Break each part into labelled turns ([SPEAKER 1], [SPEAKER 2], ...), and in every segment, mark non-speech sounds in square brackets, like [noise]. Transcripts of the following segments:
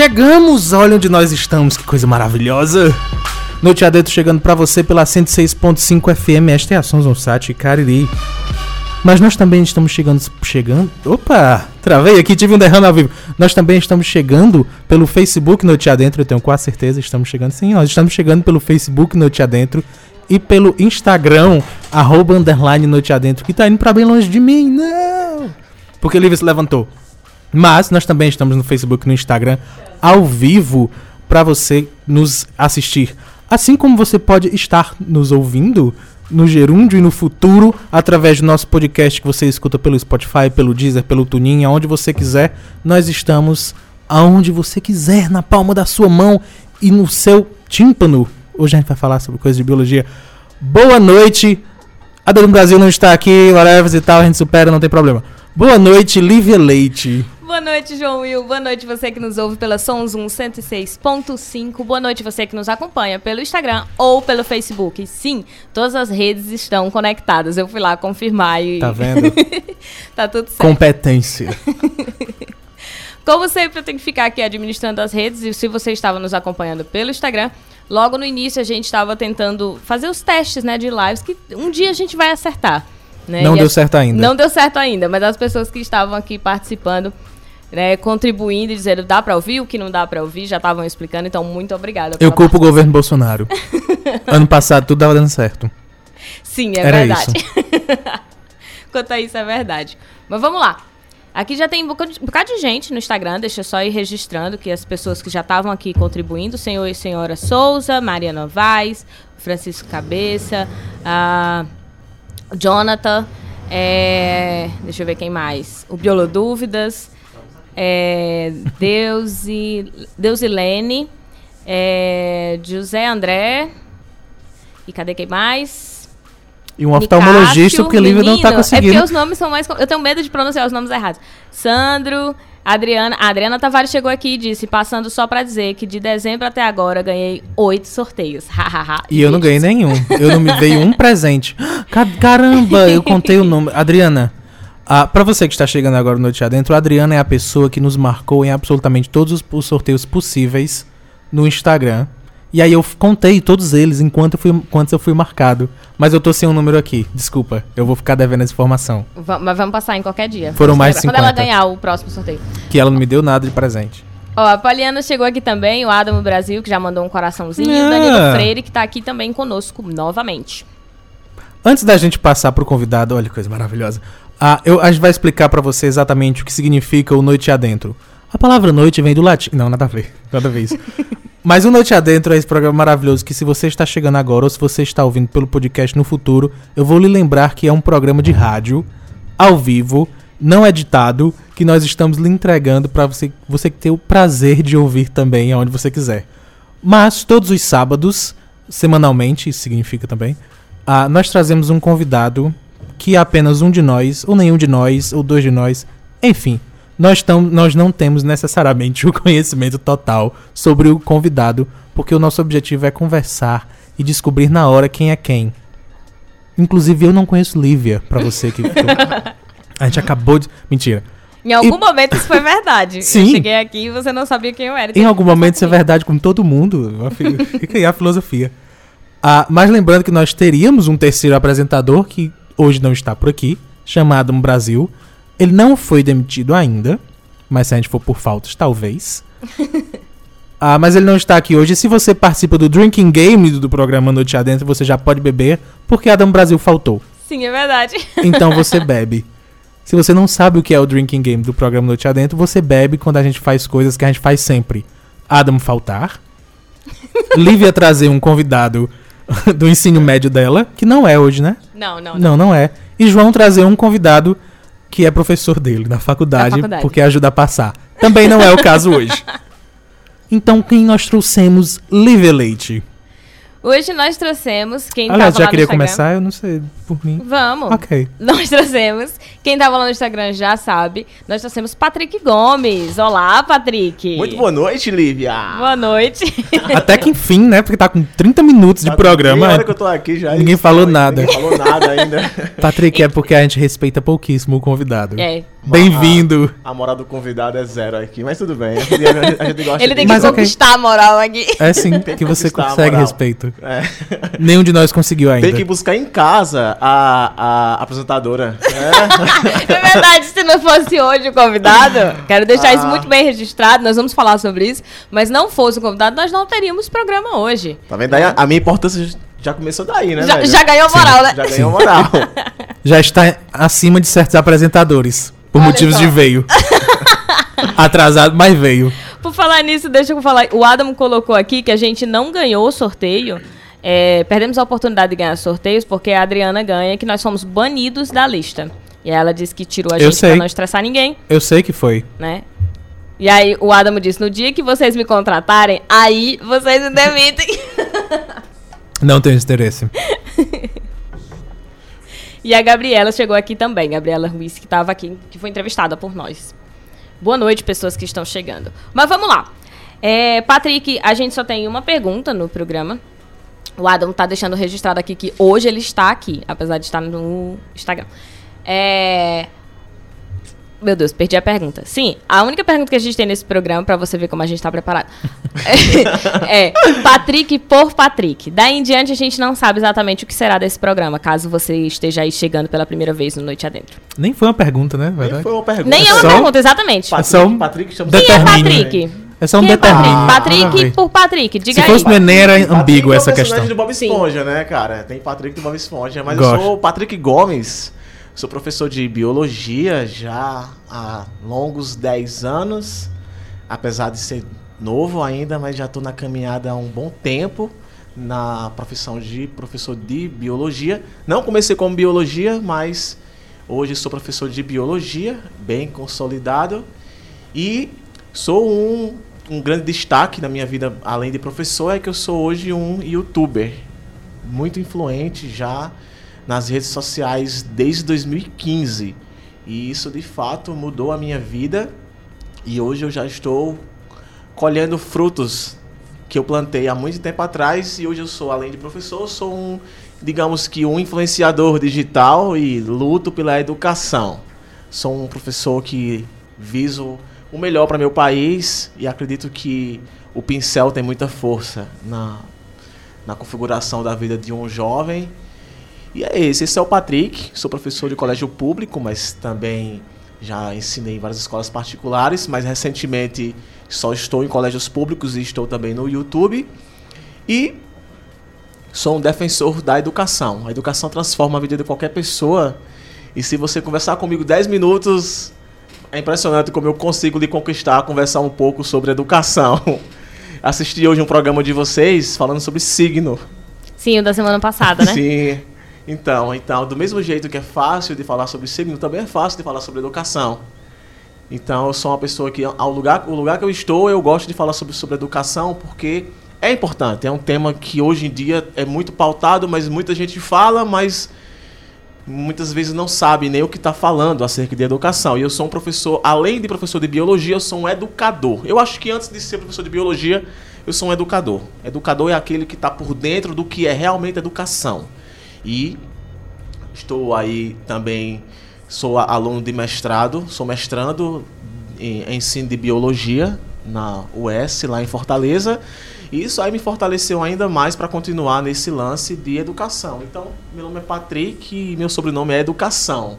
[SPEAKER 1] Chegamos! Olha onde nós estamos, que coisa maravilhosa! Noite Adentro chegando pra você pela 106.5 FM, esta é a Sons on Sat Cariri. Mas nós também estamos chegando. Chegando. Opa! Travei aqui, tive um derrame ao vivo. Nós também estamos chegando pelo Facebook Noite Adentro, eu tenho quase certeza, estamos chegando. Sim, nós estamos chegando pelo Facebook Noite Adentro e pelo Instagram, arroba underline Noite Adentro, que tá indo pra bem longe de mim. Não! Porque o Lívia se levantou. Mas nós também estamos no Facebook e no Instagram ao vivo para você nos assistir. Assim como você pode estar nos ouvindo no Gerúndio e no futuro através do nosso podcast que você escuta pelo Spotify, pelo Deezer, pelo Tunin, aonde você quiser. Nós estamos aonde você quiser, na palma da sua mão e no seu tímpano. Hoje a gente vai falar sobre coisas de biologia. Boa noite. A Brasil não está aqui, whatever e tal, a gente supera, não tem problema. Boa noite, Lívia Leite.
[SPEAKER 2] Boa noite, João Will. Boa noite você que nos ouve pela Sons 1 106.5. Boa noite você que nos acompanha pelo Instagram ou pelo Facebook. Sim, todas as redes estão conectadas. Eu fui lá confirmar e.
[SPEAKER 1] Tá vendo? [laughs]
[SPEAKER 2] tá tudo certo.
[SPEAKER 1] Competência. [laughs]
[SPEAKER 2] Como sempre, eu tenho que ficar aqui administrando as redes. E se você estava nos acompanhando pelo Instagram, logo no início a gente estava tentando fazer os testes né, de lives que um dia a gente vai acertar. Né?
[SPEAKER 1] Não
[SPEAKER 2] E
[SPEAKER 1] deu
[SPEAKER 2] a-
[SPEAKER 1] certo ainda.
[SPEAKER 2] Não deu certo ainda, mas as pessoas que estavam aqui participando, né, contribuindo e dizendo dá pra ouvir, o que não dá pra ouvir, já estavam explicando, então muito obrigada.
[SPEAKER 1] Eu culpo o governo Bolsonaro. [laughs] ano passado tudo dava dando certo.
[SPEAKER 2] Sim, é
[SPEAKER 1] Era
[SPEAKER 2] verdade. Quanto [laughs] a isso, é verdade. Mas vamos lá. Aqui já tem um bocado de- um bocado de gente no Instagram, deixa eu só ir registrando que as pessoas que já estavam aqui contribuindo, senhor e senhora Souza, Maria Novaes, Francisco Cabeça, a Jonathan, é, deixa eu ver quem mais, o Biolodúvidas, é, Deus e Deus e Lene, é, José André, e cadê quem mais?
[SPEAKER 1] E um oftalmologista, porque o Lívia não tá
[SPEAKER 2] menino, É
[SPEAKER 1] conseguindo.
[SPEAKER 2] porque os nomes são mais. Eu tenho medo de pronunciar os nomes errados. Sandro, Adriana. A Adriana Tavares chegou aqui e disse, passando só pra dizer que de dezembro até agora ganhei oito sorteios.
[SPEAKER 1] E eu não ganhei nenhum. Eu não me veio um [laughs] presente. Ca- Caramba, eu contei o nome. Adriana, ah, pra você que está chegando agora no Noite Adentro, a Adriana é a pessoa que nos marcou em absolutamente todos os, os sorteios possíveis no Instagram. E aí eu contei todos eles enquanto eu fui, enquanto eu fui marcado. Mas eu tô sem um número aqui. Desculpa, eu vou ficar devendo essa informação.
[SPEAKER 2] Va- Mas vamos passar em qualquer dia.
[SPEAKER 1] Foram mais de
[SPEAKER 2] lembrar. Quando ela
[SPEAKER 1] 50.
[SPEAKER 2] ganhar o próximo sorteio.
[SPEAKER 1] Que ela não me deu nada de presente.
[SPEAKER 2] Ó, a Poliana chegou aqui também, o Adamo Brasil, que já mandou um coraçãozinho, e o. Danilo Freire, que tá aqui também conosco novamente.
[SPEAKER 1] Antes da gente passar pro convidado, olha que coisa maravilhosa. Ah, eu, a gente vai explicar pra você exatamente o que significa o Noite Adentro. A palavra noite vem do latim. Não, nada a ver. [laughs] Nada a ver isso. Mas o Noite Adentro é esse programa maravilhoso que se você está chegando agora ou se você está ouvindo pelo podcast no futuro, eu vou lhe lembrar que é um programa de rádio, ao vivo, não editado, que nós estamos lhe entregando pra você, você ter o prazer de ouvir também aonde você quiser. Mas todos os sábados, semanalmente, isso significa também, ah, nós trazemos um convidado que apenas um de nós, ou nenhum de nós, ou dois de nós, enfim. Nós, tam, nós não temos necessariamente [laughs] o conhecimento total sobre o convidado, porque o nosso objetivo é conversar e descobrir na hora quem é quem. Inclusive, eu não conheço Lívia, pra você que. [laughs] a gente acabou de. Mentira.
[SPEAKER 2] Em algum momento isso foi verdade. [laughs]
[SPEAKER 1] Sim.
[SPEAKER 2] Eu cheguei aqui e você não sabia quem eu era.
[SPEAKER 1] Em
[SPEAKER 2] Teve
[SPEAKER 1] algum momento isso é verdade com todo mundo. Fica aí a filosofia. Ah, mas lembrando que nós teríamos um terceiro apresentador que hoje não está por aqui, chamado Um Brasil. Ele não foi demitido ainda, mas se a gente for por faltas, talvez. [laughs] Ah, mas ele não está aqui hoje. Se você participa do Drinking Game do programa Noite Adentro, você já pode beber, porque Adam Brasil faltou.
[SPEAKER 2] Sim, é verdade. [laughs]
[SPEAKER 1] Então você [laughs] bebe. Se você não sabe o que é o drinking game do programa Noite Adentro, você bebe quando a gente faz coisas que a gente faz sempre. Adam faltar. Lívia trazer um convidado [laughs] do ensino médio dela, que não é hoje, né?
[SPEAKER 2] Não, não, não.
[SPEAKER 1] Não, não é. E João trazer um convidado que é professor dele na faculdade,
[SPEAKER 2] Da faculdade.
[SPEAKER 1] porque ajuda a passar. Também não é o caso hoje. [laughs] Então, quem nós trouxemos? Lívia Leite.
[SPEAKER 2] Hoje nós trouxemos quem
[SPEAKER 1] Aliás, já queria começar, eu não sei. Por mim.
[SPEAKER 2] Vamos.
[SPEAKER 1] Ok. [laughs]
[SPEAKER 2] Nós trouxemos, quem tava lá no Instagram já sabe, nós trouxemos Patrick Gomes. Olá, Patrick.
[SPEAKER 3] Muito boa noite, Lívia.
[SPEAKER 2] Boa noite. [laughs]
[SPEAKER 1] Até que enfim, né? Porque tá com 30 minutos de
[SPEAKER 3] Tá
[SPEAKER 1] programa.
[SPEAKER 3] meia hora que eu tô aqui já.
[SPEAKER 1] Ninguém falou nada.
[SPEAKER 3] Ninguém falou nada ainda. [laughs]
[SPEAKER 1] Patrick, é porque a gente respeita pouquíssimo o convidado.
[SPEAKER 2] É.
[SPEAKER 1] Bem-vindo.
[SPEAKER 3] A moral do convidado é zero aqui, mas tudo bem. A gente, a gente gosta
[SPEAKER 2] Ele tem
[SPEAKER 3] de-
[SPEAKER 2] que
[SPEAKER 1] Mas
[SPEAKER 2] conquistar a moral aqui.
[SPEAKER 1] É sim
[SPEAKER 3] Tem
[SPEAKER 1] que você
[SPEAKER 3] a
[SPEAKER 1] consegue respeito.
[SPEAKER 3] É.
[SPEAKER 1] Nenhum de nós conseguiu ainda.
[SPEAKER 3] Tem que buscar em casa a, a apresentadora. É. [laughs]
[SPEAKER 2] É verdade, se não fosse hoje o convidado, quero deixar isso
[SPEAKER 3] Ah.
[SPEAKER 2] muito bem registrado, nós vamos falar sobre isso, mas não fosse o convidado, nós não teríamos programa hoje.
[SPEAKER 3] Tá vendo? Daí a, a minha importância já começou daí, né?
[SPEAKER 2] Já,
[SPEAKER 3] velho?
[SPEAKER 2] já ganhou moral, né?
[SPEAKER 3] Já ganhou moral. [laughs]
[SPEAKER 1] Já está acima de certos apresentadores. Por
[SPEAKER 2] Olha
[SPEAKER 1] motivos
[SPEAKER 2] só.
[SPEAKER 1] de veio. [laughs] Atrasado, mas veio.
[SPEAKER 2] Por falar nisso, deixa eu falar. O Adam colocou aqui que a gente não ganhou o sorteio. É, perdemos a oportunidade de ganhar sorteios porque a Adriana ganha que nós fomos banidos da lista. E ela disse que tirou a
[SPEAKER 1] Eu
[SPEAKER 2] gente
[SPEAKER 1] sei.
[SPEAKER 2] pra não estressar ninguém,
[SPEAKER 1] Eu sei que foi.
[SPEAKER 2] né? E aí o Adam disse: no dia que vocês me contratarem, aí vocês me demitem. [laughs]
[SPEAKER 1] Não tenho interesse. [laughs]
[SPEAKER 2] E a Gabriela chegou aqui também, Gabriela Ruiz, que estava aqui, que foi entrevistada por nós. Boa noite, pessoas que estão chegando. Mas vamos lá. É, Patrick, a gente só tem uma pergunta no programa. O Adam tá deixando registrado aqui que hoje ele está aqui, apesar de estar no Instagram. É... Meu Deus, perdi a pergunta. Sim, a única pergunta que a gente tem nesse programa, pra você ver como a gente tá preparado, [laughs] é Patrick por Patrick. Daí em diante a gente não sabe exatamente o que será desse programa, caso você esteja aí chegando pela primeira vez no Noite Adentro.
[SPEAKER 1] Nem foi uma pergunta, né?
[SPEAKER 3] Nem
[SPEAKER 1] Verdade?
[SPEAKER 3] foi uma pergunta.
[SPEAKER 2] Nem é uma
[SPEAKER 1] só-
[SPEAKER 2] pergunta, exatamente.
[SPEAKER 3] Patrick,
[SPEAKER 1] É só um-
[SPEAKER 3] Patrick, estamos
[SPEAKER 2] Quem é. Patrick?
[SPEAKER 1] É só um
[SPEAKER 2] Quem é. Patrick?
[SPEAKER 1] Nada a
[SPEAKER 2] Patrick
[SPEAKER 1] ver.
[SPEAKER 2] por Patrick, diga
[SPEAKER 1] Se
[SPEAKER 2] aí.
[SPEAKER 1] fosse no Enem, era ambíguo
[SPEAKER 3] Patrick é o
[SPEAKER 1] essa
[SPEAKER 3] personagem
[SPEAKER 1] questão.
[SPEAKER 3] do Bob
[SPEAKER 2] Sim.
[SPEAKER 3] Esponja, né, cara? Tem Patrick do Bob Esponja, mas
[SPEAKER 1] Gosto.
[SPEAKER 3] eu sou o Patrick Gomes, sou professor de biologia já há longos 10 anos, apesar de ser novo ainda, mas já estou na caminhada há um bom tempo na profissão de professor de biologia. Não comecei como biologia, mas hoje sou professor de biologia, bem consolidado, e sou um, um grande destaque na minha vida, além de professor, é que eu sou hoje um youtuber muito influente já nas redes sociais desde 2015. E isso de fato mudou a minha vida e hoje eu já estou colhendo frutos que eu plantei há muito tempo atrás e hoje eu sou, além de professor, sou um, digamos que um influenciador digital e luto pela educação. Sou um professor que viso o melhor para meu país e acredito que o pincel tem muita força na, na configuração da vida de um jovem. E é esse, esse é o Patrick, sou professor de colégio público, mas também já ensinei em várias escolas particulares, mas recentemente só estou em colégios públicos e estou também no YouTube. E sou um defensor da educação. A educação transforma a vida de qualquer pessoa. E se você conversar comigo 10 minutos, é impressionante como eu consigo lhe conquistar, conversar um pouco sobre educação. [laughs] Assisti hoje um programa de vocês falando sobre signo.
[SPEAKER 2] Sim, o da semana passada, né? [laughs]
[SPEAKER 3] Sim. Então, então, do mesmo jeito que é fácil de falar sobre signo, também é fácil de falar sobre educação. Então, eu sou uma pessoa que, ao lugar, o lugar que eu estou, eu gosto de falar sobre, sobre educação, porque é importante. É um tema que hoje em dia é muito pautado, mas muita gente fala, mas muitas vezes não sabe nem o que está falando acerca de educação. E eu sou um professor, além de professor de biologia, eu sou um educador. Eu acho que antes de ser professor de biologia, eu sou um educador. Educador é aquele que está por dentro do que é realmente educação. E estou aí também, sou aluno de mestrado, sou mestrando em ensino de biologia na US, lá em Fortaleza. E isso aí me fortaleceu ainda mais para continuar nesse lance de educação. Então, meu nome é Patrick e meu sobrenome é Educação.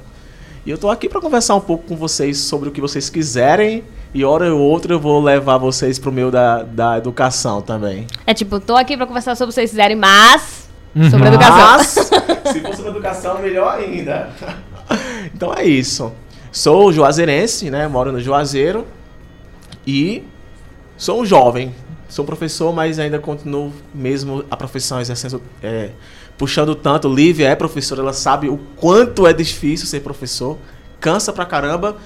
[SPEAKER 3] E eu estou aqui para conversar um pouco com vocês sobre o que vocês quiserem. E hora ou outra eu vou levar vocês pro meio da, da educação também.
[SPEAKER 2] É tipo, tô aqui pra conversar sobre o que vocês quiserem, mas.
[SPEAKER 1] Uhum.
[SPEAKER 2] Sobre educação.
[SPEAKER 3] Mas, [laughs] se for sobre educação, melhor ainda. [laughs] Então é isso. Sou juazeirense, né? Moro no Juazeiro. E sou um jovem. Sou professor, mas ainda continuo mesmo a profissão exercendo, é, puxando tanto. Lívia é professora, ela sabe o quanto é difícil ser professor. Cansa pra caramba,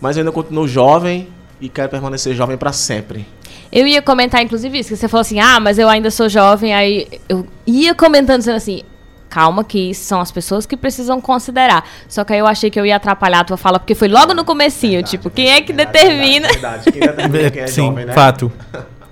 [SPEAKER 3] mas ainda continuo jovem e quero permanecer jovem pra sempre.
[SPEAKER 2] Eu ia comentar, inclusive, isso, que você falou assim, ah, mas eu ainda sou jovem, aí eu ia comentando dizendo assim, calma que são as pessoas que precisam considerar. Só que aí eu achei que eu ia atrapalhar a tua fala, porque foi logo no comecinho,
[SPEAKER 3] Verdade,
[SPEAKER 2] tipo, quem é que
[SPEAKER 3] verdade,
[SPEAKER 2] determina...
[SPEAKER 3] Verdade, verdade. Quem determina quem é
[SPEAKER 1] Sim,
[SPEAKER 3] jovem, né?
[SPEAKER 1] fato.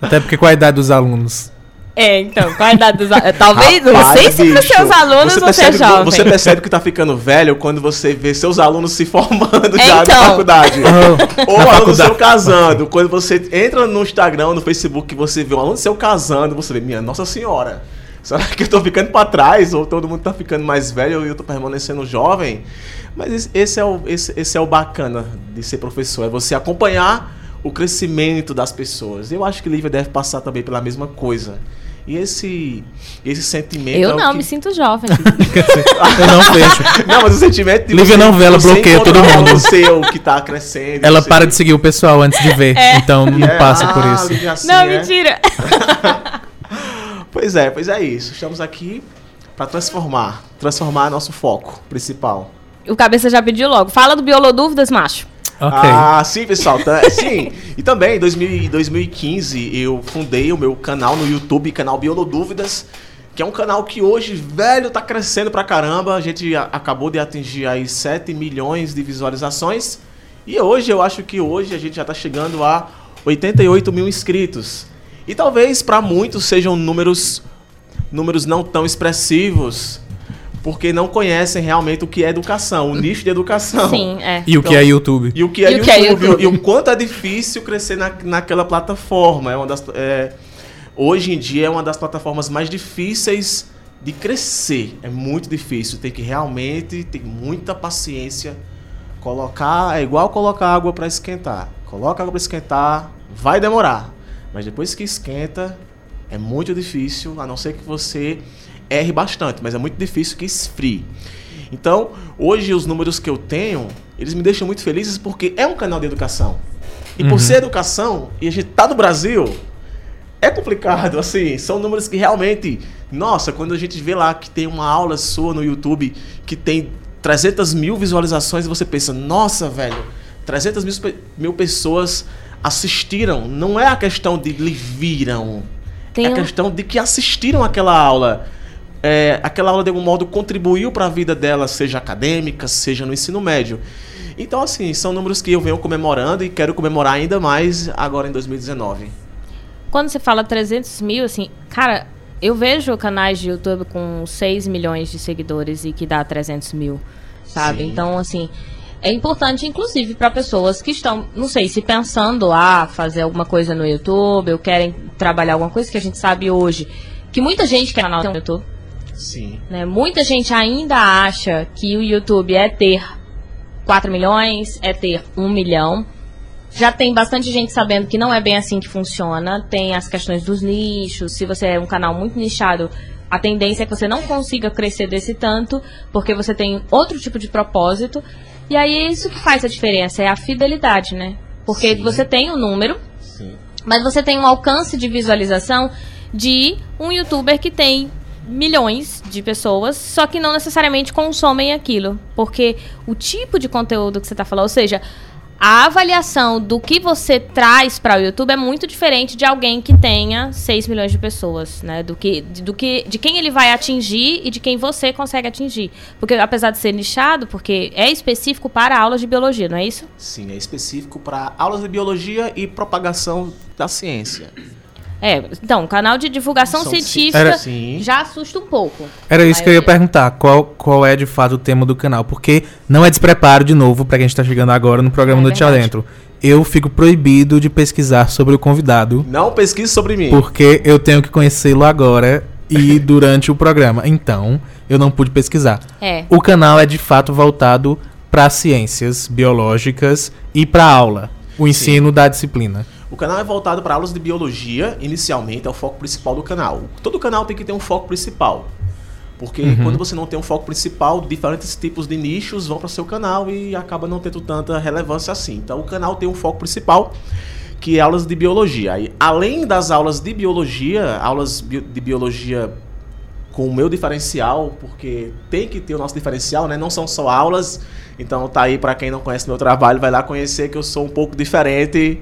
[SPEAKER 1] Até porque qual a idade dos alunos?
[SPEAKER 2] É, então, qual a idade dos alunos? Talvez, não
[SPEAKER 3] Rapaz,
[SPEAKER 2] sei se para seus alunos você,
[SPEAKER 3] percebe,
[SPEAKER 2] é jovem.
[SPEAKER 3] Você percebe que tá ficando velho quando você vê seus alunos se formando
[SPEAKER 2] É,
[SPEAKER 3] já
[SPEAKER 2] então.
[SPEAKER 3] na faculdade.
[SPEAKER 1] Oh,
[SPEAKER 3] Ou
[SPEAKER 1] na
[SPEAKER 3] aluno
[SPEAKER 1] faculdade.
[SPEAKER 3] seu casando. Quando você entra no Instagram, no Facebook, você vê um aluno seu casando, você vê, minha Nossa Senhora. Será que eu tô ficando pra trás? Ou todo mundo tá ficando mais velho e eu tô permanecendo jovem? Mas esse- é o, esse, esse é o bacana de ser professor, é você acompanhar o crescimento das pessoas. Eu acho que Lívia deve passar também pela mesma coisa. E esse, esse sentimento. é
[SPEAKER 2] Eu
[SPEAKER 3] o
[SPEAKER 2] não,
[SPEAKER 3] que-
[SPEAKER 2] me sinto jovem. [laughs] [laughs]
[SPEAKER 1] Eu não vejo.
[SPEAKER 3] Não, mas o sentimento de
[SPEAKER 1] Lívia não vê, ela
[SPEAKER 3] você
[SPEAKER 1] bloqueia todo mundo.
[SPEAKER 3] aluno seu que tá crescendo.
[SPEAKER 1] Ela
[SPEAKER 3] você-
[SPEAKER 1] para de seguir o pessoal antes de ver. Então não [laughs]
[SPEAKER 3] É,
[SPEAKER 1] passa por
[SPEAKER 3] ah,
[SPEAKER 1] isso.
[SPEAKER 3] Lívia assim,
[SPEAKER 2] não,
[SPEAKER 3] é?
[SPEAKER 2] mentira.
[SPEAKER 3] Pois é, pois é isso. Estamos aqui para transformar, transformar nosso foco principal.
[SPEAKER 2] O cabeça já pediu logo. Fala do Biolodúvidas, macho.
[SPEAKER 1] Ok.
[SPEAKER 3] Ah, sim, pessoal. tá- [laughs] sim. E também, em 2000 em 2015, eu fundei o meu canal no YouTube, canal Biolodúvidas, que é um canal que hoje, velho, tá crescendo pra caramba. A gente acabou de atingir aí 7 milhões de visualizações. E hoje, eu acho que hoje a gente já tá chegando a 88 mil inscritos. E talvez para muitos sejam números, números não tão expressivos, porque não conhecem realmente o que é educação, o nicho de educação.
[SPEAKER 2] Sim, é.
[SPEAKER 1] E o que é YouTube?
[SPEAKER 3] E o que é,
[SPEAKER 2] E o
[SPEAKER 3] YouTube,
[SPEAKER 2] que é YouTube?
[SPEAKER 3] E o quanto é difícil crescer na, naquela plataforma. É uma das, é, hoje em dia é uma das plataformas mais difíceis de crescer. É muito difícil. Tem que realmente ter muita paciência. Colocar. É igual colocar água para esquentar. Coloca água para esquentar, vai demorar. Mas depois que esquenta, é muito difícil, a não ser que você erre bastante, mas é muito difícil que esfrie. Então, hoje os números que eu tenho, eles me deixam muito felizes porque é um canal de educação. E por ser educação, e a gente tá no Brasil, é complicado, [laughs] assim, são números que realmente, nossa, quando a gente vê lá que tem uma aula sua no YouTube que tem 300 mil visualizações, você pensa, nossa, velho, 300 mil, mil pessoas assistiram. Não é a questão de lhe viram,
[SPEAKER 2] Tem
[SPEAKER 3] é a
[SPEAKER 2] um-
[SPEAKER 3] questão de que assistiram aquela aula. É, aquela aula de algum modo contribuiu para a vida dela, seja acadêmica, seja no ensino médio. Então, assim, são números que eu venho comemorando e quero comemorar ainda mais agora em 2019.
[SPEAKER 2] Quando você fala 300 mil, assim, cara, eu vejo canais de YouTube com 6 milhões de seguidores e que dá 300 mil, sabe?
[SPEAKER 3] Sim.
[SPEAKER 2] Então, assim, é importante, inclusive, para pessoas que estão, não sei, se pensando a fazer alguma coisa no YouTube ou querem trabalhar alguma coisa que a gente sabe hoje, que muita gente quer canal no YouTube,
[SPEAKER 3] Sim.
[SPEAKER 2] né? Muita gente ainda acha que o YouTube é ter 4 milhões, é ter 1 milhão. Já tem bastante gente sabendo que não é bem assim que funciona. Tem as questões dos nichos. Se você é um canal muito nichado, a tendência é que você não consiga crescer desse tanto, porque você tem outro tipo de propósito. E aí é isso que faz a diferença, é a fidelidade, né? Porque
[SPEAKER 3] Sim.
[SPEAKER 2] você tem um número,
[SPEAKER 3] Sim.
[SPEAKER 2] mas você tem um alcance de visualização de um youtuber que tem milhões de pessoas, só que não necessariamente consomem aquilo. Porque o tipo de conteúdo que você está falando, ou seja, a avaliação do que você traz para o YouTube é muito diferente de alguém que tenha 6 milhões de pessoas, né? Do que, do que, de quem ele vai atingir e de quem você consegue atingir. Porque apesar de ser nichado, porque é específico para aulas de biologia, não é isso?
[SPEAKER 3] Sim, é específico para aulas de biologia e propagação da ciência.
[SPEAKER 2] É, então, canal de divulgação
[SPEAKER 3] São-
[SPEAKER 2] científica
[SPEAKER 1] Era-
[SPEAKER 3] Sim.
[SPEAKER 2] já assusta um pouco.
[SPEAKER 1] Era isso que eu ia perguntar. Qual, qual é de fato o tema do canal? Porque não é despreparo de novo pra quem está chegando agora no programa
[SPEAKER 2] É
[SPEAKER 1] Noite
[SPEAKER 2] verdade.
[SPEAKER 1] Adentro. Eu fico proibido de pesquisar sobre o convidado,
[SPEAKER 3] Não pesquise sobre mim.
[SPEAKER 1] porque eu tenho que conhecê-lo agora e [laughs] durante o programa. Então, eu não pude pesquisar.
[SPEAKER 2] É.
[SPEAKER 1] O canal é de fato voltado para ciências biológicas e para aula, o ensino da disciplina.
[SPEAKER 3] O canal é voltado para aulas de biologia, inicialmente, é o foco principal do canal. Todo canal tem que ter um foco principal. Porque quando você não tem um foco principal, diferentes tipos de nichos vão para o seu canal e acaba não tendo tanta relevância assim. Então o canal tem um foco principal, que é aulas de biologia. E além das aulas de biologia, aulas bi- de biologia com o meu diferencial, porque tem que ter o nosso diferencial, né? Não são só aulas. Então tá aí para quem não conhece meu trabalho, vai lá conhecer que eu sou um pouco diferente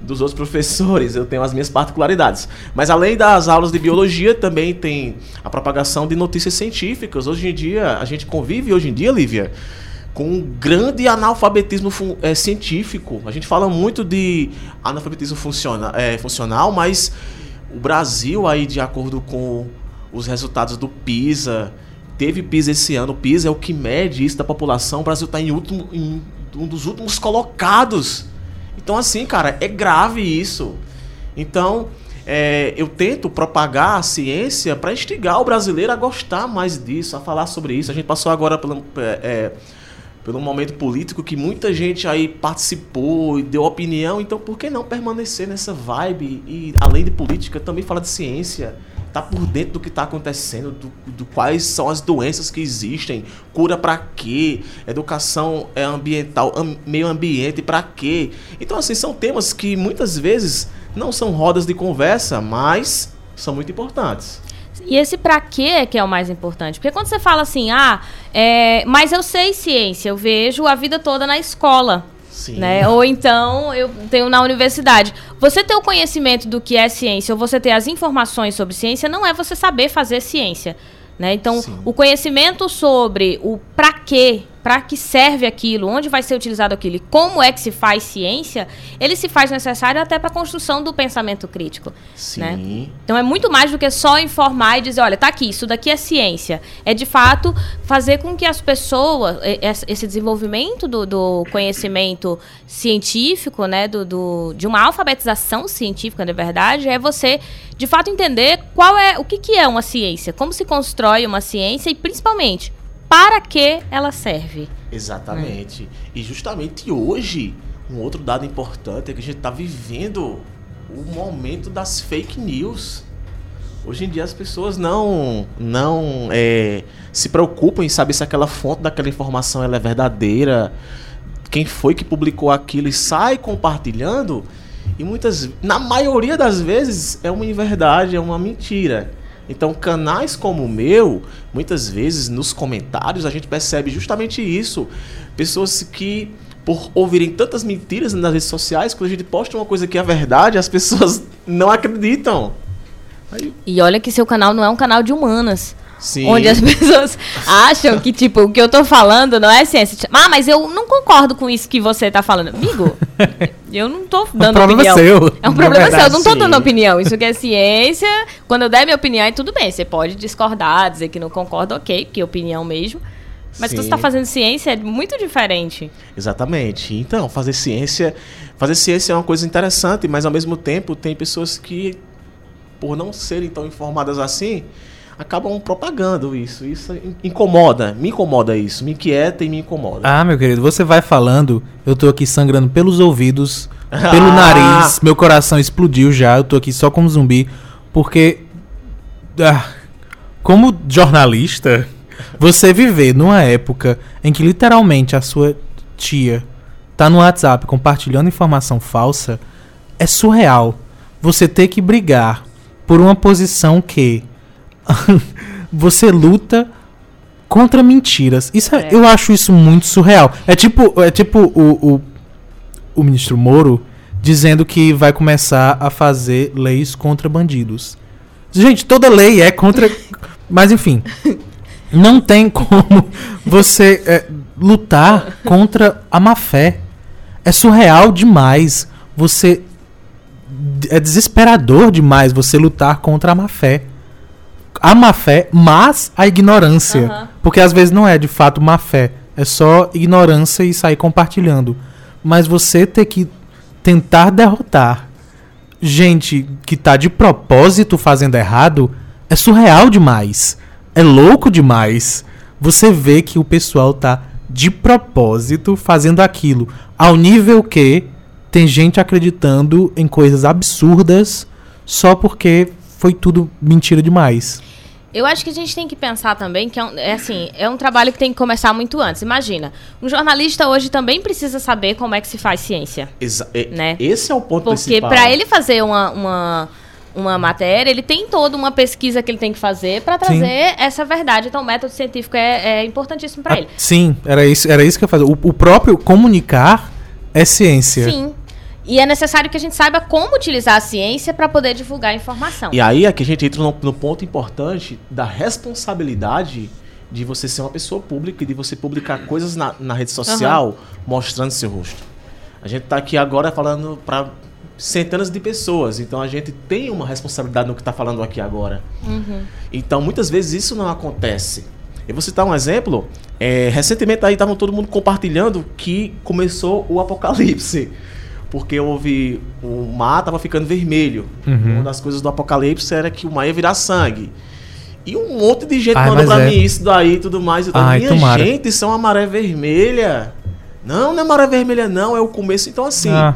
[SPEAKER 3] dos outros professores, eu tenho as minhas particularidades. Mas além das aulas de biologia, também tem a propagação de notícias científicas. Hoje em dia, a gente convive hoje em dia, Lívia, com um grande analfabetismo é, científico. A gente fala muito de analfabetismo funciona, é, funcional, mas o Brasil aí, de acordo com os resultados do PISA, teve PISA esse ano. O PISA é o que mede isso da população. O Brasil está em, último, em um dos últimos colocados. Então, assim, cara, é grave isso. Então, é, eu tento propagar a ciência para instigar o brasileiro a gostar mais disso, a falar sobre isso. A gente passou agora pelo, é, é pelo momento político que muita gente aí participou e deu opinião. Então, por que não permanecer nessa vibe e, além de política, também falar de ciência? Tá por dentro do que está acontecendo, do, do, quais são as doenças que existem, cura para quê, educação é ambiental, meio ambiente para quê. Então assim são temas que muitas vezes não são rodas de conversa, mas são muito importantes.
[SPEAKER 2] E esse para quê é que é o mais importante? Porque quando você fala assim, ah, é, mas eu sei ciência, eu vejo a vida toda na escola. Sim. Né? Ou então eu tenho na universidade. Você ter o conhecimento do que é ciência ou você ter as informações sobre ciência não é você saber fazer ciência. Né? Então, Sim. o conhecimento sobre o para quê para que serve aquilo, onde vai ser utilizado aquilo e como é que se faz ciência, ele se faz necessário até para a construção do pensamento crítico. Sim. Né? Então é muito mais do que só informar e dizer, olha, tá aqui, isso daqui é ciência. É de fato fazer com que as pessoas, esse desenvolvimento do, do conhecimento científico, né, do, do, de uma alfabetização científica, na verdade, é você de fato entender qual é o que, que é uma ciência, como se constrói uma ciência e principalmente para que ela serve.
[SPEAKER 3] Exatamente. E justamente hoje, um outro dado importante é que a gente está vivendo o momento das fake news. Hoje em dia as pessoas não não é, se preocupam em saber se aquela fonte daquela informação é verdadeira, quem foi que publicou aquilo e sai compartilhando. E muitas, na maioria das vezes, é uma inverdade, é uma mentira. Então, canais como o meu, muitas vezes nos comentários a gente percebe justamente isso. Pessoas que, por ouvirem tantas mentiras nas redes sociais, quando a gente posta uma coisa que é verdade, as pessoas [laughs] não acreditam.
[SPEAKER 2] Aí... E olha que seu canal não é um canal de humanas. Sim. Onde as [laughs] pessoas acham que, tipo, o que eu tô falando não é ciência. Ah, mas eu não concordo com isso que você tá falando. Amigo, [laughs] eu não tô dando
[SPEAKER 1] é um
[SPEAKER 2] opinião.
[SPEAKER 1] Seu,
[SPEAKER 2] é um problema verdade, seu, eu não tô sim. dando opinião. Isso que é [laughs] ciência. Quando eu der minha opinião, é tudo bem. Você pode discordar, dizer que não concorda, ok, porque é opinião mesmo. Mas quando você está fazendo ciência é muito diferente.
[SPEAKER 3] Exatamente. Então, fazer ciência. Fazer ciência é uma coisa interessante, mas ao mesmo tempo tem pessoas que, por não serem tão informadas assim, acabam propagando isso. Isso incomoda, me incomoda isso, me inquieta e me incomoda.
[SPEAKER 1] Ah, meu querido, você vai falando, eu tô aqui sangrando pelos ouvidos, [laughs] pelo ah. nariz, meu coração explodiu já, eu tô aqui só como zumbi, porque ah, como jornalista, você viver numa época em que literalmente a sua tia tá no WhatsApp compartilhando informação falsa, é surreal. Você ter que brigar por uma posição que [laughs] você luta contra mentiras. Isso é, é. Eu acho isso muito surreal. É tipo, é tipo o, o, o ministro Moro dizendo que vai começar a fazer leis contra bandidos. Gente, toda lei é contra. [laughs] Mas enfim. Não tem como você é, lutar contra a má fé. É surreal demais. Você. É desesperador demais você lutar contra a má fé a má fé, mas a ignorância. Uhum. Porque às vezes não é de fato má fé. É só ignorância e sair compartilhando. Mas você ter que tentar derrotar gente que tá de propósito fazendo errado é surreal demais. É louco demais. Você vê que o pessoal tá de propósito fazendo aquilo. Ao nível que tem gente acreditando em coisas absurdas só porque foi tudo mentira demais.
[SPEAKER 2] Eu acho que a gente tem que pensar também que é, um, é, assim, é um trabalho que tem que começar muito antes. Imagina, um jornalista hoje também precisa saber como é que se faz ciência.
[SPEAKER 3] Exa é, né? Esse é o ponto
[SPEAKER 2] Porque
[SPEAKER 3] principal.
[SPEAKER 2] Porque para ele fazer uma, uma, uma matéria, ele tem toda uma pesquisa que ele tem que fazer para trazer sim. essa verdade. Então, o método científico é, é importantíssimo para ah, ele.
[SPEAKER 1] Sim, era isso, era isso que eu fazia. O, o próprio comunicar é ciência.
[SPEAKER 2] Sim. E é necessário que a gente saiba como utilizar a ciência para poder divulgar a informação.
[SPEAKER 3] E aí é que a gente entra no, no ponto importante da responsabilidade de você ser uma pessoa pública e de você publicar coisas na, na rede social mostrando seu rosto. A gente tá aqui agora falando para centenas de pessoas, então a gente tem uma responsabilidade no que tá falando aqui agora. Então muitas vezes isso não acontece. Eu vou citar um exemplo. É, recentemente aí estavam todo mundo compartilhando que começou o apocalipse. Porque houve. O mar tava ficando vermelho.
[SPEAKER 1] Uhum.
[SPEAKER 3] Uma das coisas do apocalipse era que o mar ia virar sangue. E um monte de gente
[SPEAKER 1] Ai,
[SPEAKER 3] mandou
[SPEAKER 1] mas
[SPEAKER 3] pra
[SPEAKER 1] é.
[SPEAKER 3] mim isso daí e tudo mais. Eu
[SPEAKER 1] Ai,
[SPEAKER 3] minha
[SPEAKER 1] tomara.
[SPEAKER 3] gente, isso é uma maré vermelha. Não, não é maré vermelha, não, é o começo. Então, assim,
[SPEAKER 1] Ah,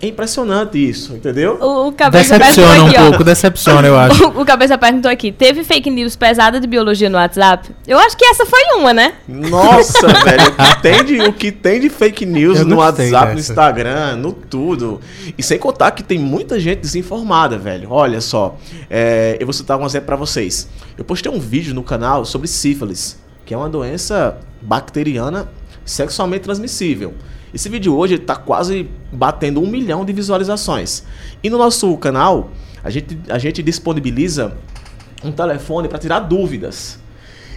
[SPEAKER 3] é impressionante isso, entendeu?
[SPEAKER 2] O, o Cabeça
[SPEAKER 1] decepciona
[SPEAKER 2] perguntou
[SPEAKER 1] um
[SPEAKER 2] aqui, ó.
[SPEAKER 1] pouco, decepciona, eu acho. [laughs]
[SPEAKER 2] O, o Cabeça perguntou aqui, teve fake news pesada de biologia no WhatsApp? Eu acho que essa foi uma, né?
[SPEAKER 3] Nossa, [laughs] velho, o que, tem de, o que tem de fake news
[SPEAKER 1] Eu
[SPEAKER 3] no WhatsApp, no. Instagram, no tudo. E sem contar que tem muita gente desinformada, velho. Olha só, é, eu vou citar um exemplo pra vocês. Eu postei um vídeo no canal sobre sífilis, que é uma doença bacteriana sexualmente transmissível. Esse vídeo hoje ele tá quase batendo um milhão de visualizações. E no nosso canal, a gente, a gente disponibiliza um telefone para tirar dúvidas.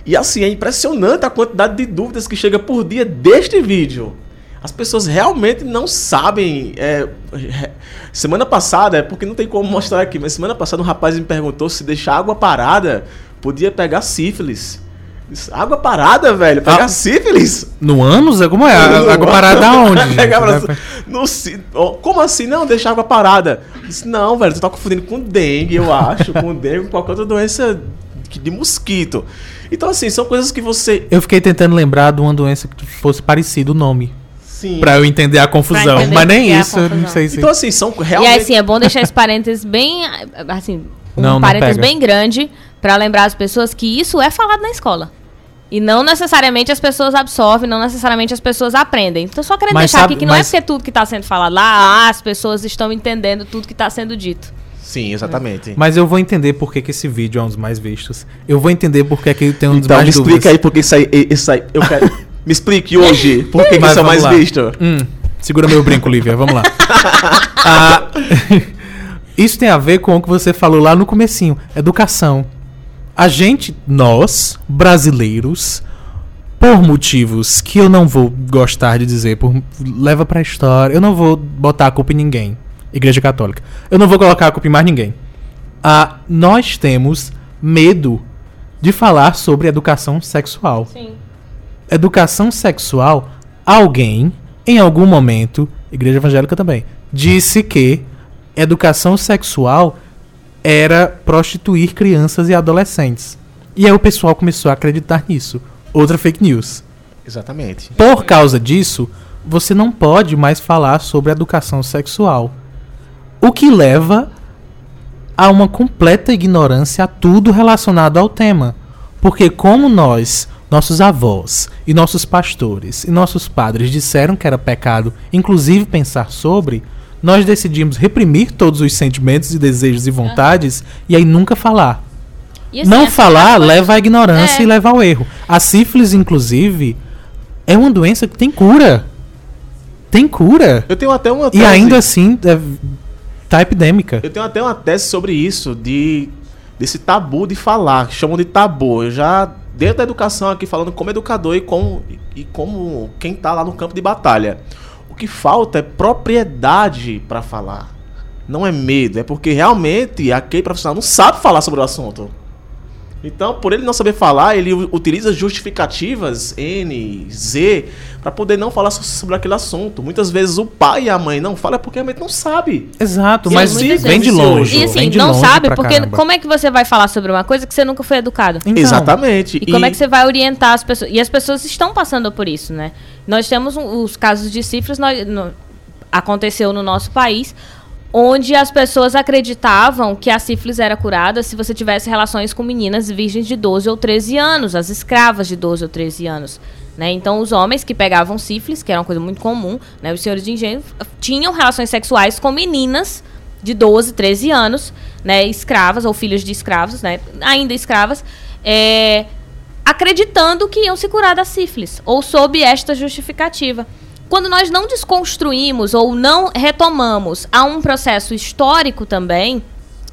[SPEAKER 3] E assim, é impressionante a quantidade de dúvidas que chega por dia deste vídeo. As pessoas realmente não sabem. é, semana passada, é porque não tem como mostrar aqui, mas semana passada um rapaz me perguntou se deixar água parada podia pegar sífilis. Disse, Água parada, velho? Pegar
[SPEAKER 1] Ah.
[SPEAKER 3] sífilis?
[SPEAKER 1] No ânus? É como é? A água parada aonde?
[SPEAKER 3] Pegar pra-
[SPEAKER 1] Vai-
[SPEAKER 3] no como assim? Não, deixar água parada. Disse, não, velho, tu tá confundindo com dengue, eu acho, com [laughs] dengue, com qualquer outra doença de, mosquito. Então, assim, são coisas que você.
[SPEAKER 1] Eu fiquei tentando lembrar de uma doença que fosse parecido o nome.
[SPEAKER 3] Sim.
[SPEAKER 1] Pra eu entender a confusão.
[SPEAKER 2] entender
[SPEAKER 1] Mas nem
[SPEAKER 2] é
[SPEAKER 1] isso, eu não sei se.
[SPEAKER 3] Então, assim, são
[SPEAKER 2] E
[SPEAKER 3] realmente.
[SPEAKER 2] aí, assim, é bom deixar esse parênteses bem, assim, um
[SPEAKER 1] Não, não
[SPEAKER 2] parênteses
[SPEAKER 1] pega.
[SPEAKER 2] bem grande pra lembrar as pessoas que isso é falado na escola. E não necessariamente as pessoas absorvem, não necessariamente as pessoas aprendem. Então, só querendo
[SPEAKER 1] Mas
[SPEAKER 2] deixar
[SPEAKER 1] sabe-
[SPEAKER 2] aqui que não
[SPEAKER 1] mas-
[SPEAKER 2] é porque tudo que tá sendo falado lá, ah, as pessoas estão entendendo tudo que tá sendo dito.
[SPEAKER 3] Sim, exatamente.
[SPEAKER 1] Mas eu vou entender por que, que esse vídeo é um dos mais vistos. Eu vou entender por que, que tem um dos
[SPEAKER 3] Então, me
[SPEAKER 1] mais
[SPEAKER 3] explica
[SPEAKER 1] dúvidas.
[SPEAKER 3] aí porque isso aí. Isso aí eu quero. [laughs] me explique hoje por que, que isso é
[SPEAKER 1] vamos
[SPEAKER 3] mais
[SPEAKER 1] lá.
[SPEAKER 3] visto.
[SPEAKER 1] Hum, segura meu brinco, Lívia. Vamos lá. [laughs] Ah, [laughs] isso tem a ver com o que você falou lá no comecinho. Educação. A gente, nós, brasileiros, por motivos que eu não vou gostar de dizer, por, leva pra história, eu não vou botar a culpa em ninguém. Igreja Católica. Eu não vou colocar a culpa em mais ninguém. Ah, nós temos medo de falar sobre educação sexual
[SPEAKER 2] Sim.
[SPEAKER 1] educação sexual, alguém, em algum momento, igreja evangélica também, disse que educação sexual era prostituir crianças e adolescentes. E aí o pessoal começou a acreditar nisso. Outra fake news.
[SPEAKER 3] Exatamente.
[SPEAKER 1] Por causa disso, você não pode mais falar sobre educação sexual. O que leva a uma completa ignorância a tudo relacionado ao tema. Porque como nós, nossos avós e nossos pastores e nossos padres disseram que era pecado, inclusive pensar sobre, nós decidimos reprimir todos os sentimentos e desejos e vontades e aí nunca falar.
[SPEAKER 2] E, assim,
[SPEAKER 1] Não
[SPEAKER 2] essa
[SPEAKER 1] falar
[SPEAKER 2] coisa-
[SPEAKER 1] leva à ignorância
[SPEAKER 2] É.
[SPEAKER 1] e leva ao erro. A sífilis, inclusive, é uma doença que tem cura. Tem cura.
[SPEAKER 3] Eu tenho até uma
[SPEAKER 1] E
[SPEAKER 3] tese-
[SPEAKER 1] ainda assim, é, tá epidêmica.
[SPEAKER 3] Eu tenho até uma tese sobre isso, de desse tabu de falar, chamam de tabu. Eu já, dentro da educação aqui, falando como educador e como, e como quem tá lá no campo de batalha. Que falta é propriedade para falar. Não é medo, é porque realmente aquele profissional não sabe falar sobre o assunto. Então, por ele não saber falar, ele utiliza justificativas N, Z, para poder não falar so- sobre aquele assunto. Muitas vezes o pai e a mãe não falam porque realmente não sabe.
[SPEAKER 1] Exato,
[SPEAKER 3] E
[SPEAKER 1] mas
[SPEAKER 3] muitas
[SPEAKER 1] vem de longe.
[SPEAKER 2] E assim,
[SPEAKER 1] vem de
[SPEAKER 2] não
[SPEAKER 1] longe
[SPEAKER 2] sabe, porque
[SPEAKER 1] caramba.
[SPEAKER 2] como é que você vai falar sobre uma coisa que você nunca foi educado?
[SPEAKER 1] Então,
[SPEAKER 3] Exatamente.
[SPEAKER 2] E como é que você vai orientar as pessoas? E as pessoas estão passando por isso, né? Nós temos um- os casos de sífilis, nós- no- aconteceu no nosso país, onde as pessoas acreditavam que a sífilis era curada se você tivesse relações com meninas virgens de 12 ou 13 anos, as escravas de 12 ou 13 anos. Né? Então, os homens que pegavam sífilis, que era uma coisa muito comum, né? os senhores de engenho, tinham relações sexuais com meninas de 12, 13 anos, né? escravas ou filhos de escravos, né? ainda escravas, é, acreditando que iam se curar da sífilis, ou sob esta justificativa. Quando nós não desconstruímos ou não retomamos a um processo histórico também,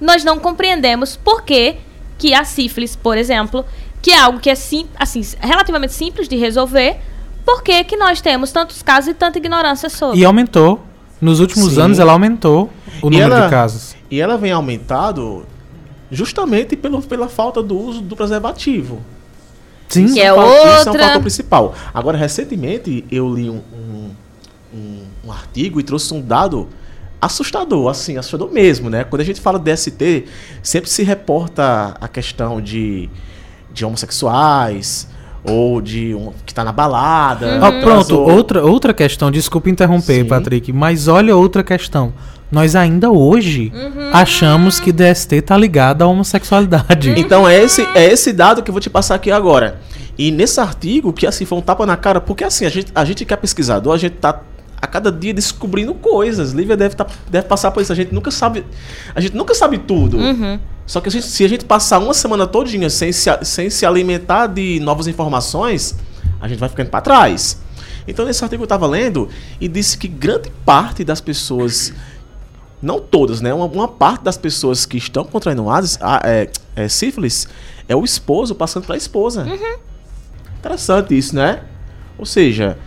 [SPEAKER 2] nós não compreendemos por que, que a sífilis, por exemplo, que é algo que é sim, assim, relativamente simples de resolver, por que, que nós temos tantos casos e tanta ignorância sobre?
[SPEAKER 1] E aumentou. Nos últimos
[SPEAKER 3] Sim.
[SPEAKER 1] anos ela aumentou o
[SPEAKER 3] E
[SPEAKER 1] número
[SPEAKER 3] ela-
[SPEAKER 1] de casos.
[SPEAKER 3] E ela vem aumentado justamente pelo, pela falta do uso do preservativo.
[SPEAKER 1] Sim.
[SPEAKER 2] Que é
[SPEAKER 3] um fa- Isso é um
[SPEAKER 2] outra-
[SPEAKER 3] fator principal. Agora, recentemente, eu li um, um, um- um artigo e trouxe um dado assustador, assim, assustador mesmo, né? Quando a gente fala DST, sempre se reporta a questão de, de homossexuais ou de um que tá na balada.
[SPEAKER 1] Ah,
[SPEAKER 3] que
[SPEAKER 1] pronto, outra, outra questão, desculpa interromper,
[SPEAKER 3] Sim.
[SPEAKER 1] Patrick, mas olha outra questão. Nós ainda hoje
[SPEAKER 2] Uhum.
[SPEAKER 1] achamos que DST tá ligado à homossexualidade.
[SPEAKER 3] Então é esse, é esse dado que eu vou te passar aqui agora. E nesse artigo, que assim foi um tapa na cara, porque assim, a gente, a gente que é pesquisador, a gente tá a cada dia descobrindo coisas. Lívia deve, tá, deve passar por isso. A gente nunca sabe. A gente nunca sabe tudo.
[SPEAKER 2] Uhum.
[SPEAKER 3] Só que a gente- se a gente passar uma semana todinha sem se, sem se alimentar de novas informações, a gente vai ficando para trás. Então, nesse artigo eu estava lendo e disse que grande parte das pessoas, não todas, né? Uma, uma parte das pessoas que estão contraindo AIDS, a- é, é, sífilis é o esposo passando para a esposa. Interessante isso, né? Ou seja,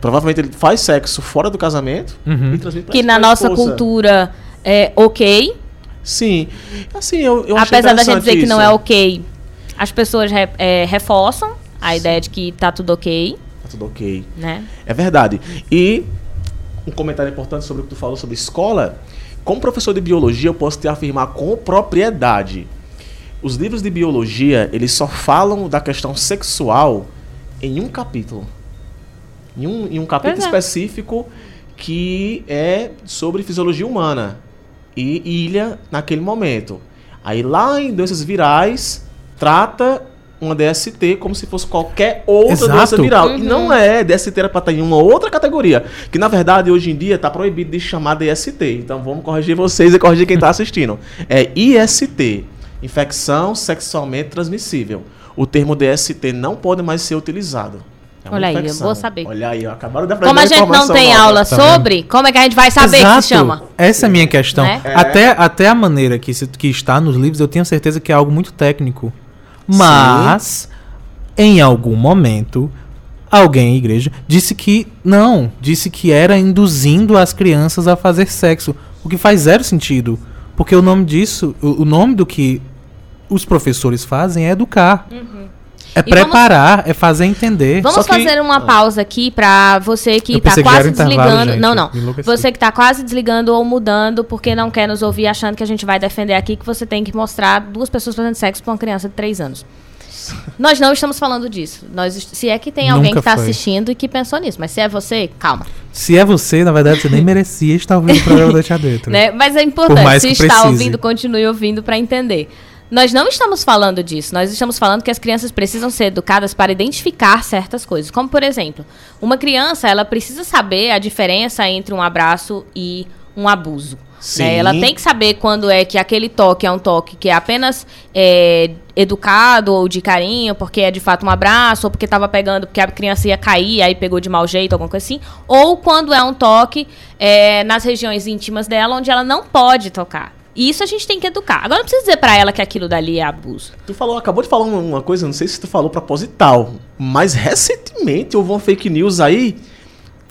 [SPEAKER 3] provavelmente ele faz sexo fora do casamento
[SPEAKER 1] Uhum.
[SPEAKER 3] e transmite pra
[SPEAKER 2] Que na
[SPEAKER 3] pra
[SPEAKER 2] nossa
[SPEAKER 3] esposa.
[SPEAKER 2] cultura é ok,
[SPEAKER 3] Sim. Assim, eu, eu
[SPEAKER 2] apesar da gente dizer que não
[SPEAKER 3] isso.
[SPEAKER 2] é ok, as pessoas re- é, reforçam a ideia de que tá tudo ok,
[SPEAKER 3] Tá tudo ok.
[SPEAKER 2] né?
[SPEAKER 3] É verdade. E um comentário importante sobre o que tu falou sobre escola. Como professor de biologia, eu posso te afirmar com propriedade. Os livros de biologia, eles só falam da questão sexual em um capítulo. Em um, em um capítulo
[SPEAKER 2] é.
[SPEAKER 3] específico que é sobre fisiologia humana. E ilha naquele momento. Aí lá em doenças virais, trata uma DST como se fosse qualquer outra
[SPEAKER 1] Exato.
[SPEAKER 3] doença viral.
[SPEAKER 2] Uhum.
[SPEAKER 3] E não é, DST era pra estar em uma outra categoria. Que na verdade hoje em dia tá proibido de chamar DST. Então vamos corrigir vocês e corrigir quem tá assistindo. [laughs] É IST, infecção sexualmente transmissível. O termo DST não pode mais ser utilizado. É uma
[SPEAKER 2] Olha aí, eu
[SPEAKER 3] infecção.
[SPEAKER 2] vou saber.
[SPEAKER 3] Olha aí, ó, acabaram de
[SPEAKER 2] Como a gente não tem
[SPEAKER 3] nova.
[SPEAKER 2] aula
[SPEAKER 1] tá vendo?
[SPEAKER 2] sobre, como é que a gente vai saber que se chama?
[SPEAKER 1] Essa é a minha questão.
[SPEAKER 2] Né?
[SPEAKER 3] É.
[SPEAKER 1] Até, até a maneira que, se- que está nos livros, eu tenho certeza que é algo muito técnico. Mas, em algum momento, alguém em igreja disse que não, disse que era induzindo as crianças a fazer sexo, o que faz zero sentido, porque o nome disso, o, o nome do que os professores fazem é educar. É.
[SPEAKER 2] E
[SPEAKER 1] preparar, é fazer entender.
[SPEAKER 2] Vamos
[SPEAKER 3] Só que-
[SPEAKER 2] fazer uma pausa aqui pra você que tá
[SPEAKER 1] que já
[SPEAKER 2] quase
[SPEAKER 1] era intervalo,
[SPEAKER 2] desligando.
[SPEAKER 1] gente,
[SPEAKER 2] não, não. Você que tá quase desligando ou mudando porque não quer nos ouvir achando que a gente vai defender aqui que você tem que mostrar duas pessoas fazendo sexo pra uma criança de 3 anos. [laughs] Nós não estamos falando disso. Nós, se é que tem alguém
[SPEAKER 1] Nunca
[SPEAKER 2] que tá
[SPEAKER 1] foi.
[SPEAKER 2] assistindo e que pensou nisso, mas se é você, calma.
[SPEAKER 1] Se é você, na verdade, você nem [laughs] merecia estar ouvindo o programa da Tia Dentro.
[SPEAKER 2] Né? Mas é
[SPEAKER 1] Por
[SPEAKER 2] importante, se
[SPEAKER 1] que
[SPEAKER 2] está
[SPEAKER 1] precise.
[SPEAKER 2] ouvindo, continue ouvindo para entender. Nós não estamos falando disso, nós estamos falando que as crianças precisam ser educadas para identificar certas coisas. Como, por exemplo, uma criança, ela precisa saber a diferença entre um abraço e um abuso. Né? Ela tem que saber quando é que aquele toque é um toque que é apenas é, educado ou de carinho, porque é de fato um abraço, ou porque estava pegando, porque a criança ia cair, aí pegou de mau jeito, alguma coisa assim. Ou quando é um toque é, nas regiões íntimas dela, onde ela não pode tocar. E isso a gente tem que educar. Agora não precisa dizer pra ela que aquilo dali é abuso.
[SPEAKER 3] Tu falou, acabou de falar uma, coisa, não sei se tu falou proposital, mas recentemente houve uma fake news aí,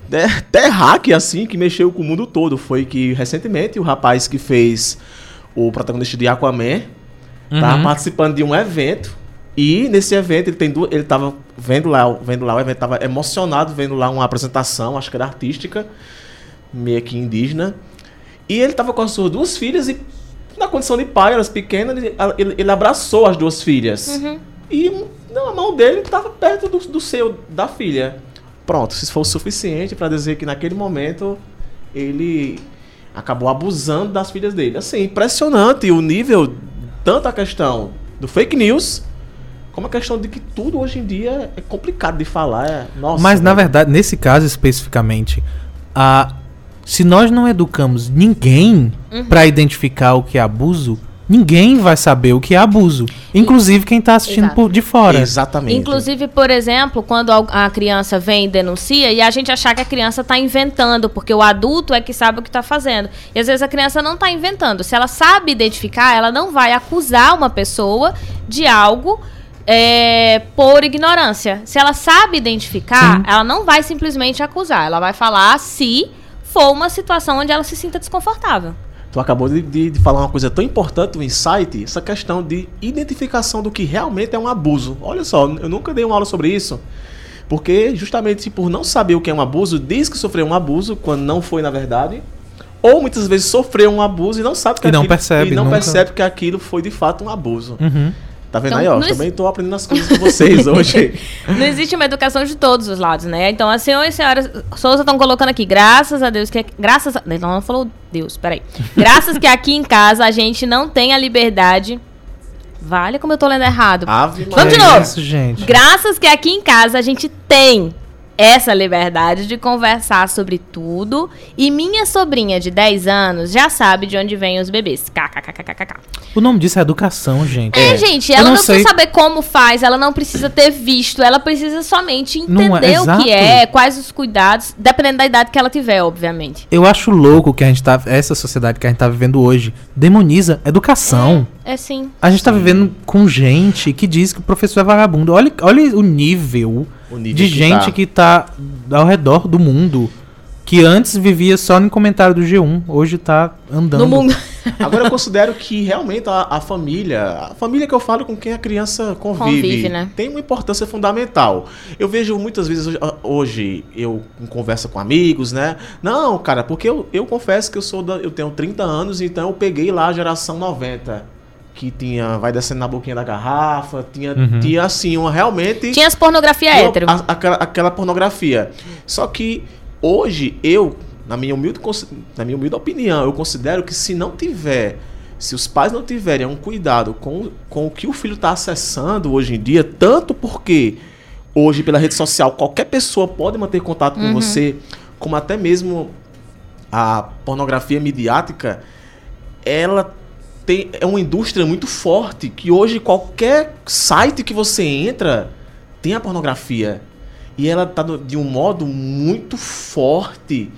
[SPEAKER 3] né, até hack assim, que mexeu com o mundo todo. Foi que recentemente o rapaz que fez o protagonista de Aquaman tava
[SPEAKER 1] Uhum.
[SPEAKER 3] participando de um evento. E nesse evento ele tem du- ele tava vendo lá, vendo lá o evento, tava emocionado vendo lá uma apresentação, acho que era artística, meio que indígena. E ele tava com as suas duas filhas e na condição de pai, elas pequenas, ele, ele- ele abraçou as duas filhas. E um- não, a mão dele estava perto do, do seu, da filha. Pronto, se for o suficiente para dizer que naquele momento ele acabou abusando das filhas dele. Assim, impressionante o nível, tanto a questão do fake news, como a questão de que tudo hoje em dia é complicado de falar. É, nossa,
[SPEAKER 1] Mas na
[SPEAKER 3] velho.
[SPEAKER 1] verdade, nesse caso especificamente, a, se nós não educamos ninguém
[SPEAKER 2] Uhum.
[SPEAKER 1] pra identificar o que é abuso, Ninguém vai saber o que é abuso. Inclusive quem tá assistindo
[SPEAKER 2] Exato.
[SPEAKER 1] por de fora.
[SPEAKER 3] Exatamente.
[SPEAKER 2] Inclusive, por exemplo, quando a criança vem e denuncia e a gente achar que a criança está inventando, porque o adulto é que sabe o que está fazendo. E às vezes a criança não está inventando. Se ela sabe identificar, ela não vai acusar uma pessoa de algo é, por ignorância. Se ela sabe identificar,
[SPEAKER 1] Sim.
[SPEAKER 2] ela não vai simplesmente acusar. Ela vai falar se for uma situação onde ela se sinta desconfortável.
[SPEAKER 3] Tu acabou de, de- de falar uma coisa tão importante, o insight, essa questão de identificação do que realmente é um abuso. Olha só, eu nunca dei uma aula sobre isso. Porque justamente por não saber o que é um abuso, diz que sofreu um abuso quando não foi na verdade. Ou muitas vezes sofreu um abuso e não sabe que
[SPEAKER 1] E não
[SPEAKER 3] aquilo,
[SPEAKER 1] percebe,
[SPEAKER 3] e não
[SPEAKER 1] nunca.
[SPEAKER 3] percebe que aquilo foi de fato um abuso.
[SPEAKER 1] Uhum.
[SPEAKER 3] Tá vendo
[SPEAKER 2] Então,
[SPEAKER 3] aí, ó? Também tô aprendendo as coisas com vocês [laughs] hoje.
[SPEAKER 2] Não existe uma educação de todos os lados, né? Então, a senhora e a senhora Souza estão colocando aqui, graças a Deus que. Graças a. Não, não falou Deus, peraí. Graças que aqui em casa a gente não tem a liberdade. Vale como eu tô lendo errado.
[SPEAKER 3] Ave
[SPEAKER 2] Vamos de novo.
[SPEAKER 1] Isso, gente.
[SPEAKER 2] Graças que aqui em casa a gente tem essa liberdade de conversar sobre tudo. E minha sobrinha de 10 anos já sabe de onde vêm os bebês. KKKKKK.
[SPEAKER 1] O nome disso é educação, gente.
[SPEAKER 2] É, gente,
[SPEAKER 1] Eu
[SPEAKER 2] ela
[SPEAKER 1] não
[SPEAKER 2] não, precisa saber como faz, ela não precisa ter visto, ela precisa somente
[SPEAKER 1] é-
[SPEAKER 2] entender o
[SPEAKER 1] exato.
[SPEAKER 2] que é, quais os cuidados, dependendo da idade que ela tiver, obviamente.
[SPEAKER 1] Eu acho louco que a gente tá. Essa sociedade que a gente tá vivendo hoje demoniza educação.
[SPEAKER 2] É sim.
[SPEAKER 1] A gente tá vivendo com gente que diz que o professor é vagabundo. Olha, olha o nível,
[SPEAKER 3] O nível
[SPEAKER 1] de
[SPEAKER 3] que
[SPEAKER 1] gente
[SPEAKER 3] tá.
[SPEAKER 1] que tá ao redor do mundo. Que antes vivia só no comentário do G1, hoje tá andando.
[SPEAKER 2] No mundo. [laughs]
[SPEAKER 3] Agora eu considero que realmente a, a família, a família que eu falo com quem a criança convive,
[SPEAKER 2] Convive, né?
[SPEAKER 3] tem uma importância fundamental. Eu vejo muitas vezes hoje- eu conversa com amigos, né? Não, cara, porque eu, eu confesso que eu sou da, eu tenho 30 anos, então eu peguei lá a geração 90. Que tinha, vai descendo na boquinha da garrafa, tinha,
[SPEAKER 1] Uhum.
[SPEAKER 3] tinha assim, uma realmente.
[SPEAKER 2] Tinha as pornografia
[SPEAKER 3] Eu-
[SPEAKER 2] hétero.
[SPEAKER 3] a- aquela, aquela pornografia. Só que hoje eu, na minha, humilde, na minha humilde opinião, eu considero que se não tiver, se os pais não tiverem um cuidado com, com o que o filho está acessando hoje em dia, tanto porque hoje pela rede social qualquer pessoa pode manter contato
[SPEAKER 2] Uhum.
[SPEAKER 3] com você, como até mesmo a pornografia midiática, ela tem, é uma indústria muito forte que hoje qualquer site que você entra tem a pornografia. E ela tá de um modo muito forte.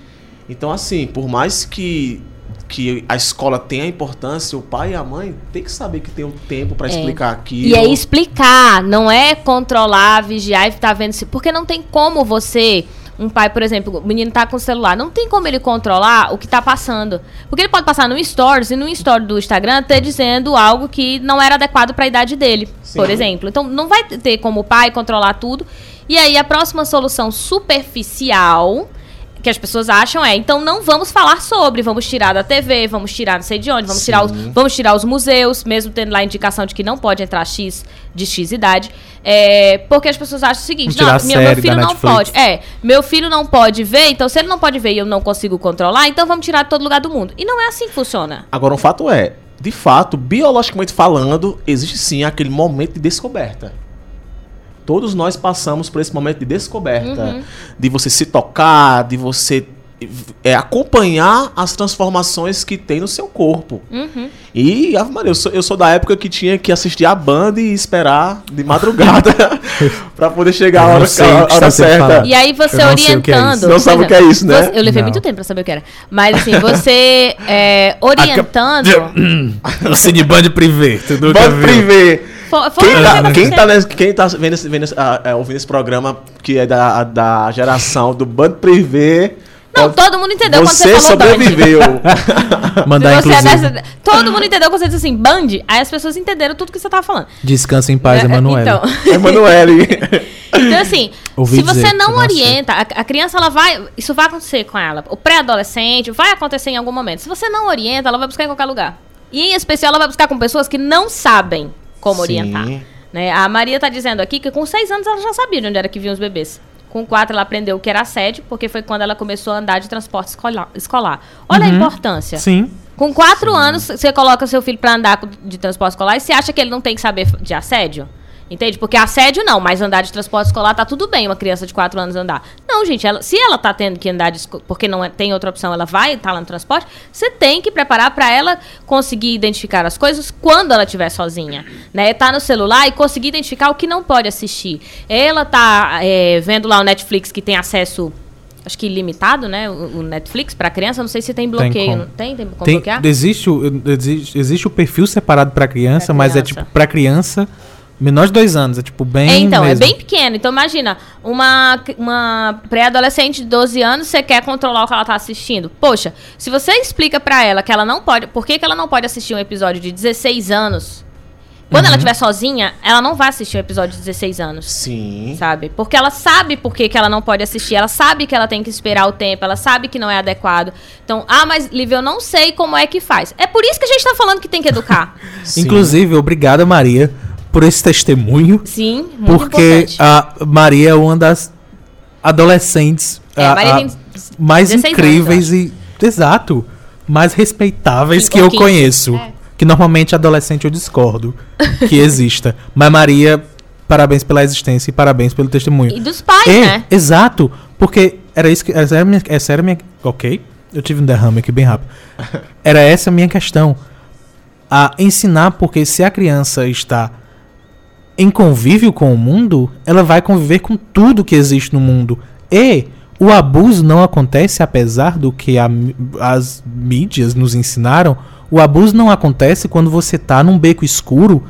[SPEAKER 3] Então, assim, por mais que, que a escola tenha importância, o pai e a mãe tem que saber que tem o tempo para
[SPEAKER 2] É.
[SPEAKER 3] explicar aquilo.
[SPEAKER 2] E é explicar, não é controlar, vigiar e tá vendo se. Porque não tem como você. Um pai, por exemplo, o menino tá com o celular, não tem como ele controlar o que tá passando. Porque ele pode passar no Stories e no Story do Instagram ter dizendo algo que não era adequado para a idade dele,
[SPEAKER 3] Sim.
[SPEAKER 2] por exemplo. Então não vai ter como o pai controlar tudo. E aí a próxima solução superficial que as pessoas acham é, então não vamos falar sobre, vamos tirar da TV, vamos tirar não sei de onde, vamos tirar os, vamos tirar os museus, mesmo tendo lá a indicação de que não pode entrar X de X idade, é, porque as pessoas acham o seguinte, não,
[SPEAKER 1] a
[SPEAKER 2] meu, filho não pode, é, meu filho não pode ver, então se ele não pode ver e eu não consigo controlar, então vamos tirar de todo lugar do mundo. E não é assim que funciona.
[SPEAKER 3] Agora, um fato é, de fato, biologicamente falando, existe sim aquele momento de descoberta. Todos nós passamos por esse momento de descoberta.
[SPEAKER 2] Uhum.
[SPEAKER 3] De você se tocar, de você é, acompanhar as transformações que tem no seu corpo.
[SPEAKER 2] Uhum.
[SPEAKER 3] E, Ave Maria, eu sou, eu sou da época que tinha que assistir a banda e esperar de madrugada [laughs] pra poder chegar a hora,
[SPEAKER 1] sei
[SPEAKER 3] a hora certa.
[SPEAKER 2] E aí você
[SPEAKER 1] Eu não sei o que é
[SPEAKER 2] orientando.
[SPEAKER 1] isso.
[SPEAKER 3] Não sabe o que é isso, né?
[SPEAKER 2] você- eu levei
[SPEAKER 1] Não.
[SPEAKER 2] muito tempo pra saber o que era. Mas assim, você é, [laughs] orientando. [clears throat]
[SPEAKER 1] o Cineband Privé, tu nunca
[SPEAKER 3] Banda
[SPEAKER 1] viu.
[SPEAKER 3] privê.
[SPEAKER 2] Foi, foi
[SPEAKER 3] Quem tá, quem tá, nesse- quem tá vendo esse- vendo esse- é, ouvindo esse programa que é da, da geração do Band Privé.
[SPEAKER 2] Não, todo mundo entendeu quando
[SPEAKER 3] você
[SPEAKER 2] você falou
[SPEAKER 3] sobreviveu. [laughs]
[SPEAKER 1] Mandar,
[SPEAKER 2] você é
[SPEAKER 1] inclusive.
[SPEAKER 2] dessa- todo mundo entendeu quando você disse assim, Band, aí as pessoas entenderam tudo que você tava falando.
[SPEAKER 1] Descansa em paz,
[SPEAKER 2] É,
[SPEAKER 1] Emanuele.
[SPEAKER 2] Então, [laughs]
[SPEAKER 3] Emanuele. [laughs]
[SPEAKER 2] então assim,
[SPEAKER 1] Ouvi
[SPEAKER 2] se
[SPEAKER 1] dizer
[SPEAKER 2] você não
[SPEAKER 1] você não
[SPEAKER 2] orienta, a, a criança ela vai, isso vai acontecer com ela. O pré-adolescente vai acontecer em algum momento. Se você não orienta, ela vai buscar em qualquer lugar. E em especial ela vai buscar com pessoas que não sabem como
[SPEAKER 3] Sim.
[SPEAKER 2] orientar. Né? A Maria tá dizendo aqui que com seis anos ela já sabia de onde era que vinham os bebês. Com quatro ela aprendeu o que era assédio, porque foi quando ela começou a andar de transporte escolar. Olha a
[SPEAKER 1] Uhum.
[SPEAKER 2] importância.
[SPEAKER 1] Sim.
[SPEAKER 2] Com quatro anos, você coloca seu filho pra andar de transporte escolar e você acha que ele não tem que saber de assédio? Entende? Porque assédio não, mas andar de transporte escolar tá tudo bem, uma criança de 4 anos andar. Não, gente, ela, se ela tá tendo que andar de, porque não é- tem outra opção, ela vai estar lá no transporte, você tem que preparar para ela conseguir identificar as coisas quando ela estiver sozinha, né? Tá no celular e conseguir identificar o que não pode assistir. Ela tá é, vendo lá o Netflix que tem acesso acho que ilimitado, né? O, Netflix para criança, não sei se tem bloqueio, não tem? Tem como
[SPEAKER 1] Tem,
[SPEAKER 2] bloquear?
[SPEAKER 1] existe, o, existe, existe o perfil separado pra criança,
[SPEAKER 2] Pra
[SPEAKER 1] mas é
[SPEAKER 2] criança.
[SPEAKER 1] tipo pra criança menor de dois anos. É tipo bem.
[SPEAKER 2] É, então,
[SPEAKER 1] mesmo.
[SPEAKER 2] é bem pequeno. Então, imagina, uma, uma pré-adolescente de 12 anos, você quer controlar o que ela tá assistindo. Poxa, se você explica pra ela que ela não pode. Por que, que ela não pode assistir um episódio de 16 anos? Quando
[SPEAKER 1] Uhum.
[SPEAKER 2] ela estiver sozinha, ela não vai assistir um episódio de 16 anos.
[SPEAKER 3] Sim.
[SPEAKER 2] Sabe? Porque ela sabe por que, que ela não pode assistir, ela sabe que ela tem que esperar o tempo, ela sabe que não é adequado. Então, ah, mas Lívia, eu não sei como é que faz. É por isso que a gente tá falando que tem que educar. [laughs]
[SPEAKER 1] Inclusive, obrigada, Maria, por esse testemunho.
[SPEAKER 2] Sim, muito
[SPEAKER 1] porque
[SPEAKER 2] importante.
[SPEAKER 1] a Maria é uma das adolescentes
[SPEAKER 2] É,
[SPEAKER 1] a-
[SPEAKER 2] a
[SPEAKER 1] mais
[SPEAKER 2] 16 anos,
[SPEAKER 1] incríveis e. Exato. Mais respeitáveis
[SPEAKER 2] Sim,
[SPEAKER 1] que eu
[SPEAKER 2] ou 15.
[SPEAKER 1] conheço.
[SPEAKER 2] É.
[SPEAKER 1] Que normalmente adolescente eu discordo que [laughs] exista. Mas Maria, parabéns pela existência e parabéns pelo testemunho.
[SPEAKER 2] E dos pais,
[SPEAKER 1] É,
[SPEAKER 2] né?
[SPEAKER 1] Exato. Porque era isso que. Essa era a minha. Essa era a minha ok. Eu tive um derrame aqui bem rápido. [laughs] Era essa a minha questão. A ensinar, porque se a criança está em convívio com o mundo, ela vai conviver com tudo que existe no mundo. E o abuso não acontece, apesar do que a as mídias nos ensinaram. O abuso não acontece quando você tá num beco escuro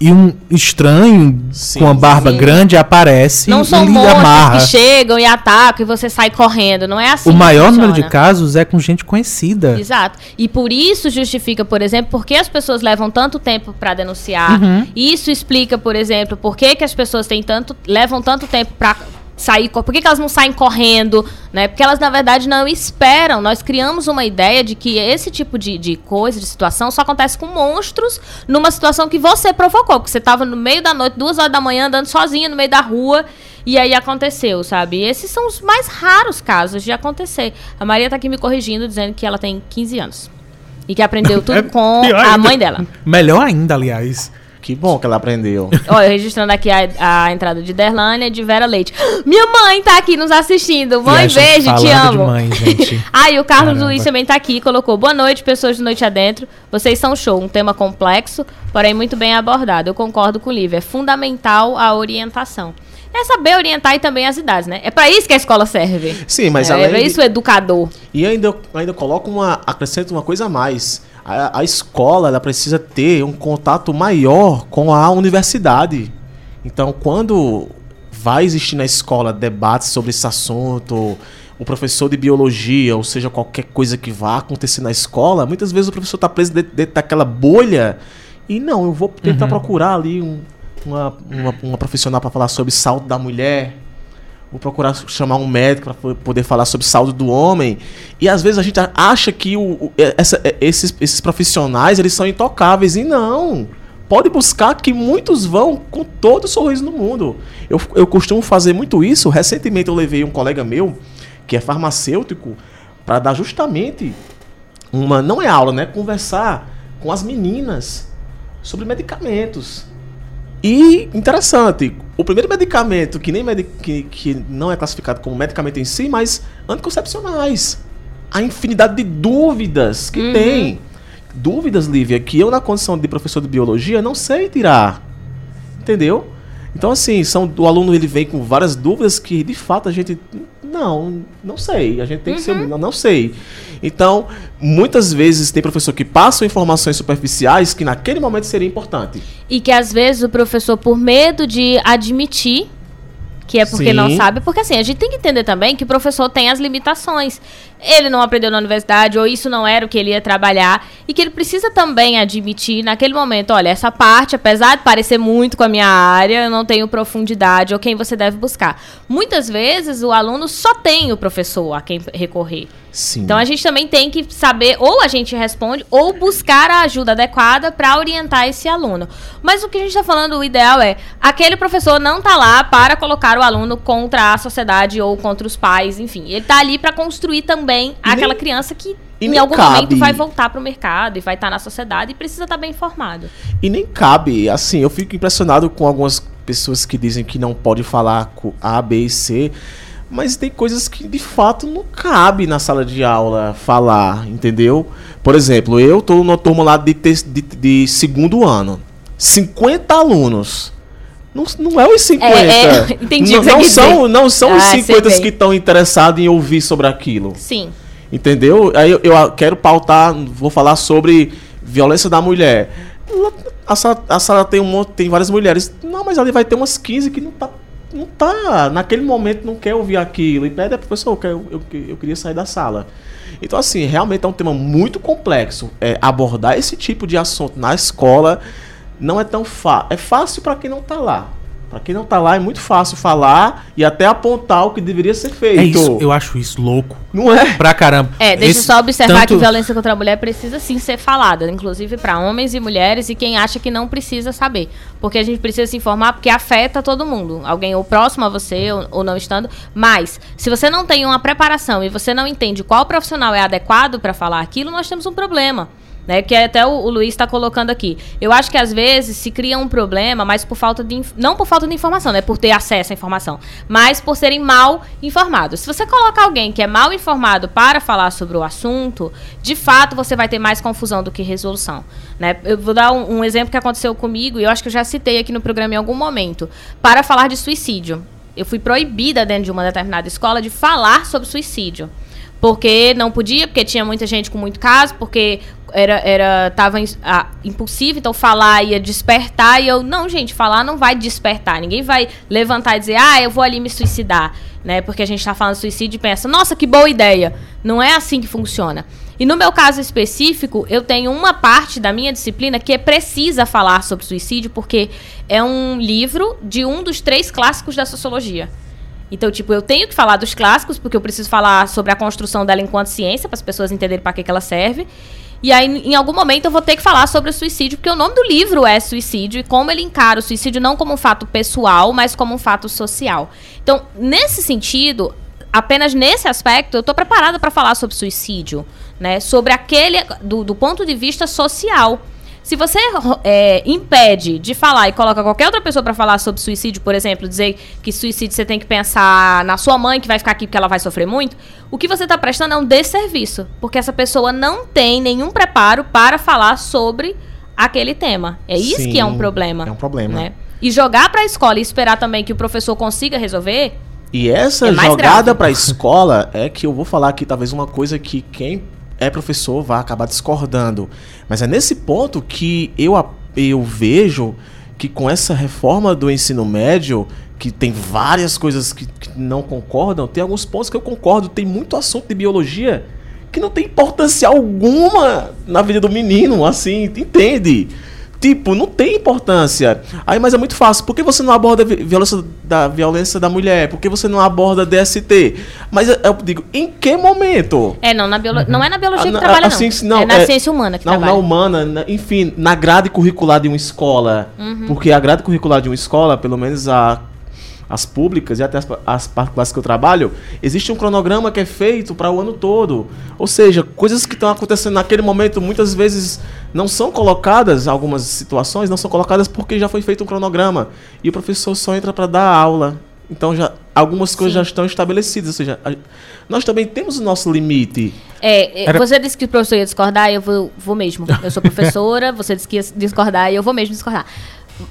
[SPEAKER 1] e um estranho
[SPEAKER 3] Sim,
[SPEAKER 1] com a barba
[SPEAKER 2] sim.
[SPEAKER 1] grande aparece
[SPEAKER 2] Não
[SPEAKER 1] e
[SPEAKER 2] são
[SPEAKER 1] lhe
[SPEAKER 2] monstros
[SPEAKER 1] amarra.
[SPEAKER 2] que chegam e atacam e você sai correndo. Não é assim.
[SPEAKER 1] O
[SPEAKER 2] que
[SPEAKER 1] maior número de casos é com gente conhecida.
[SPEAKER 2] Exato. E por isso justifica, por exemplo, por que as pessoas levam tanto tempo para denunciar.
[SPEAKER 1] Uhum.
[SPEAKER 2] Isso explica, por exemplo, por que, que as pessoas têm tanto, levam tanto tempo para sair, por que, que elas não saem correndo, né? Porque elas, na verdade, não esperam. Nós criamos uma ideia de que esse tipo de, de coisa, de situação, só acontece com monstros numa situação que você provocou. Porque você estava no meio da noite, duas horas da manhã, andando sozinha no meio da rua. E aí aconteceu, sabe? E esses são os mais raros casos de acontecer. A Maria tá aqui me corrigindo, dizendo que ela tem 15 anos. E que aprendeu [laughs] tudo
[SPEAKER 1] É
[SPEAKER 2] com a mãe dela.
[SPEAKER 1] Melhor ainda, aliás.
[SPEAKER 3] Que bom que ela aprendeu. [laughs]
[SPEAKER 2] Olha, registrando aqui a, a entrada de Derlânia e de Vera Leite. Minha mãe tá aqui nos assistindo. Mãe, beijo, te amo.
[SPEAKER 1] mãe, gente. [laughs]
[SPEAKER 2] Ah, e o Carlos
[SPEAKER 1] Caramba.
[SPEAKER 2] Luiz também tá aqui, colocou boa noite, pessoas de noite adentro. Vocês são show, um tema complexo, porém muito bem abordado. Eu concordo com o Lívia, é fundamental a orientação. É saber orientar e também as idades, né? É pra isso que a escola serve.
[SPEAKER 3] Sim, mas
[SPEAKER 2] é,
[SPEAKER 3] além
[SPEAKER 2] é isso o educador.
[SPEAKER 3] E ainda, eu ainda coloco uma. acrescento uma coisa a mais. A, a escola ela precisa ter um contato maior com a universidade. Então, quando vai existir na escola debates sobre esse assunto, o professor de biologia, ou seja, qualquer coisa que vá acontecer na escola, muitas vezes o professor está preso dentro, dentro daquela bolha e não, eu vou tentar procurar ali um- uma, uma, uma profissional para falar sobre saúde da mulher, Vou procurar chamar um médico para poder falar sobre saúde do homem. E às vezes a gente acha que o, o- essa- esses, esses profissionais eles são intocáveis. E não. Pode buscar que muitos vão com todo o sorriso no mundo. Eu, eu costumo fazer muito isso. Recentemente eu levei um colega meu, que é farmacêutico, para dar justamente uma. Não é aula, né? Conversar com as meninas sobre medicamentos. E interessante, o primeiro medicamento que nem que, que não é classificado como medicamento em si, mas anticoncepcionais. A infinidade de dúvidas que
[SPEAKER 2] Uhum.
[SPEAKER 3] tem. Dúvidas, Lívia, que eu, na condição de professor de biologia, não sei tirar. Entendeu? Então, assim, são, o aluno ele vem com várias dúvidas que, de fato, a gente. Não, não sei. A gente tem que ser. Não, não sei. Então, muitas vezes tem professor que passa informações superficiais que naquele momento seria importante.
[SPEAKER 2] E que às vezes o professor, por medo de admitir que é porque
[SPEAKER 3] Sim.
[SPEAKER 2] não sabe, porque assim, a gente tem que entender também que o professor tem as limitações. Ele não aprendeu na universidade, ou isso não era o que ele ia trabalhar, e que ele precisa também admitir naquele momento, olha, essa parte, apesar de parecer muito com a minha área, eu não tenho profundidade, ou quem você deve buscar. Muitas vezes o aluno só tem o professor a quem recorrer.
[SPEAKER 3] Sim.
[SPEAKER 2] Então a gente também tem que saber, ou a gente responde, ou buscar a ajuda adequada para orientar esse aluno. Mas o que a gente está falando, o ideal é, aquele professor não tá lá para colocar o aluno contra a sociedade ou contra os pais, enfim. Ele tá ali para construir também
[SPEAKER 3] nem-
[SPEAKER 2] aquela criança que
[SPEAKER 3] e
[SPEAKER 2] em
[SPEAKER 3] nem
[SPEAKER 2] algum
[SPEAKER 3] cabe-
[SPEAKER 2] momento vai voltar para o mercado e vai estar na sociedade e precisa estar bem informado.
[SPEAKER 3] E nem cabe, assim, eu fico impressionado com algumas pessoas que dizem que não pode falar com A, B e C, mas tem coisas que de fato não cabe na sala de aula falar, entendeu? Por exemplo, eu tô numa turma lá de, de, de segundo ano, 50 alunos. Não, não é os 50.
[SPEAKER 2] É, é, [laughs] entendi
[SPEAKER 3] não, não são, não são os
[SPEAKER 2] Ah, sei
[SPEAKER 3] 50
[SPEAKER 2] bem.
[SPEAKER 3] que estão interessados em ouvir sobre aquilo.
[SPEAKER 2] Sim.
[SPEAKER 3] Entendeu? Aí eu, eu quero pautar, vou falar sobre violência da mulher. A sala, a sala tem um monte, tem várias mulheres. Não, mas ali vai ter umas 15 que não tá. Não tá. Naquele momento não quer ouvir aquilo. E pede, professor, eu, quero- eu, eu, eu queria sair da sala. Então, assim, realmente é um tema muito complexo. É, abordar esse tipo de assunto na escola não é tão fácil. É fácil para quem não tá lá. Para quem não tá lá é muito fácil falar e até apontar o que deveria ser feito.
[SPEAKER 1] É isso, eu acho isso louco.
[SPEAKER 3] Não é?
[SPEAKER 1] Pra caramba.
[SPEAKER 2] É, deixa eu
[SPEAKER 1] Esse
[SPEAKER 2] só observar
[SPEAKER 1] tanto-
[SPEAKER 2] que violência contra a mulher precisa sim ser falada, inclusive para homens e mulheres e quem acha que não precisa saber. Porque a gente precisa se informar porque afeta todo mundo. Alguém ou próximo a você ou, ou não estando. Mas, se você não tem uma preparação e você não entende qual profissional é adequado para falar aquilo, nós temos um problema. Né, que até o, o Luiz está colocando aqui. Eu acho que às vezes se cria um problema, mas por falta de. Não por falta de informação, né? Por ter acesso à informação, mas por serem mal informados. Se você colocar alguém que é mal informado para falar sobre o assunto, de fato você vai ter mais confusão do que resolução. Né? Eu vou dar um, um exemplo que aconteceu comigo, e eu acho que eu já citei aqui no programa em algum momento, para falar de suicídio. Eu fui proibida dentro de uma determinada escola de falar sobre suicídio. Porque não podia, porque tinha muita gente com muito caso, porque era, era tava ah, impossível, então falar ia despertar. E eu, não, gente, falar não vai despertar. Ninguém vai levantar e dizer, ah, eu vou ali me suicidar. Né? Porque a gente tá falando suicídio e pensa, nossa, que boa ideia. Não é assim que funciona. E no meu caso específico, eu tenho uma parte da minha disciplina que é precisa falar sobre suicídio, porque é um livro de um dos três clássicos da sociologia. Então, tipo, eu tenho que falar dos clássicos, porque eu preciso falar sobre a construção dela enquanto ciência, para as pessoas entenderem para que, que ela serve. E aí, em algum momento, eu vou ter que falar sobre o suicídio, porque o nome do livro é Suicídio, e como ele encara o suicídio não como um fato pessoal, mas como um fato social. Então, nesse sentido, apenas nesse aspecto, eu estou preparada para falar sobre suicídio, né? Sobre aquele, do, do ponto de vista social. Se você é, impede de falar e coloca qualquer outra pessoa para falar sobre suicídio, por exemplo, dizer que suicídio você tem que pensar na sua mãe que vai ficar aqui porque ela vai sofrer muito, o que você está prestando é um desserviço, porque essa pessoa não tem nenhum preparo para falar sobre aquele tema. É isso
[SPEAKER 3] Sim,
[SPEAKER 2] que é um problema.
[SPEAKER 3] é um problema.
[SPEAKER 2] Né? E jogar para a escola e esperar também que o professor consiga resolver,
[SPEAKER 3] E essa
[SPEAKER 2] É
[SPEAKER 3] jogada para a escola é que eu vou falar aqui talvez uma coisa que quem é professor vai acabar discordando. Mas é nesse ponto que eu, eu vejo que com essa reforma do ensino médio, que tem várias coisas que, que não concordam, tem alguns pontos que eu concordo. Tem muito assunto de biologia que não tem importância alguma na vida do menino, assim, entende? Tipo, não tem importância. Aí, mas é muito fácil. Por que você não aborda vi- violência da violência da mulher? Por que você não aborda DST? Mas eu, eu digo, em que momento?
[SPEAKER 2] é não na biolo... não é na biologia
[SPEAKER 3] Ah,
[SPEAKER 2] que
[SPEAKER 3] na-
[SPEAKER 2] trabalha
[SPEAKER 3] assim,
[SPEAKER 2] não.
[SPEAKER 3] não,
[SPEAKER 2] é na
[SPEAKER 3] é-
[SPEAKER 2] ciência humana que
[SPEAKER 3] Na,
[SPEAKER 2] trabalha.
[SPEAKER 3] na humana, na- enfim, na grade curricular de uma escola.
[SPEAKER 2] Uhum.
[SPEAKER 3] Porque a grade curricular de uma escola, pelo menos a, as públicas e até as, as particulares que eu trabalho, existe um cronograma que é feito para o ano todo. Ou seja, coisas que estão acontecendo naquele momento muitas vezes não são colocadas, algumas situações não são colocadas porque já foi feito um cronograma. E o professor só entra para dar aula. Então já algumas coisas
[SPEAKER 2] Sim.
[SPEAKER 3] já estão estabelecidas. Ou seja, a- nós também temos o nosso limite.
[SPEAKER 2] É, é,
[SPEAKER 1] Era-
[SPEAKER 2] você disse que o professor ia discordar, eu vou, vou mesmo. [laughs] Eu sou professora, você disse que ia discordar e eu vou mesmo discordar.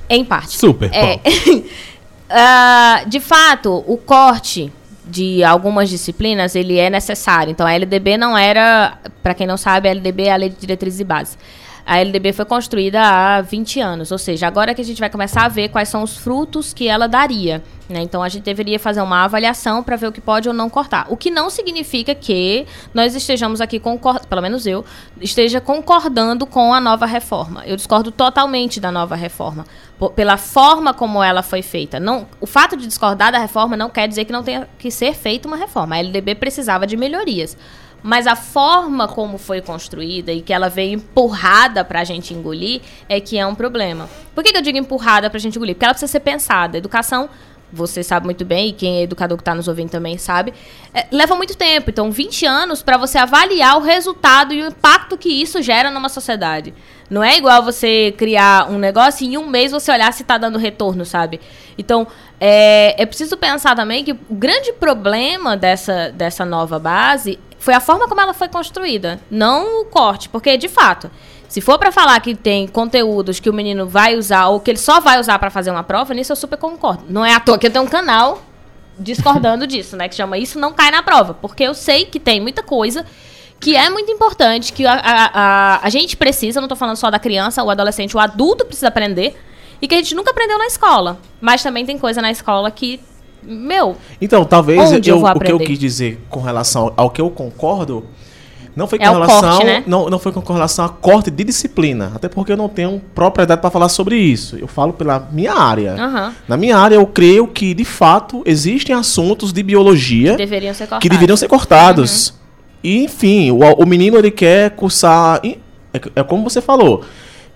[SPEAKER 2] Em parte.
[SPEAKER 1] Super.
[SPEAKER 2] É, [laughs] Ah, de fato, o corte de algumas disciplinas, ele é necessário. Então, a LDB não era, para quem não sabe, a LDB é a Lei de Diretrizes e Bases. A LDB foi construída há 20 anos, ou seja, agora que a gente vai começar a ver quais são os frutos que ela daria. né? Então, a gente deveria fazer uma avaliação para ver o que pode ou não cortar. O que não significa que nós estejamos aqui pelo menos eu, esteja concordando com a nova reforma. Eu discordo totalmente da nova reforma, pela forma como ela foi feita. Não, o fato de discordar da reforma não quer dizer que não tenha que ser feita uma reforma. A LDB precisava de melhorias. Mas a forma como foi construída e que ela veio empurrada pra gente engolir é que é um problema. Por que, que eu digo empurrada pra gente engolir? Porque ela precisa ser pensada. Educação você sabe muito bem, e quem é educador que está nos ouvindo também sabe, é, leva muito tempo. Então, 20 anos para você avaliar o resultado e o impacto que isso gera numa sociedade. Não é igual você criar um negócio e em um mês você olhar se está dando retorno, sabe? Então, é, é preciso pensar também que o grande problema dessa, dessa nova base foi a forma como ela foi construída, não o corte, porque de fato, se for para falar que tem conteúdos que o menino vai usar ou que ele só vai usar para fazer uma prova, nisso eu super concordo. Não é à toa que eu tenho um canal discordando [laughs] disso, né, que chama Isso Não Cai na Prova, porque eu sei que tem muita coisa que é muito importante, que a, a, a, a gente precisa, não estou falando só da criança, o adolescente, o adulto precisa aprender, e que a gente nunca aprendeu na escola. Mas também tem coisa na escola que meu.
[SPEAKER 3] Então, talvez eu, eu o que eu quis dizer com relação ao que eu concordo não foi com
[SPEAKER 2] é
[SPEAKER 3] relação,
[SPEAKER 2] corte, né?
[SPEAKER 3] não, não foi com relação a corte de disciplina, até porque eu não tenho propriedade para falar sobre isso. Eu falo pela minha área.
[SPEAKER 2] Uhum.
[SPEAKER 3] Na minha área, eu creio que de fato existem assuntos de biologia
[SPEAKER 2] que deveriam ser cortados.
[SPEAKER 3] Que deveriam ser cortados. Uhum. E, enfim, o, o menino ele quer cursar. É, é como você falou.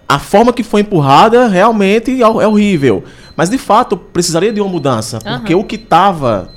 [SPEAKER 3] A forma que foi empurrada realmente é, é horrível. Mas de fato precisaria de uma mudança, uhum. porque o que estava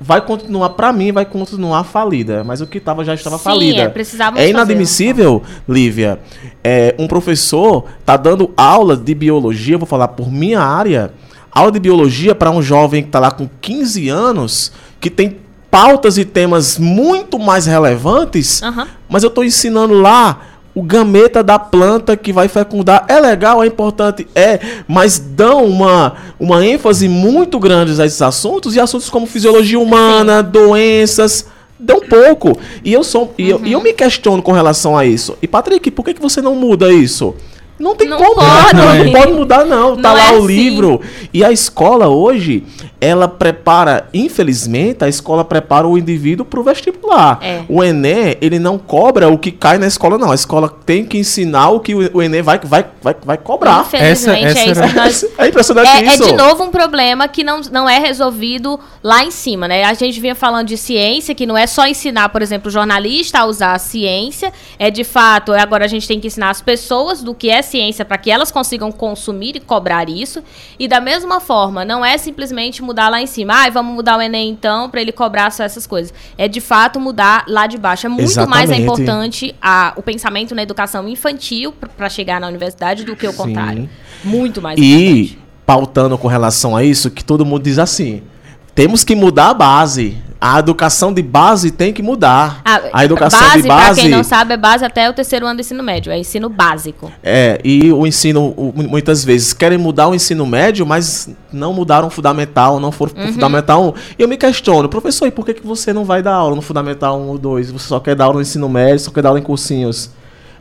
[SPEAKER 3] vai continuar para mim vai continuar falida, mas o que estava já estava
[SPEAKER 2] Sim,
[SPEAKER 3] falida.
[SPEAKER 2] É, precisava
[SPEAKER 3] é inadmissível, Lívia. É, um professor tá dando aula de biologia, vou falar por minha área, aula de biologia para um jovem que está lá com 15 anos, que tem pautas e temas muito mais relevantes,
[SPEAKER 2] uhum.
[SPEAKER 3] mas eu estou ensinando lá o gameta da planta que vai fecundar. É legal, é importante, é, mas dão uma, uma ênfase muito grande a esses assuntos e assuntos como fisiologia humana, Sim. doenças. Dão pouco. E eu sou. E, eu, e eu uhum. me questiono com relação a isso. E, Patrick, por que, que você não muda isso? Não tem
[SPEAKER 2] não
[SPEAKER 3] como,
[SPEAKER 2] pode.
[SPEAKER 3] Não, não, pode mudar, não. Tá
[SPEAKER 2] não
[SPEAKER 3] lá
[SPEAKER 2] é
[SPEAKER 3] o
[SPEAKER 2] assim.
[SPEAKER 3] livro. E a escola hoje, ela prepara, infelizmente, a escola prepara o indivíduo para o vestibular.
[SPEAKER 2] É.
[SPEAKER 3] O Enem, ele não cobra o que cai na escola, não. A escola tem que ensinar o que o Enem vai, vai, vai, vai cobrar.
[SPEAKER 2] Infelizmente,
[SPEAKER 1] essa,
[SPEAKER 2] é isso que nós... [laughs]
[SPEAKER 3] É impressionante
[SPEAKER 2] é,
[SPEAKER 3] isso.
[SPEAKER 2] É de novo um problema que não, não é resolvido lá em cima, né? A gente vinha falando de ciência, que não é só ensinar, por exemplo, o jornalista a usar a ciência. É de fato, agora a gente tem que ensinar as pessoas do que é ciência para que elas consigam consumir e cobrar isso. E da mesma forma, não é simplesmente mudar lá em cima. Ah, vamos mudar o Enem então para ele cobrar só essas coisas. É de fato mudar lá de baixo. É muito
[SPEAKER 3] Exatamente.
[SPEAKER 2] mais importante a, o pensamento na educação infantil para chegar na universidade do que o
[SPEAKER 3] Sim.
[SPEAKER 2] contrário. Muito mais
[SPEAKER 3] E
[SPEAKER 2] importante.
[SPEAKER 3] pautando com relação a isso, que todo mundo diz assim: temos que mudar a base. A educação de base tem que mudar. a educação
[SPEAKER 2] base,
[SPEAKER 3] de base.
[SPEAKER 2] Pra quem não sabe, é base até o terceiro ano do ensino médio. É ensino básico.
[SPEAKER 3] É, e o ensino, muitas vezes, querem mudar o ensino médio, mas não mudaram o fundamental, não foram
[SPEAKER 2] Uhum.
[SPEAKER 3] fundamental 1. E eu me questiono, professor, e por que, que você não vai dar aula no fundamental 1 ou 2? Você só quer dar aula no ensino médio, só quer dar aula em cursinhos?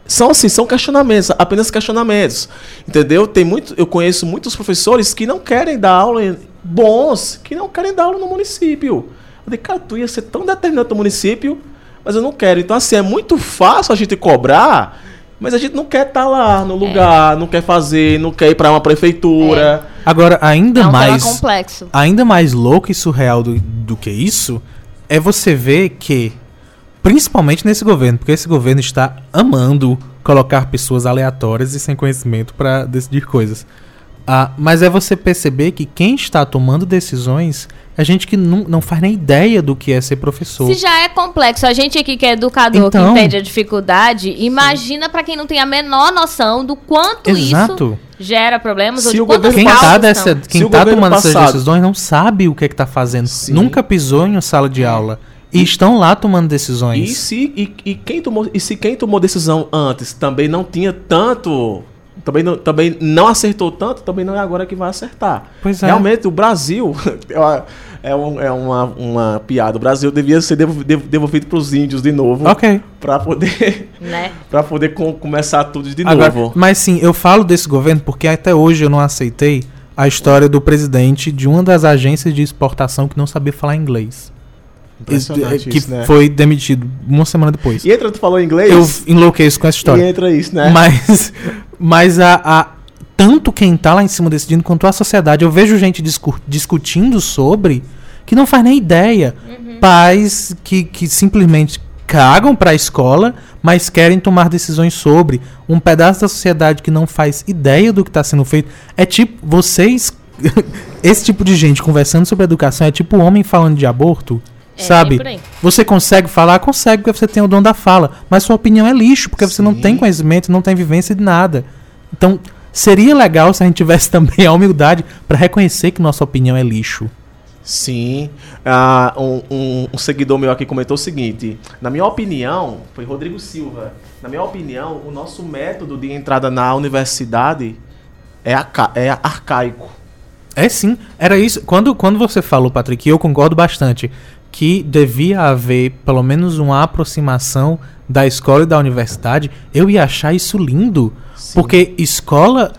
[SPEAKER 3] São assim, são questionamentos, apenas questionamentos. Entendeu? Tem muito, eu conheço muitos professores que não querem dar aula em- bons, que não querem dar aula no município. Eu digo, cara, tu ia ser tão determinante no município, mas eu não quero. Então, assim, é muito fácil a gente cobrar, mas a gente não quer estar lá no lugar, não quer fazer, não quer ir para uma prefeitura.
[SPEAKER 1] Agora, ainda
[SPEAKER 2] é um
[SPEAKER 1] mais.
[SPEAKER 2] tema complexo.
[SPEAKER 1] Ainda mais louco e surreal do, do que isso é você ver que, principalmente nesse governo, porque esse governo está amando colocar pessoas aleatórias e sem conhecimento para decidir coisas. Ah, mas é você perceber que quem está tomando decisões é gente que não, não faz nem ideia do que é ser professor.
[SPEAKER 2] Se já é complexo, a gente aqui que é educador,
[SPEAKER 1] Então-
[SPEAKER 2] que entende a dificuldade, imagina pra quem não tem a menor noção do quanto
[SPEAKER 1] Exato.
[SPEAKER 2] isso gera problemas ou
[SPEAKER 3] Se
[SPEAKER 2] de
[SPEAKER 3] o
[SPEAKER 1] Quem tá,
[SPEAKER 2] são.
[SPEAKER 1] dessa, quem tá tomando essas
[SPEAKER 3] passado-
[SPEAKER 1] decisões não sabe o que é que tá fazendo.
[SPEAKER 3] Sim.
[SPEAKER 1] Nunca pisou em uma sala de aula. E estão lá tomando decisões.
[SPEAKER 3] E se, e, e quem tomou, e se quem tomou decisão antes também não tinha tanto. Também não, também não acertou tanto, também não é agora que vai acertar.
[SPEAKER 1] Pois é.
[SPEAKER 3] Realmente, o Brasil. [laughs] é um- é uma, uma piada. O Brasil devia ser devo- devo- devolvido para os índios de novo.
[SPEAKER 1] Ok.
[SPEAKER 3] Para poder,
[SPEAKER 2] Né? [laughs]
[SPEAKER 3] pra poder com- começar tudo de
[SPEAKER 1] Agora,
[SPEAKER 3] novo.
[SPEAKER 1] mas sim, eu falo desse governo porque até hoje eu não aceitei a história do presidente de uma das agências de exportação que não sabia falar inglês.
[SPEAKER 3] Impressionante
[SPEAKER 1] que
[SPEAKER 3] isso, né?
[SPEAKER 1] foi demitido uma semana depois.
[SPEAKER 3] E entra, tu falou inglês?
[SPEAKER 1] Eu enlouqueço com essa
[SPEAKER 3] E
[SPEAKER 1] história.
[SPEAKER 3] entra isso, né?
[SPEAKER 1] Mas, [laughs] mas a, a- tanto quem tá lá em cima decidindo quanto a sociedade, eu vejo gente discu- discutindo sobre que não faz nem ideia. Pais que, que simplesmente cagam pra escola, mas querem tomar decisões sobre um pedaço da sociedade que não faz ideia do que está sendo feito. É tipo, vocês [laughs] esse tipo de gente conversando sobre educação é tipo homem falando de aborto.
[SPEAKER 2] É,
[SPEAKER 1] sabe?
[SPEAKER 2] por aí.
[SPEAKER 1] Você consegue falar? Consegue, porque você tem o dom da fala. Mas sua opinião é lixo, porque você não
[SPEAKER 3] Sim.
[SPEAKER 1] tem conhecimento, não tem vivência de nada. Então, seria legal se a gente tivesse [laughs] também a humildade pra reconhecer que nossa opinião é lixo.
[SPEAKER 3] Sim. Ah, um, um- um seguidor meu aqui comentou o seguinte: na minha opinião, foi Rodrigo Silva. Na minha opinião, o nosso método de entrada na universidade é, aca- é arcaico.
[SPEAKER 1] É sim, era isso. Quando, quando você falou, Patrick, e eu concordo bastante, que devia haver pelo menos uma aproximação da escola e da universidade, eu ia achar isso lindo.
[SPEAKER 3] Sim.
[SPEAKER 1] Porque escola,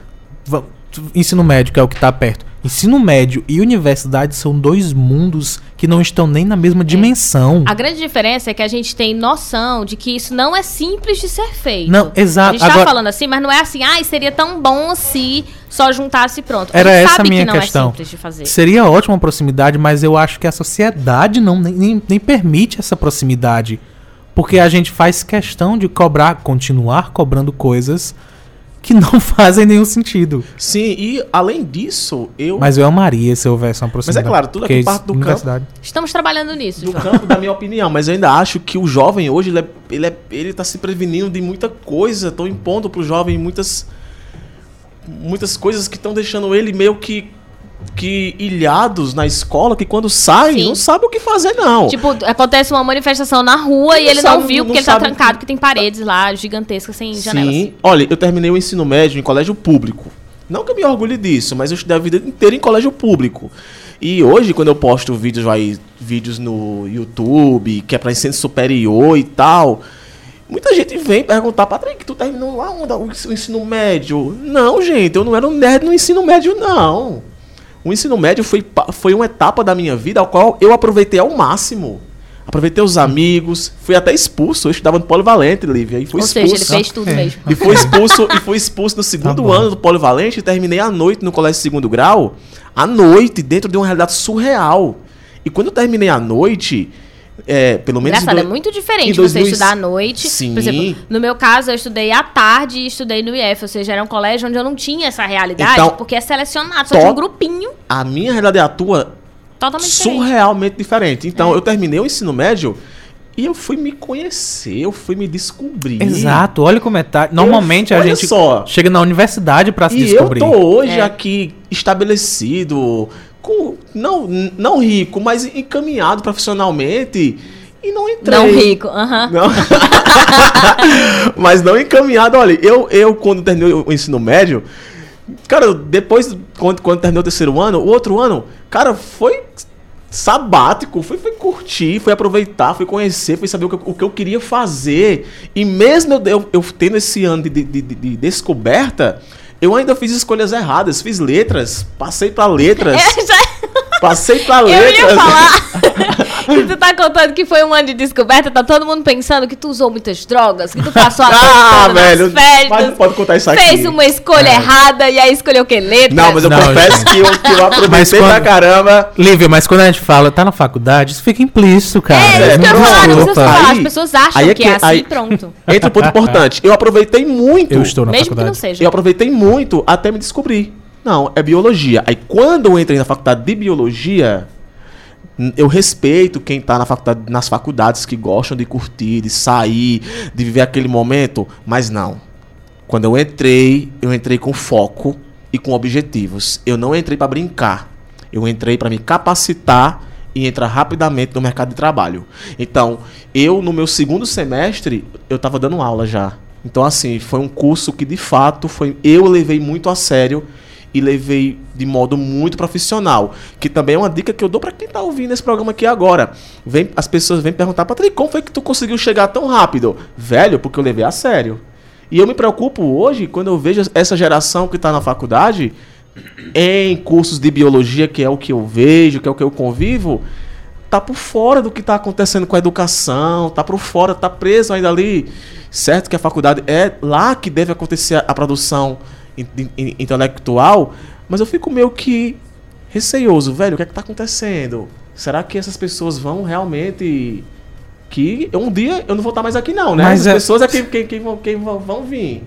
[SPEAKER 1] ensino médio, que é o que tá perto, ensino médio e universidade são dois mundos que não estão nem na mesma dimensão.
[SPEAKER 2] A grande diferença é que a gente tem noção de que isso não é simples de ser feito.
[SPEAKER 1] Não, exato.
[SPEAKER 2] A gente tá
[SPEAKER 1] Agora-
[SPEAKER 2] falando assim, mas não é assim, ai, seria tão bom se só juntasse e pronto.
[SPEAKER 1] Era
[SPEAKER 2] a gente
[SPEAKER 1] essa
[SPEAKER 2] sabe
[SPEAKER 1] a minha
[SPEAKER 2] que não
[SPEAKER 1] questão.
[SPEAKER 2] é simples de fazer.
[SPEAKER 1] Seria ótima proximidade, mas eu acho que a sociedade não nem, nem permite essa proximidade. Porque a gente faz questão de cobrar, continuar cobrando coisas que não [laughs] fazem nenhum sentido.
[SPEAKER 3] Sim, e além disso, eu.
[SPEAKER 1] Mas eu amaria se houvesse uma proximidade.
[SPEAKER 3] claro, tudo aqui parte do campo.
[SPEAKER 2] Estamos trabalhando nisso,
[SPEAKER 3] do campo da minha opinião, mas eu ainda acho que o jovem hoje, ele, é, ele, é, ele tá se prevenindo de muita coisa, estão impondo pro jovem muitas muitas coisas que estão deixando ele meio que que ilhados na escola, que quando saem,
[SPEAKER 2] Sim.
[SPEAKER 3] não sabe o que fazer não.
[SPEAKER 2] Tipo, acontece uma manifestação na rua
[SPEAKER 3] Ele
[SPEAKER 2] e ele
[SPEAKER 3] não
[SPEAKER 2] não
[SPEAKER 3] sabe-
[SPEAKER 2] viu
[SPEAKER 3] não
[SPEAKER 2] porque ele tá
[SPEAKER 3] sabe
[SPEAKER 2] trancado,
[SPEAKER 3] que-
[SPEAKER 2] que tem paredes lá gigantescas sem janelas.
[SPEAKER 3] Sim. Olha, eu terminei o ensino médio em colégio público. Não que eu me orgulhe disso, mas eu estudei a vida inteira em colégio público. E hoje, quando eu posto vídeos aí, vídeos no YouTube, que é pra ensino superior e tal, muita gente vem perguntar, Patrick, tu terminou lá o ensino médio? Não, gente, eu não era um nerd no ensino médio, não. O ensino médio foi, foi uma etapa da minha vida ao qual eu aproveitei ao máximo. Aproveitei os amigos, fui até expulso, eu estudava no Polivalente, Lívia, e fui
[SPEAKER 2] Ou
[SPEAKER 3] expulso.
[SPEAKER 2] seja, ele fez tudo
[SPEAKER 1] É.
[SPEAKER 2] mesmo.
[SPEAKER 3] E fui expulso, e fui expulso no segundo
[SPEAKER 1] bom.
[SPEAKER 3] ano do Polivalente e terminei à noite no colégio de segundo grau, à noite, dentro de uma realidade surreal. E quando eu terminei à noite, é, pelo menos.
[SPEAKER 2] Engraçado,
[SPEAKER 3] em
[SPEAKER 2] é
[SPEAKER 3] dois-
[SPEAKER 2] muito diferente você
[SPEAKER 3] 2000
[SPEAKER 2] estudar à noite.
[SPEAKER 3] Sim.
[SPEAKER 2] Por exemplo, no meu caso, eu estudei à tarde e estudei no IF, ou seja, era um colégio onde eu não tinha essa realidade,
[SPEAKER 3] Então,
[SPEAKER 2] porque é selecionado, só
[SPEAKER 3] to-
[SPEAKER 2] tinha um grupinho
[SPEAKER 3] A minha realidade é a tua
[SPEAKER 2] totalmente diferente.
[SPEAKER 3] surrealmente diferente. Então,
[SPEAKER 2] É.
[SPEAKER 3] eu terminei o ensino médio e eu fui me conhecer, eu fui me descobrir.
[SPEAKER 1] Exato, olha como é. Tá. Normalmente a
[SPEAKER 3] olha
[SPEAKER 1] gente
[SPEAKER 3] só.
[SPEAKER 1] chega na universidade pra se
[SPEAKER 3] E
[SPEAKER 1] descobrir.
[SPEAKER 3] eu tô hoje
[SPEAKER 2] É.
[SPEAKER 3] aqui estabelecido, não, não rico, mas encaminhado profissionalmente. E não entrei.
[SPEAKER 2] Não rico, aham.
[SPEAKER 3] Não. [laughs] Mas não encaminhado. Olha, eu, eu quando terminei o ensino médio, cara, depois, quando, quando terminou o terceiro ano, o outro ano, cara, foi sabático, foi, foi curtir, foi aproveitar, foi conhecer, foi saber o que, eu- o que eu queria fazer. E mesmo eu, eu, eu tendo esse ano de, de, de- de descoberta, eu ainda fiz escolhas erradas, fiz letras, passei pra letras,
[SPEAKER 2] Eu, [laughs] já-
[SPEAKER 3] passei pra
[SPEAKER 2] eu
[SPEAKER 3] letras.
[SPEAKER 2] ia falar [laughs] que tu tá contando que foi um ano de descoberta, tá todo mundo pensando que tu usou muitas drogas, que tu passou a
[SPEAKER 3] Ah, velho,
[SPEAKER 2] nas festas,
[SPEAKER 3] mas não pode contar isso aqui.
[SPEAKER 2] fez uma escolha errada e aí escolheu o que? Letras?
[SPEAKER 3] Não, mas eu
[SPEAKER 1] Não,
[SPEAKER 3] confesso
[SPEAKER 1] gente.
[SPEAKER 3] que eu, que eu aproveitei
[SPEAKER 1] Mas
[SPEAKER 3] pra
[SPEAKER 1] quando-
[SPEAKER 3] caramba.
[SPEAKER 1] Lívia, mas quando a gente fala, tá na faculdade, isso fica implícito, cara.
[SPEAKER 2] É, isso que eu falar, não precisa falar, as pessoas acham
[SPEAKER 3] aí é
[SPEAKER 2] que é
[SPEAKER 3] que-
[SPEAKER 2] assim
[SPEAKER 3] aí-
[SPEAKER 2] e pronto. [laughs]
[SPEAKER 3] Entra um ponto importante. Eu aproveitei muito.
[SPEAKER 1] Eu estou na
[SPEAKER 2] Mesmo que não
[SPEAKER 1] faculdade.
[SPEAKER 2] seja.
[SPEAKER 3] Eu aproveitei muito até me descobrir. Não, é biologia. Aí quando eu entrei na faculdade de biologia, eu respeito quem tá na faculdade, nas faculdades que gostam de curtir, de sair, de viver aquele momento, mas não. Quando eu entrei, eu entrei com foco e com objetivos. Eu não entrei para brincar. Eu entrei para me capacitar e entrar rapidamente no mercado de trabalho. Então, eu no meu segundo semestre, eu estava dando aula já. Então, assim, foi um curso que de fato foi eu levei muito a sério e levei de modo muito profissional, que também é uma dica que eu dou para quem tá ouvindo esse programa aqui agora. Vem, as pessoas vêm perguntar, Patrick, como foi que tu conseguiu chegar tão rápido? Velho, porque eu levei a sério. E eu me preocupo hoje quando eu vejo essa geração que está na faculdade em cursos de biologia, que é o que eu vejo, que é o que eu convivo, tá por fora do que está acontecendo com a educação, tá por fora, tá preso ainda ali. Certo que a faculdade é lá que deve acontecer a produção intelectual, mas eu fico meio que receioso, velho, o que é que tá acontecendo? Será que essas pessoas vão realmente que um dia eu não vou estar mais aqui não, né?
[SPEAKER 1] Mas
[SPEAKER 3] As
[SPEAKER 1] é-
[SPEAKER 3] pessoas é quem, quem, quem vão, quem vão, vir.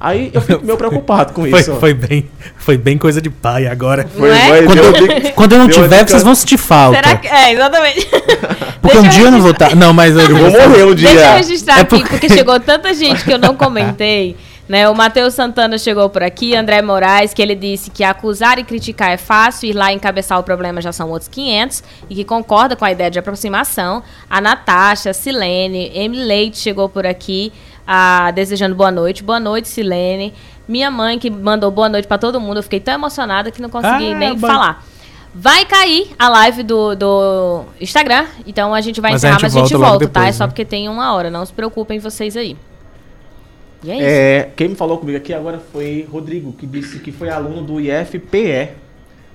[SPEAKER 3] Aí eu fico meio [laughs] preocupado com
[SPEAKER 1] Foi,
[SPEAKER 3] isso. ó.
[SPEAKER 1] foi, bem, foi bem coisa de pai agora.
[SPEAKER 3] Foi,
[SPEAKER 2] Não é?
[SPEAKER 3] foi,
[SPEAKER 1] Quando
[SPEAKER 3] deu-
[SPEAKER 1] eu, quando eu não
[SPEAKER 3] deu
[SPEAKER 1] tiver,
[SPEAKER 3] dica-
[SPEAKER 1] vocês vão sentir falta.
[SPEAKER 2] Será que. É, exatamente. [laughs]
[SPEAKER 1] Porque um
[SPEAKER 2] Deixa
[SPEAKER 1] dia eu não vou estar. Não, mas eu
[SPEAKER 3] Eu vou morrer um dia.
[SPEAKER 2] Deixa eu registrar
[SPEAKER 1] É
[SPEAKER 2] aqui,
[SPEAKER 1] porque-
[SPEAKER 2] porque... chegou [laughs] tanta gente que eu não comentei. Né, o Matheus Santana chegou por aqui, André Moraes, que ele disse que acusar e criticar é fácil, ir lá encabeçar o problema já são outros 500, e que concorda com a ideia de aproximação. A Natasha, Silene, Emily Leite chegou por aqui, ah, desejando boa noite. Boa noite, Silene. Minha mãe, que mandou boa noite pra todo mundo, eu fiquei tão emocionada que não consegui
[SPEAKER 1] Ah,
[SPEAKER 2] nem
[SPEAKER 1] ba-
[SPEAKER 2] falar. Vai cair a live do, do Instagram, então a gente vai
[SPEAKER 1] Mas a
[SPEAKER 2] encerrar,
[SPEAKER 1] gente
[SPEAKER 2] mas a gente
[SPEAKER 1] volta
[SPEAKER 2] volta, tá? É
[SPEAKER 1] depois,
[SPEAKER 2] só
[SPEAKER 1] né?
[SPEAKER 2] porque tem uma hora, não se preocupem vocês aí. E é isso.
[SPEAKER 3] É, quem me falou comigo aqui agora foi Rodrigo, que disse que foi aluno do IFPE.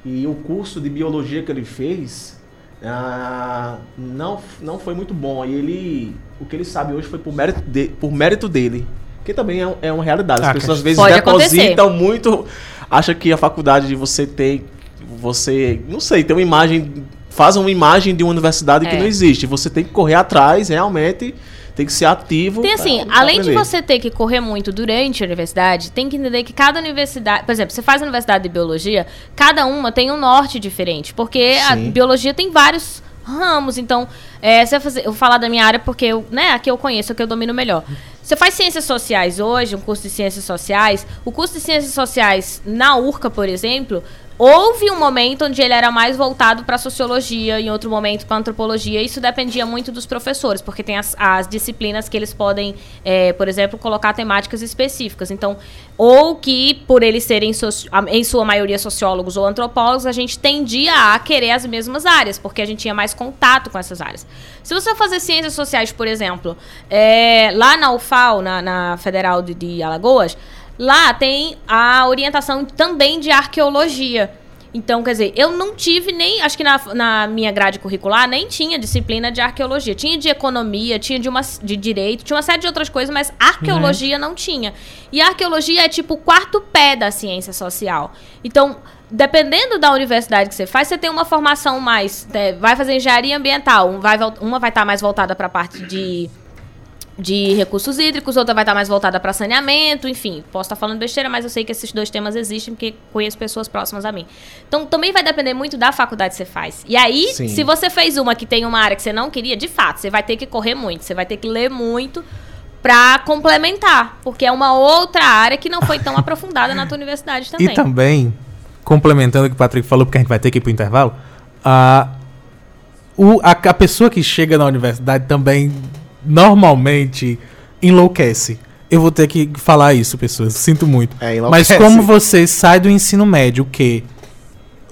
[SPEAKER 3] E o curso de biologia que ele fez ah, não, não foi muito bom. E ele. O que ele sabe hoje foi por mérito, de- por mérito dele. Que também é, um- é uma realidade. As
[SPEAKER 1] Ah,
[SPEAKER 3] pessoas às vezes depositam muito. Acha que a faculdade de você tem. Você. Não sei, tem uma imagem. Faz uma imagem de uma universidade que
[SPEAKER 2] É.
[SPEAKER 3] não existe. Você tem que correr atrás, realmente. Tem que ser ativo.
[SPEAKER 2] Tem
[SPEAKER 3] pra-
[SPEAKER 2] assim,
[SPEAKER 3] pra
[SPEAKER 2] além de
[SPEAKER 3] aprender.
[SPEAKER 2] você ter que correr muito durante a universidade, tem que entender que cada universidade, por exemplo, você faz a universidade de biologia, cada uma tem um norte diferente, porque a
[SPEAKER 3] Sim.
[SPEAKER 2] biologia tem vários ramos, então, é, você fazer, eu vou falar da minha área porque eu, né, aqui eu conheço, que eu domino melhor. Você faz ciências sociais hoje, um curso de ciências sociais, o curso de ciências sociais na URCA, por exemplo, Houve um momento onde ele era mais voltado para sociologia, em outro momento para antropologia. Isso dependia muito dos professores, porque tem as, as disciplinas que eles podem, é, por exemplo, colocar temáticas específicas. Então, ou que por eles serem em sua maioria sociólogos ou antropólogos, a gente tendia a querer as mesmas áreas, porque a gente tinha mais contato com essas áreas. Se você fazer ciências sociais, por exemplo, é, lá na UFAL, na, na Federal de, de Alagoas, lá tem a orientação também de arqueologia. Então, quer dizer, eu não tive nem, acho que na, na minha grade curricular, nem tinha disciplina de arqueologia. Tinha de economia, tinha de, uma, de direito, tinha uma série de outras coisas, mas arqueologia não tinha. E arqueologia é tipo o quarto pé da ciência social. Então, dependendo da universidade que você faz, você tem uma formação mais. né, vai fazer engenharia ambiental, um vai, uma vai estar mais voltada para a parte de de recursos hídricos, outra vai estar mais voltada para saneamento, enfim. Posso estar falando besteira, mas eu sei que esses dois temas existem porque conheço pessoas próximas a mim. Então também vai depender muito da faculdade que você faz. E aí,
[SPEAKER 3] Sim.
[SPEAKER 2] se você fez uma que tem uma área que você não queria, de fato, você vai ter que correr muito, você vai ter que ler muito para complementar, porque é uma outra área que não foi tão [laughs] aprofundada na tua universidade também.
[SPEAKER 1] E também, complementando o que o Patrick falou, porque a gente vai ter que ir pro intervalo, a, o, a, a pessoa que chega na universidade também normalmente enlouquece. Eu vou ter que falar isso, pessoas. Sinto muito.
[SPEAKER 3] É,
[SPEAKER 1] Mas como você sai do ensino médio, que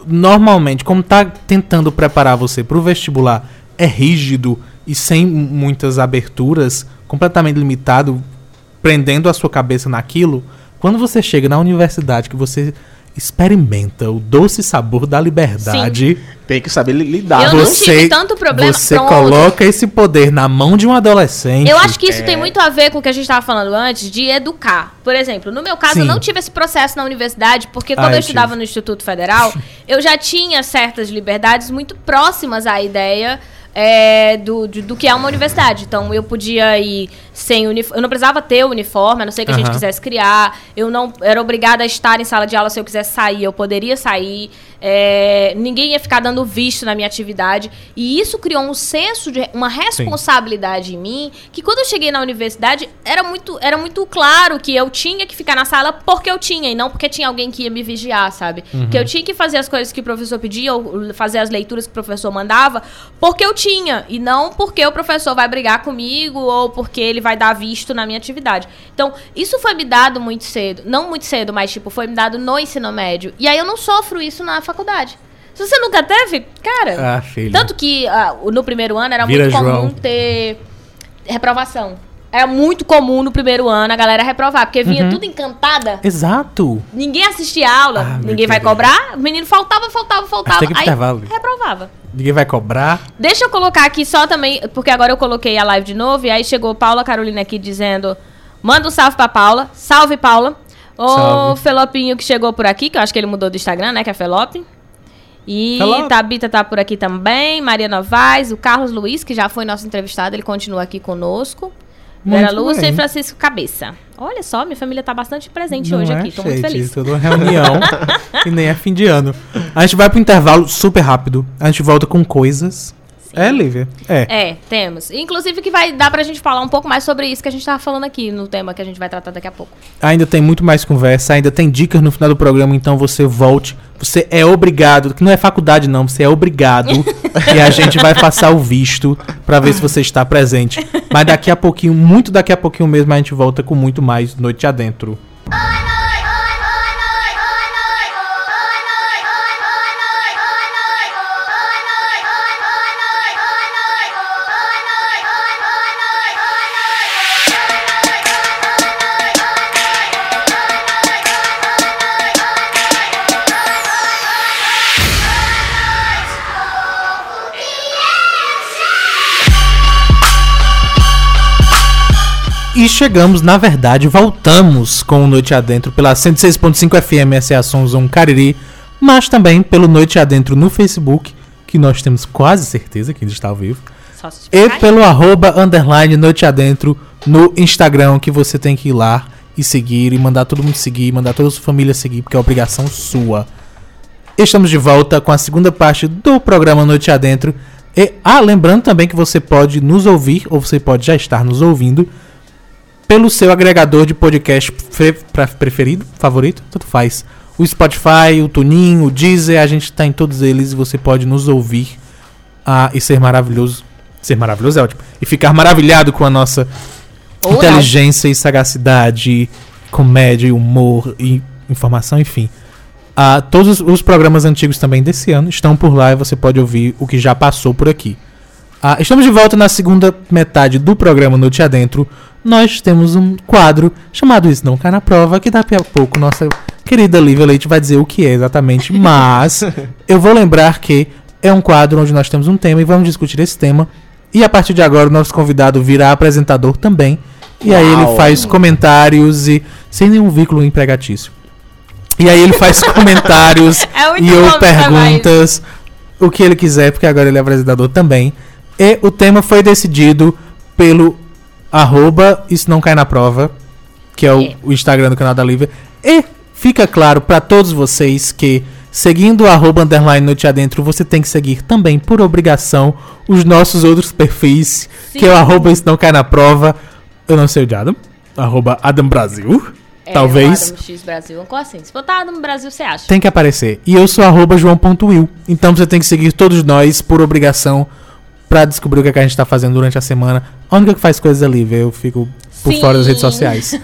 [SPEAKER 1] normalmente, como tá tentando preparar você pro vestibular, é rígido e sem muitas aberturas, completamente limitado, prendendo a sua cabeça naquilo, quando você chega na universidade que você experimenta o doce sabor da liberdade,
[SPEAKER 3] Tem que saber li- lidar.
[SPEAKER 2] Eu não
[SPEAKER 1] você,
[SPEAKER 2] tive tanto problema-
[SPEAKER 1] você
[SPEAKER 2] pronto.
[SPEAKER 1] coloca esse poder na mão de um adolescente.
[SPEAKER 2] Eu acho que isso
[SPEAKER 3] É.
[SPEAKER 2] tem muito a ver com o que a gente estava falando antes, de educar. Por exemplo, no meu caso,
[SPEAKER 1] Sim.
[SPEAKER 2] eu não tive esse processo na universidade, porque
[SPEAKER 1] Ah,
[SPEAKER 2] quando
[SPEAKER 1] eu
[SPEAKER 2] eu estudava no Instituto Federal, [laughs] eu já tinha certas liberdades muito próximas à ideia é, do, de- do que é uma universidade. Então, eu podia ir sem uniforme. Eu não precisava ter uniforme, a não ser que a gente
[SPEAKER 1] Aham.
[SPEAKER 2] quisesse criar. Eu não era obrigada a estar em sala de aula se eu quisesse sair, eu poderia sair. É, ninguém ia ficar dando visto na minha atividade. E isso criou um senso de uma responsabilidade em mim, que quando eu cheguei na universidade, era muito, era muito claro que eu tinha que ficar na sala porque eu tinha, e não porque tinha alguém que ia me vigiar, sabe? Que eu tinha que fazer as coisas que o professor pedia, ou fazer as leituras que o professor mandava, porque eu tinha, e não porque o professor vai brigar comigo, ou porque ele vai dar visto na minha atividade. Então, isso foi me dado muito cedo. Não muito cedo, mas tipo, foi me dado no ensino médio. E aí eu não sofro isso na faculdade. Se você nunca teve, cara.
[SPEAKER 1] Ah, filho.
[SPEAKER 2] Tanto que ah, no primeiro ano era
[SPEAKER 1] Vira
[SPEAKER 2] muito comum
[SPEAKER 1] João.
[SPEAKER 2] ter reprovação. Era muito comum no primeiro ano a galera reprovar, porque vinha
[SPEAKER 1] Uhum.
[SPEAKER 2] tudo encantada,
[SPEAKER 1] Exato.
[SPEAKER 2] ninguém assistia a aula,
[SPEAKER 1] Ah,
[SPEAKER 2] ninguém vai
[SPEAKER 1] Deus.
[SPEAKER 2] cobrar, o menino faltava, faltava, faltava, aí
[SPEAKER 1] intervalo.
[SPEAKER 2] reprovava.
[SPEAKER 1] Ninguém vai cobrar.
[SPEAKER 2] Deixa eu colocar aqui só também, porque agora eu coloquei a live de novo e aí chegou Paula Carolina aqui dizendo: manda um salve pra Paula. Salve, Paula. O
[SPEAKER 1] Salve.
[SPEAKER 2] Felopinho que chegou por aqui, que eu acho que ele mudou do Instagram, né? Que é Felope. E
[SPEAKER 1] Felope.
[SPEAKER 2] Tabita tá por aqui também. Maria Novaes, o Carlos Luiz, que já foi nosso entrevistado, ele continua aqui conosco. Vera
[SPEAKER 1] Muito
[SPEAKER 2] Lúcia
[SPEAKER 1] bem.
[SPEAKER 2] e Francisco Cabeça. Olha só, minha família tá bastante presente
[SPEAKER 1] Não
[SPEAKER 2] hoje
[SPEAKER 1] é,
[SPEAKER 2] aqui. Tô muito feliz.
[SPEAKER 1] Toda uma reunião [laughs] e nem é fim de ano. A gente vai pro intervalo super rápido. A gente volta com coisas. É, Lívia? É.
[SPEAKER 2] É, temos. Inclusive que vai dar pra gente falar um pouco mais sobre isso que a gente tava falando aqui no tema que a gente vai tratar daqui a pouco.
[SPEAKER 1] Ainda tem muito mais conversa, ainda tem dicas no final do programa, então você volte. Você é obrigado, que não é faculdade não, você é obrigado. [laughs] e a gente vai passar o visto pra ver se você está presente. Mas daqui a pouquinho, muito daqui a pouquinho mesmo, a gente volta com muito mais Noite Adentro. Chegamos, na verdade, voltamos com o Noite Adentro pela 106.5 FM, essa é a Sonzon Cariri, mas também pelo Noite Adentro no Facebook, que nós temos quase certeza que ainda está ao vivo. E pelo arroba underline Noite Adentro no Instagram, que você tem que ir lá e seguir, e mandar todo mundo seguir, mandar toda a sua família seguir, porque é obrigação sua. Estamos de volta com a segunda parte do programa Noite Adentro. E, ah, lembrando também que você pode nos ouvir, ou você pode já estar nos ouvindo, pelo seu agregador de podcast preferido, favorito, tanto faz. O Spotify, o Tunin, o Deezer, a gente tá em todos eles e você pode nos ouvir ah, e ser maravilhoso. Ser maravilhoso é ótimo. E ficar maravilhado com a nossa
[SPEAKER 2] Ou não.
[SPEAKER 1] inteligência e sagacidade, comédia humor e informação, enfim. Ah, todos os- os programas antigos também desse ano estão por lá e você pode ouvir o que já passou por aqui. Ah, estamos de volta na segunda metade do programa Noite Adentro. Nós temos um quadro chamado Isso Não Cai na Prova, que daqui a pouco nossa querida Lívia Leite vai dizer o que é exatamente. [laughs] Mas eu vou lembrar que é um quadro onde nós temos um tema e vamos discutir esse tema. E a partir de agora o nosso convidado virá apresentador também. E aí ele
[SPEAKER 3] Uau.
[SPEAKER 1] faz comentários e sem nenhum vínculo empregatício. E aí ele faz [laughs] comentários
[SPEAKER 2] É
[SPEAKER 1] e ou perguntas, o que ele quiser, porque agora ele é apresentador também. E o tema foi decidido pelo arroba Isso Não Cai Na Prova, que é o,
[SPEAKER 2] É.
[SPEAKER 1] o Instagram do canal da Lívia. E fica claro pra todos vocês que seguindo o arroba underline Noite Adentro, você tem que seguir também, por obrigação, os nossos outros perfis, que é o
[SPEAKER 2] Sim.
[SPEAKER 1] arroba Isso Não Cai Na Prova. Eu não sei o de Adam. Arroba Adam Brasil.
[SPEAKER 2] É,
[SPEAKER 1] Talvez.
[SPEAKER 2] Adam X Brasil. Como assim? Se botar Adam Brasil, você acha?
[SPEAKER 1] Tem que aparecer. E eu sou arroba joão.will. Então você tem que seguir todos nós por obrigação pra descobrir o que, é que a gente tá fazendo durante a semana. A única que faz coisas ali, velho, eu fico por
[SPEAKER 2] Sim.
[SPEAKER 1] fora das redes sociais.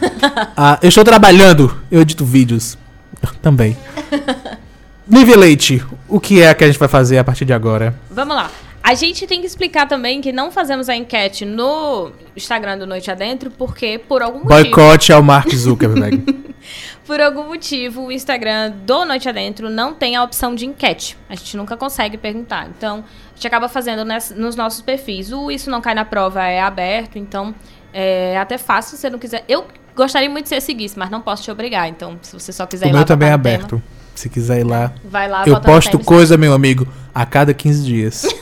[SPEAKER 1] Ah, eu estou trabalhando, eu edito vídeos. Também. [laughs] Nível Leite, o que é que a gente vai fazer a partir de agora?
[SPEAKER 2] Vamos lá. A gente tem que explicar também que não fazemos a enquete no Instagram do Noite Adentro, porque por algum motivo.
[SPEAKER 1] Boicote ao Mark Zuckerberg. [laughs]
[SPEAKER 2] Por algum motivo, o Instagram do Noite Adentro não tem a opção de enquete. A gente nunca consegue perguntar. Então, a gente acaba fazendo nos nossos perfis. O Isso Não Cai na Prova é aberto, então é até fácil se você não quiser. Eu gostaria muito que você seguisse, mas não posso te obrigar. Então, se você só quiser
[SPEAKER 1] o
[SPEAKER 2] ir lá
[SPEAKER 1] meu também é
[SPEAKER 2] no tema,
[SPEAKER 1] aberto. Se quiser ir lá.
[SPEAKER 2] vai lá
[SPEAKER 1] Eu posto coisa, meu amigo, a cada 15 dias. [laughs]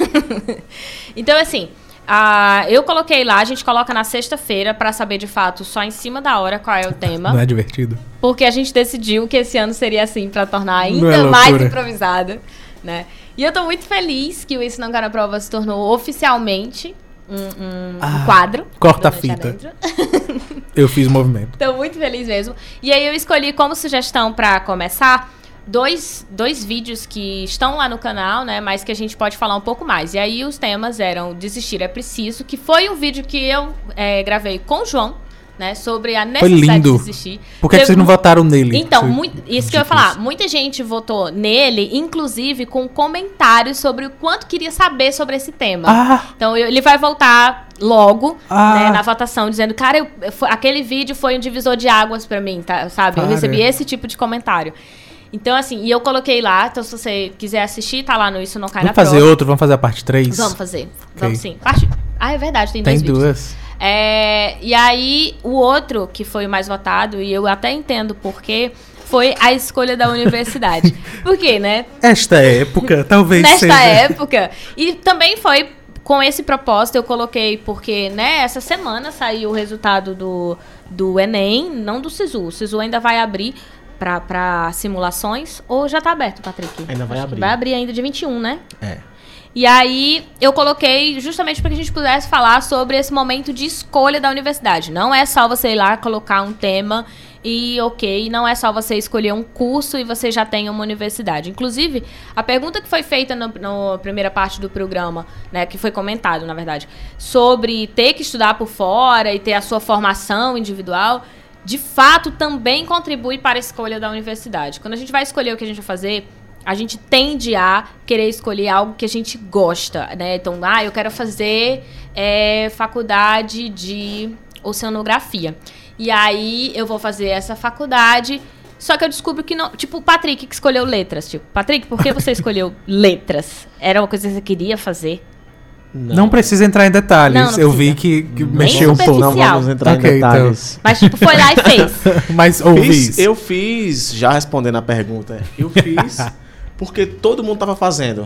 [SPEAKER 2] Então, assim, a- eu coloquei lá, a gente coloca na sexta-feira pra saber de fato, só em cima da hora, qual é o tema.
[SPEAKER 1] Não é divertido?
[SPEAKER 2] Porque a gente decidiu que esse ano seria assim pra tornar
[SPEAKER 1] é
[SPEAKER 2] ainda mais
[SPEAKER 1] loucura.
[SPEAKER 2] improvisado, né? E eu tô muito feliz que o Isso Não Cai na Prova se tornou oficialmente um, um- um
[SPEAKER 1] Ah,
[SPEAKER 2] quadro.
[SPEAKER 1] corta a fita. Eu fiz o movimento. [laughs]
[SPEAKER 2] Tô muito feliz mesmo. E aí eu escolhi como sugestão pra começar dois, dois vídeos que estão lá no canal, né? Mas que a gente pode falar um pouco mais. E aí os temas eram Desistir é Preciso, que foi um vídeo que eu é, gravei com o João, né? Sobre a necessidade
[SPEAKER 1] lindo.
[SPEAKER 2] de desistir.
[SPEAKER 1] Por que, que
[SPEAKER 2] Teve
[SPEAKER 1] vocês não votaram nele?
[SPEAKER 2] então,
[SPEAKER 1] Foi
[SPEAKER 2] muito- isso que eu ia falar. Muita gente votou nele, inclusive com comentários sobre o quanto queria saber sobre esse tema.
[SPEAKER 1] Ah,
[SPEAKER 2] Então eu- ele vai voltar logo
[SPEAKER 1] Ah.
[SPEAKER 2] né, na votação, dizendo, cara, eu- eu- foi- aquele vídeo foi um divisor de águas pra mim, tá, sabe? Eu
[SPEAKER 1] Para.
[SPEAKER 2] recebi esse tipo de comentário. Então, assim, e eu coloquei lá, então se você quiser assistir, tá lá no Isso Não Cai
[SPEAKER 1] vamos
[SPEAKER 2] na
[SPEAKER 1] fazer
[SPEAKER 2] Prova.
[SPEAKER 1] outro, vamos fazer a parte 3?
[SPEAKER 2] Vamos fazer. Vamos sim. Parte... Ah, é verdade, tem,
[SPEAKER 1] Tem
[SPEAKER 2] dois vídeos.
[SPEAKER 1] duas.
[SPEAKER 2] É, e aí, o outro que foi o mais votado, e eu até entendo por quê, foi a escolha da universidade. [laughs] por quê, né?
[SPEAKER 1] Esta época, talvez
[SPEAKER 2] Nesta
[SPEAKER 1] seja.
[SPEAKER 2] época. E também foi com esse propósito eu coloquei, porque, né, essa semana saiu o resultado do, do Enem, não do SISU. O SISU ainda vai abrir para simulações, ou já tá aberto, Patrick?
[SPEAKER 3] Ainda vai
[SPEAKER 2] Acho
[SPEAKER 3] abrir.
[SPEAKER 2] Vai abrir ainda de 21, né?
[SPEAKER 3] É.
[SPEAKER 2] E aí eu coloquei justamente para que a gente pudesse falar sobre esse momento de escolha da universidade. Não é só você ir lá colocar um tema e ok, não é só você escolher um curso e você já tem uma universidade. Inclusive, a pergunta que foi feita na primeira parte do programa, né, que foi comentado, na verdade, sobre ter que estudar por fora e ter a sua formação individual, de fato também contribui para a escolha da universidade. Quando a gente vai escolher o que a gente vai fazer, a gente tende a querer escolher algo que a gente gosta, né? Então, ah, eu quero fazer é, faculdade de oceanografia. E aí eu vou fazer essa faculdade. Só que eu descubro que não. Tipo, o Patrick que escolheu letras. Tipo, Patrick, por que você [laughs] escolheu letras? Era uma coisa que você queria fazer?
[SPEAKER 1] Não, precisa entrar em detalhes.
[SPEAKER 2] Não, não
[SPEAKER 1] eu vi que, que mexeu um pouco.
[SPEAKER 3] Não vamos entrar
[SPEAKER 1] Ok,
[SPEAKER 3] em detalhes.
[SPEAKER 2] Mas, tipo, foi lá e [laughs] fez.
[SPEAKER 1] Mas ouvi
[SPEAKER 3] Fiz- eu fiz, já respondendo a pergunta, eu fiz [laughs] porque todo mundo tava fazendo.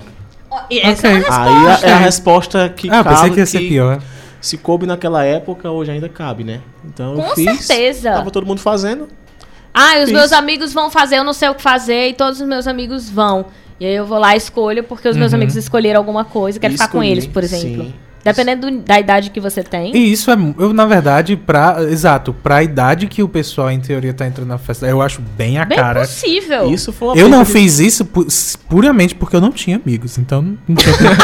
[SPEAKER 2] E essa é uma
[SPEAKER 1] Ok.
[SPEAKER 3] Aí a- é a resposta que
[SPEAKER 1] Ah, pensei
[SPEAKER 3] cabe,
[SPEAKER 1] que ia ser
[SPEAKER 3] que
[SPEAKER 1] pior.
[SPEAKER 3] se coube naquela época, hoje ainda cabe, né? Então eu
[SPEAKER 2] Com
[SPEAKER 3] fiz.
[SPEAKER 2] certeza.
[SPEAKER 3] Tava todo mundo fazendo.
[SPEAKER 2] Ah, e os
[SPEAKER 3] Fiz.
[SPEAKER 2] meus amigos vão fazer, eu não sei o que fazer, e todos os meus amigos vão. E aí eu vou lá e escolho, porque os meus
[SPEAKER 1] Uhum.
[SPEAKER 2] amigos escolheram alguma coisa, quero ficar com eles, por exemplo.
[SPEAKER 3] sim.
[SPEAKER 2] Dependendo do- da idade que você tem.
[SPEAKER 1] E isso é, eu na verdade, pra, exato, pra idade que o pessoal em teoria tá entrando na festa, eu acho bem a
[SPEAKER 2] bem
[SPEAKER 1] cara.
[SPEAKER 2] possível.
[SPEAKER 3] Isso foi uma
[SPEAKER 1] Eu não
[SPEAKER 3] de-
[SPEAKER 1] fiz isso pu- puramente porque eu não tinha amigos, então [laughs]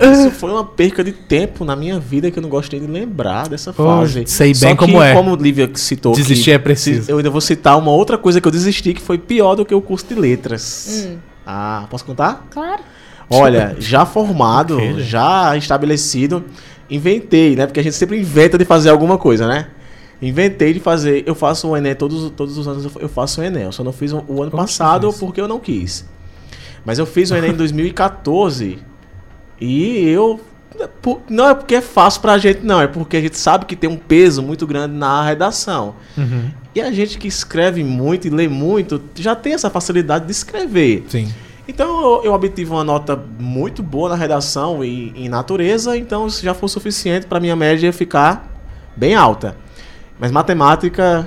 [SPEAKER 3] Isso foi uma perca de tempo na minha vida que eu não gostei de lembrar dessa
[SPEAKER 1] Pô,
[SPEAKER 3] fase.
[SPEAKER 1] sei
[SPEAKER 3] Só
[SPEAKER 1] bem
[SPEAKER 3] que,
[SPEAKER 1] como é.
[SPEAKER 3] Como o Lívia citou. que
[SPEAKER 1] Desistir é preciso.
[SPEAKER 3] Eu ainda vou citar uma outra coisa que eu desisti que foi pior do que o curso de letras.
[SPEAKER 2] Hum.
[SPEAKER 3] Ah, posso contar?
[SPEAKER 2] Claro.
[SPEAKER 3] Olha, já formado, [laughs] já estabelecido, inventei, né? Porque a gente sempre inventa de fazer alguma coisa, né? Inventei de fazer. Eu faço o Enem todos, todos os anos, eu fa- eu faço o Enem. Eu só não fiz o, o ano
[SPEAKER 1] Poxa,
[SPEAKER 3] passado porque eu não quis. Mas eu fiz o Enem em 2014 e eu. Não é porque é fácil pra gente, não. É porque a gente sabe que tem um peso muito grande na redação.
[SPEAKER 1] Uhum,
[SPEAKER 3] E a gente que escreve muito e lê muito já tem essa facilidade de escrever.
[SPEAKER 1] Sim.
[SPEAKER 3] Então eu, eu obtive uma nota muito boa na redação e em natureza, então isso já foi suficiente para minha média ficar bem alta. Mas matemática,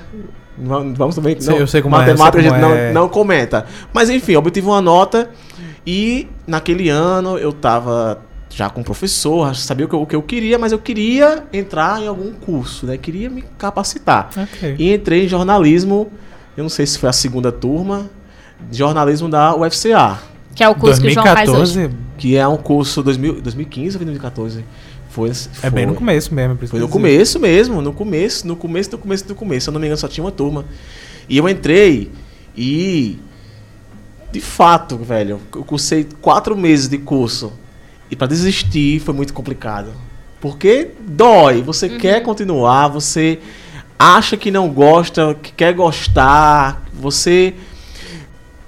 [SPEAKER 3] va- vamos também.
[SPEAKER 1] Sei, eu sei como é,
[SPEAKER 3] matemática
[SPEAKER 1] sei
[SPEAKER 3] a gente
[SPEAKER 1] como
[SPEAKER 3] não,
[SPEAKER 1] é.
[SPEAKER 3] não comenta. Mas enfim, eu obtive uma nota e naquele ano eu tava já com professor, sabia o que, eu, o que eu queria, mas eu queria entrar em algum curso, né? Queria me capacitar.
[SPEAKER 1] Ok.
[SPEAKER 3] E entrei em jornalismo, eu não sei se foi a segunda turma, jornalismo da UFCA.
[SPEAKER 2] Que é o curso que o João faz hoje.
[SPEAKER 1] 2014
[SPEAKER 3] Que é um curso 2000, 2015 ou 2014? Foi,
[SPEAKER 1] é bem no
[SPEAKER 3] foi.
[SPEAKER 1] começo mesmo.
[SPEAKER 3] Foi no
[SPEAKER 1] dizer.
[SPEAKER 3] começo mesmo, no começo, no começo, no começo, no começo. Se eu não me engano, só tinha uma turma. E eu entrei e. De fato, velho, eu cursei quatro meses de curso. E pra desistir foi muito complicado. Porque dói, você quer continuar, você acha que não gosta, que quer gostar, você.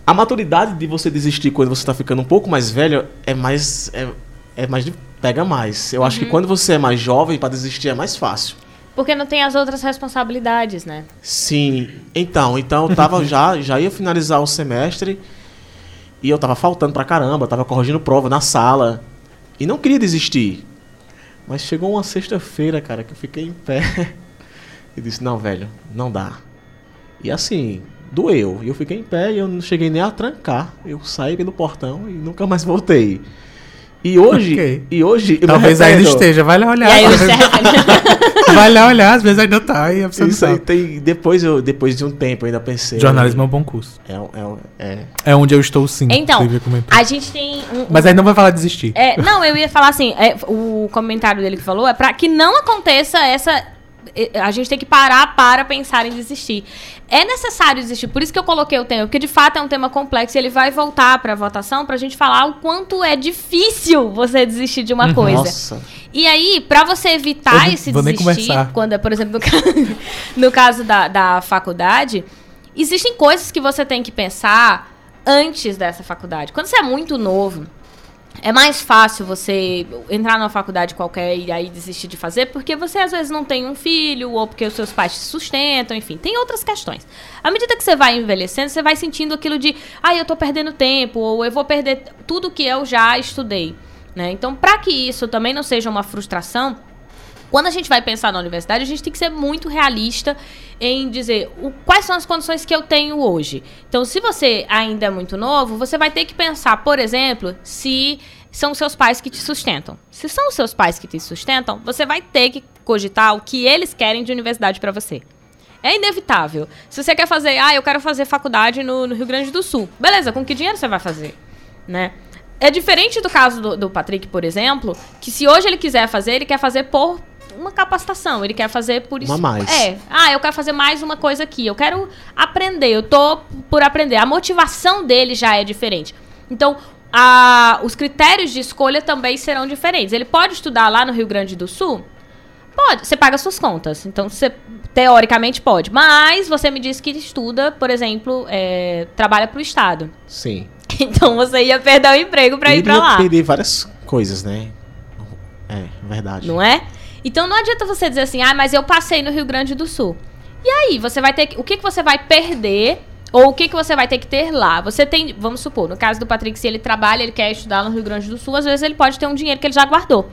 [SPEAKER 3] A maturidade de você desistir quando você tá ficando um pouco mais velho é mais. É, é mais. pega mais. Eu acho que quando você é mais jovem, pra desistir é mais fácil.
[SPEAKER 2] Porque não tem as outras responsabilidades, né?
[SPEAKER 3] Sim. Então, então eu tava [laughs] já, já ia finalizar o semestre e eu tava faltando pra caramba, tava corrigindo prova na sala e não queria desistir. Mas chegou uma sexta-feira, cara, que eu fiquei em pé [laughs] e disse: "Não, velho, não dá". E assim, doeu. E eu fiquei em pé e eu não cheguei nem a trancar. Eu saí pelo portão e nunca mais voltei. E hoje,
[SPEAKER 1] Ok.
[SPEAKER 3] e hoje
[SPEAKER 1] Talvez ainda esteja. Vai lá
[SPEAKER 2] E
[SPEAKER 1] olhar.
[SPEAKER 2] aí
[SPEAKER 1] às vezes-
[SPEAKER 2] Stefan-
[SPEAKER 1] vai lá olhar, às vezes ainda tá aí. a pessoa
[SPEAKER 3] Isso aí
[SPEAKER 1] sabe.
[SPEAKER 3] tem. Depois, eu, depois de um tempo eu ainda pensei.
[SPEAKER 1] Jornalismo é um bom curso.
[SPEAKER 3] É, é, é,
[SPEAKER 1] É onde eu estou sim.
[SPEAKER 2] Então, a gente tem um,
[SPEAKER 1] Mas aí não vai falar de desistir.
[SPEAKER 2] É, não, eu ia falar assim, é, o comentário dele que falou é pra que não aconteça essa. A gente tem que parar para pensar em desistir. É necessário desistir, por isso que eu coloquei o tema, porque de fato é um tema complexo e ele vai voltar para votação pra gente falar o quanto é difícil você desistir de uma coisa.
[SPEAKER 3] Nossa.
[SPEAKER 2] E aí, pra você
[SPEAKER 1] Eu
[SPEAKER 2] evitar
[SPEAKER 1] não
[SPEAKER 2] esse desistir, quando é, por exemplo, no, [laughs] no caso da, da faculdade, existem coisas que você tem que pensar antes dessa faculdade. Quando você é muito novo, é mais fácil você entrar numa faculdade qualquer e aí desistir de fazer, porque você às vezes não tem um filho, ou porque os seus pais te sustentam, enfim, tem outras questões. À medida que você vai envelhecendo, você vai sentindo aquilo de, ah, eu tô perdendo tempo, ou eu vou perder tudo que eu já estudei. Né? Então, para que isso também não seja uma frustração, quando a gente vai pensar na universidade, a gente tem que ser muito realista em dizer o, quais são as condições que eu tenho hoje. Então, se você ainda é muito novo, você vai ter que pensar, por exemplo, se são seus pais que te sustentam. Se são os seus pais que te sustentam, você vai ter que cogitar o que eles querem de universidade para você. É inevitável. Se você quer fazer, ah, eu quero fazer faculdade no, no, Rio Grande do Sul. Beleza, com que dinheiro você vai fazer? Né? É diferente do caso do, do Patrick, por exemplo, que se hoje ele quiser fazer, ele quer fazer por uma capacitação. Ele quer fazer por isso.
[SPEAKER 3] Uma mais.
[SPEAKER 2] É. Ah, eu quero fazer mais uma coisa aqui. Eu quero aprender. Eu tô por aprender. A motivação dele já é diferente. Então, a, os critérios de escolha também serão diferentes. Ele pode estudar lá no Rio Grande do Sul? Pode, você paga suas contas. Então, você teoricamente pode. Mas você me disse que estuda, por exemplo, é, trabalha para o Estado.
[SPEAKER 3] Sim. [laughs]
[SPEAKER 2] Então você ia perder o emprego para ir para lá.
[SPEAKER 3] perder várias coisas, né? É, verdade.
[SPEAKER 2] Não é? Então não adianta você dizer assim, ah, mas eu passei no Rio Grande do Sul. E aí, você vai ter que, o que, que você vai perder ou o que, que você vai ter que ter lá? Você tem, vamos supor, no caso do Patrick, se ele trabalha, ele quer estudar no Rio Grande do Sul, às vezes ele pode ter um dinheiro que ele já guardou.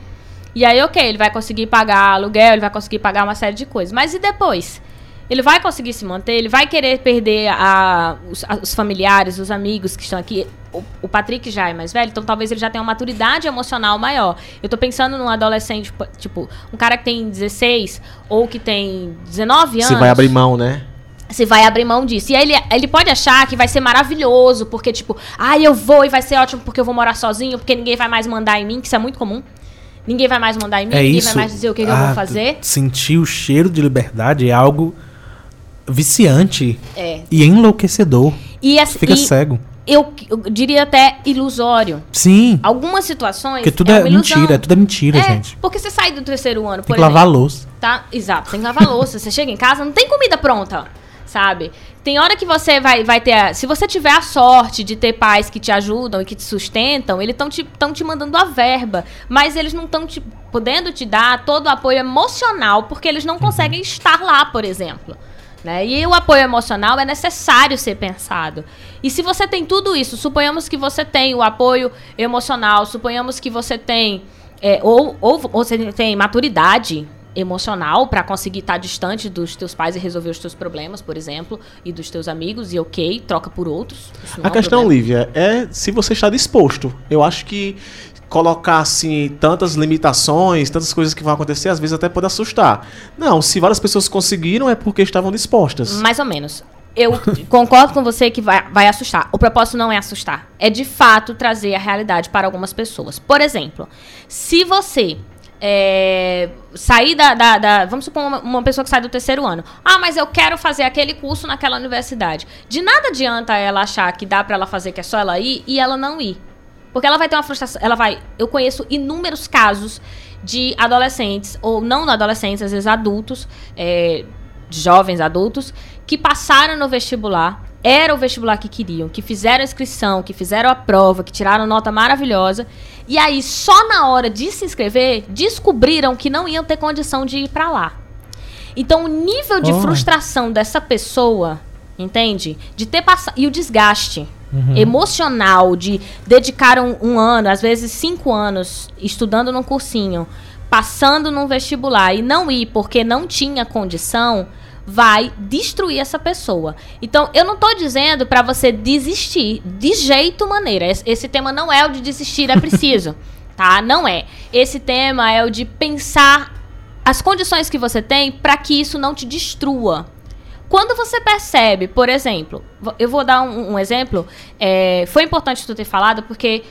[SPEAKER 2] E aí, ok, ele vai conseguir pagar aluguel, ele vai conseguir pagar uma série de coisas. Mas e depois? Ele vai conseguir se manter? Ele vai querer perder a, os, a, os familiares, os amigos que estão aqui? O, o, Patrick já é mais velho, então talvez ele já tenha uma maturidade emocional maior. Eu tô pensando num adolescente, tipo, um cara que tem 16 ou que tem 19 anos.
[SPEAKER 3] Você vai abrir mão, né?
[SPEAKER 2] Você vai abrir mão disso. E aí ele, ele pode achar que vai ser maravilhoso, porque, tipo, ah, eu vou e vai ser ótimo porque eu vou morar sozinho, porque ninguém vai mais mandar em mim, que isso é muito comum. Ninguém vai mais mandar em mim,
[SPEAKER 1] é
[SPEAKER 2] ninguém
[SPEAKER 1] isso.
[SPEAKER 2] vai mais dizer o que, que
[SPEAKER 1] ah,
[SPEAKER 2] eu vou fazer.
[SPEAKER 1] Sentir o cheiro de liberdade é algo viciante
[SPEAKER 2] É.
[SPEAKER 1] e enlouquecedor.
[SPEAKER 2] E, assim,
[SPEAKER 1] Fica
[SPEAKER 2] e
[SPEAKER 1] cego.
[SPEAKER 2] eu, eu diria até ilusório.
[SPEAKER 1] Sim.
[SPEAKER 2] Algumas situações.
[SPEAKER 1] Porque tudo
[SPEAKER 2] é,
[SPEAKER 1] é, mentira, tudo é mentira,
[SPEAKER 2] É,
[SPEAKER 1] gente.
[SPEAKER 2] porque você sai do terceiro ano, por
[SPEAKER 1] Tem que
[SPEAKER 2] exemplo.
[SPEAKER 1] lavar louça.
[SPEAKER 2] Tá? Exato, tem que lavar louça. Você chega em casa, não tem comida pronta, sabe? Tem hora que você vai, vai ter. A, se você tiver a sorte de ter pais que te ajudam e que te sustentam, eles estão te, tão te mandando a verba. Mas eles não estão te podendo te dar todo o apoio emocional, porque eles não conseguem estar lá, por exemplo. Né? E o apoio emocional é necessário ser pensado. E se você tem tudo isso, suponhamos que você tem o apoio emocional, suponhamos que você tem. é, ou, ou você tem maturidade emocional para conseguir estar distante dos teus pais e resolver os teus problemas, por exemplo, e dos teus amigos, e ok, troca por outros. Não
[SPEAKER 3] A
[SPEAKER 2] é um
[SPEAKER 3] questão. Lívia, é se você está disposto. Eu acho que colocar assim tantas limitações, tantas coisas que vão acontecer, às vezes até pode assustar. Não, se várias pessoas conseguiram é porque estavam dispostas.
[SPEAKER 2] Mais ou menos. Eu [laughs] concordo com você que vai, vai assustar. O propósito não é assustar. É de fato trazer a realidade para algumas pessoas. Por exemplo, se você é, sair da, da- da- Vamos supor uma, uma pessoa que sai do terceiro ano. Ah, mas eu quero fazer aquele curso naquela universidade. De nada adianta ela achar que dá para ela fazer, que é só ela ir e ela não ir. Porque ela vai ter uma frustração. Ela vai. Eu conheço inúmeros casos de adolescentes, ou não adolescentes, às vezes adultos, é, jovens adultos, que passaram no vestibular, era o vestibular que queriam, que fizeram a inscrição, que fizeram a prova, que tiraram nota maravilhosa, e aí só na hora de se inscrever descobriram que não iam ter condição de ir para lá. Então o nível de
[SPEAKER 1] Oh.
[SPEAKER 2] frustração dessa pessoa, entende? De ter passado. E o desgaste emocional de dedicar um, um ano, às vezes cinco anos, estudando num cursinho, passando num vestibular e não ir porque não tinha condição, vai destruir essa pessoa. Então, eu não tô dizendo para você desistir de jeito maneira. Esse, esse tema não é o de desistir, é preciso, [laughs] tá? Não é. Esse tema é o de pensar as condições que você tem para que isso não te destrua. Quando você percebe, por exemplo, eu vou dar um, um exemplo, é, foi importante tu ter falado porque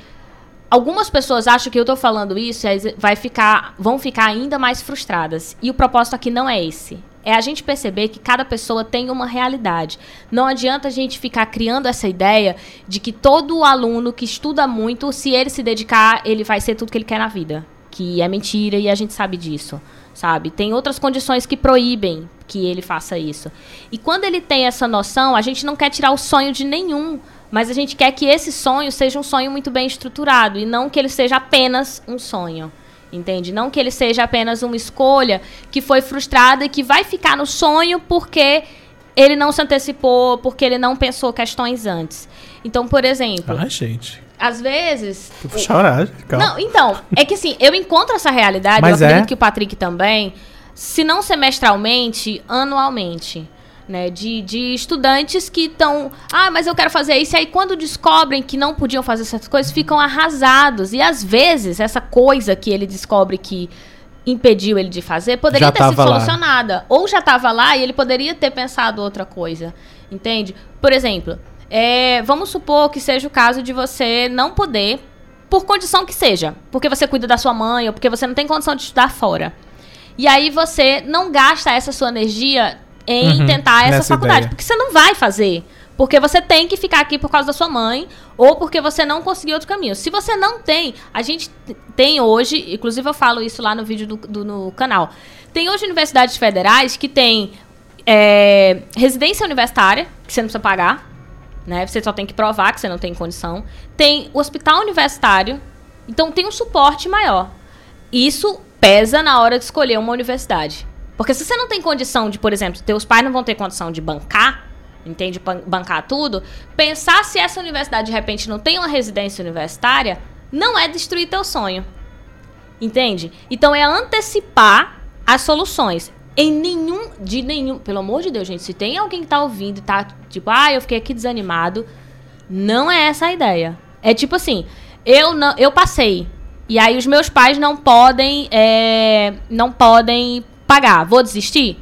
[SPEAKER 2] algumas pessoas acham que eu tô falando isso e vai ficar, vão ficar ainda mais frustradas. E o propósito aqui não é esse. É a gente perceber que cada pessoa tem uma realidade. Não adianta a gente ficar criando essa ideia de que todo aluno que estuda muito, se ele se dedicar, ele vai ser tudo que ele quer na vida. Que é mentira e a gente sabe disso, sabe? Tem outras condições que proíbem que ele faça isso. E quando ele tem essa noção, a gente não quer tirar o sonho de nenhum, mas a gente quer que esse sonho seja um sonho muito bem estruturado e não que ele seja apenas um sonho. Entende? Não que ele seja apenas uma escolha que foi frustrada e que vai ficar no sonho porque ele não se antecipou porque ele não pensou questões antes. Então, por exemplo,
[SPEAKER 1] Ai, gente.
[SPEAKER 2] Às vezes.
[SPEAKER 1] Vou chorar. Calma.
[SPEAKER 2] Não, então, é que assim, eu encontro essa realidade,
[SPEAKER 1] Mas
[SPEAKER 2] eu acredito
[SPEAKER 1] é.
[SPEAKER 2] que o Patrick também, se não semestralmente, anualmente. Né, de, de estudantes que estão. Ah, mas eu quero fazer isso. E aí, quando descobrem que não podiam fazer certas coisas, ficam arrasados. E às vezes, essa coisa que ele descobre que impediu ele de fazer poderia
[SPEAKER 1] Já
[SPEAKER 2] ter sido
[SPEAKER 1] lá.
[SPEAKER 2] solucionada. Ou já estava lá e ele poderia ter pensado outra coisa. Entende? Por exemplo, é, vamos supor que seja o caso de você não poder, por condição que seja, porque você cuida da sua mãe ou porque você não tem condição de estudar fora. E aí você não gasta essa sua energia em
[SPEAKER 1] Uhum,
[SPEAKER 2] tentar essa faculdade,
[SPEAKER 1] ideia.
[SPEAKER 2] porque você não vai fazer. Porque você tem que ficar aqui por causa da sua mãe ou porque você não conseguiu outro caminho. Se você não tem, a gente tem hoje, inclusive eu falo isso lá no vídeo do, do- no canal. Tem hoje universidades federais que tem é, residência universitária, que você não precisa pagar, né? Você só tem que provar que você não tem condição. Tem hospital universitário, então tem um suporte maior. Isso pesa na hora de escolher uma universidade. Porque se você não tem condição de, por exemplo, teus pais não vão ter condição de bancar, entende? Ban- Bancar tudo, pensar se essa universidade de repente não tem uma residência universitária, não é destruir teu sonho. Entende? Então é antecipar as soluções. Em nenhum, de nenhum, pelo amor de Deus, gente, se tem alguém que tá ouvindo e tá tipo, ah, eu fiquei aqui desanimado, não é essa a ideia. É tipo assim, eu não, eu passei e aí os meus pais não podem, é, não podem pagar. Vou desistir?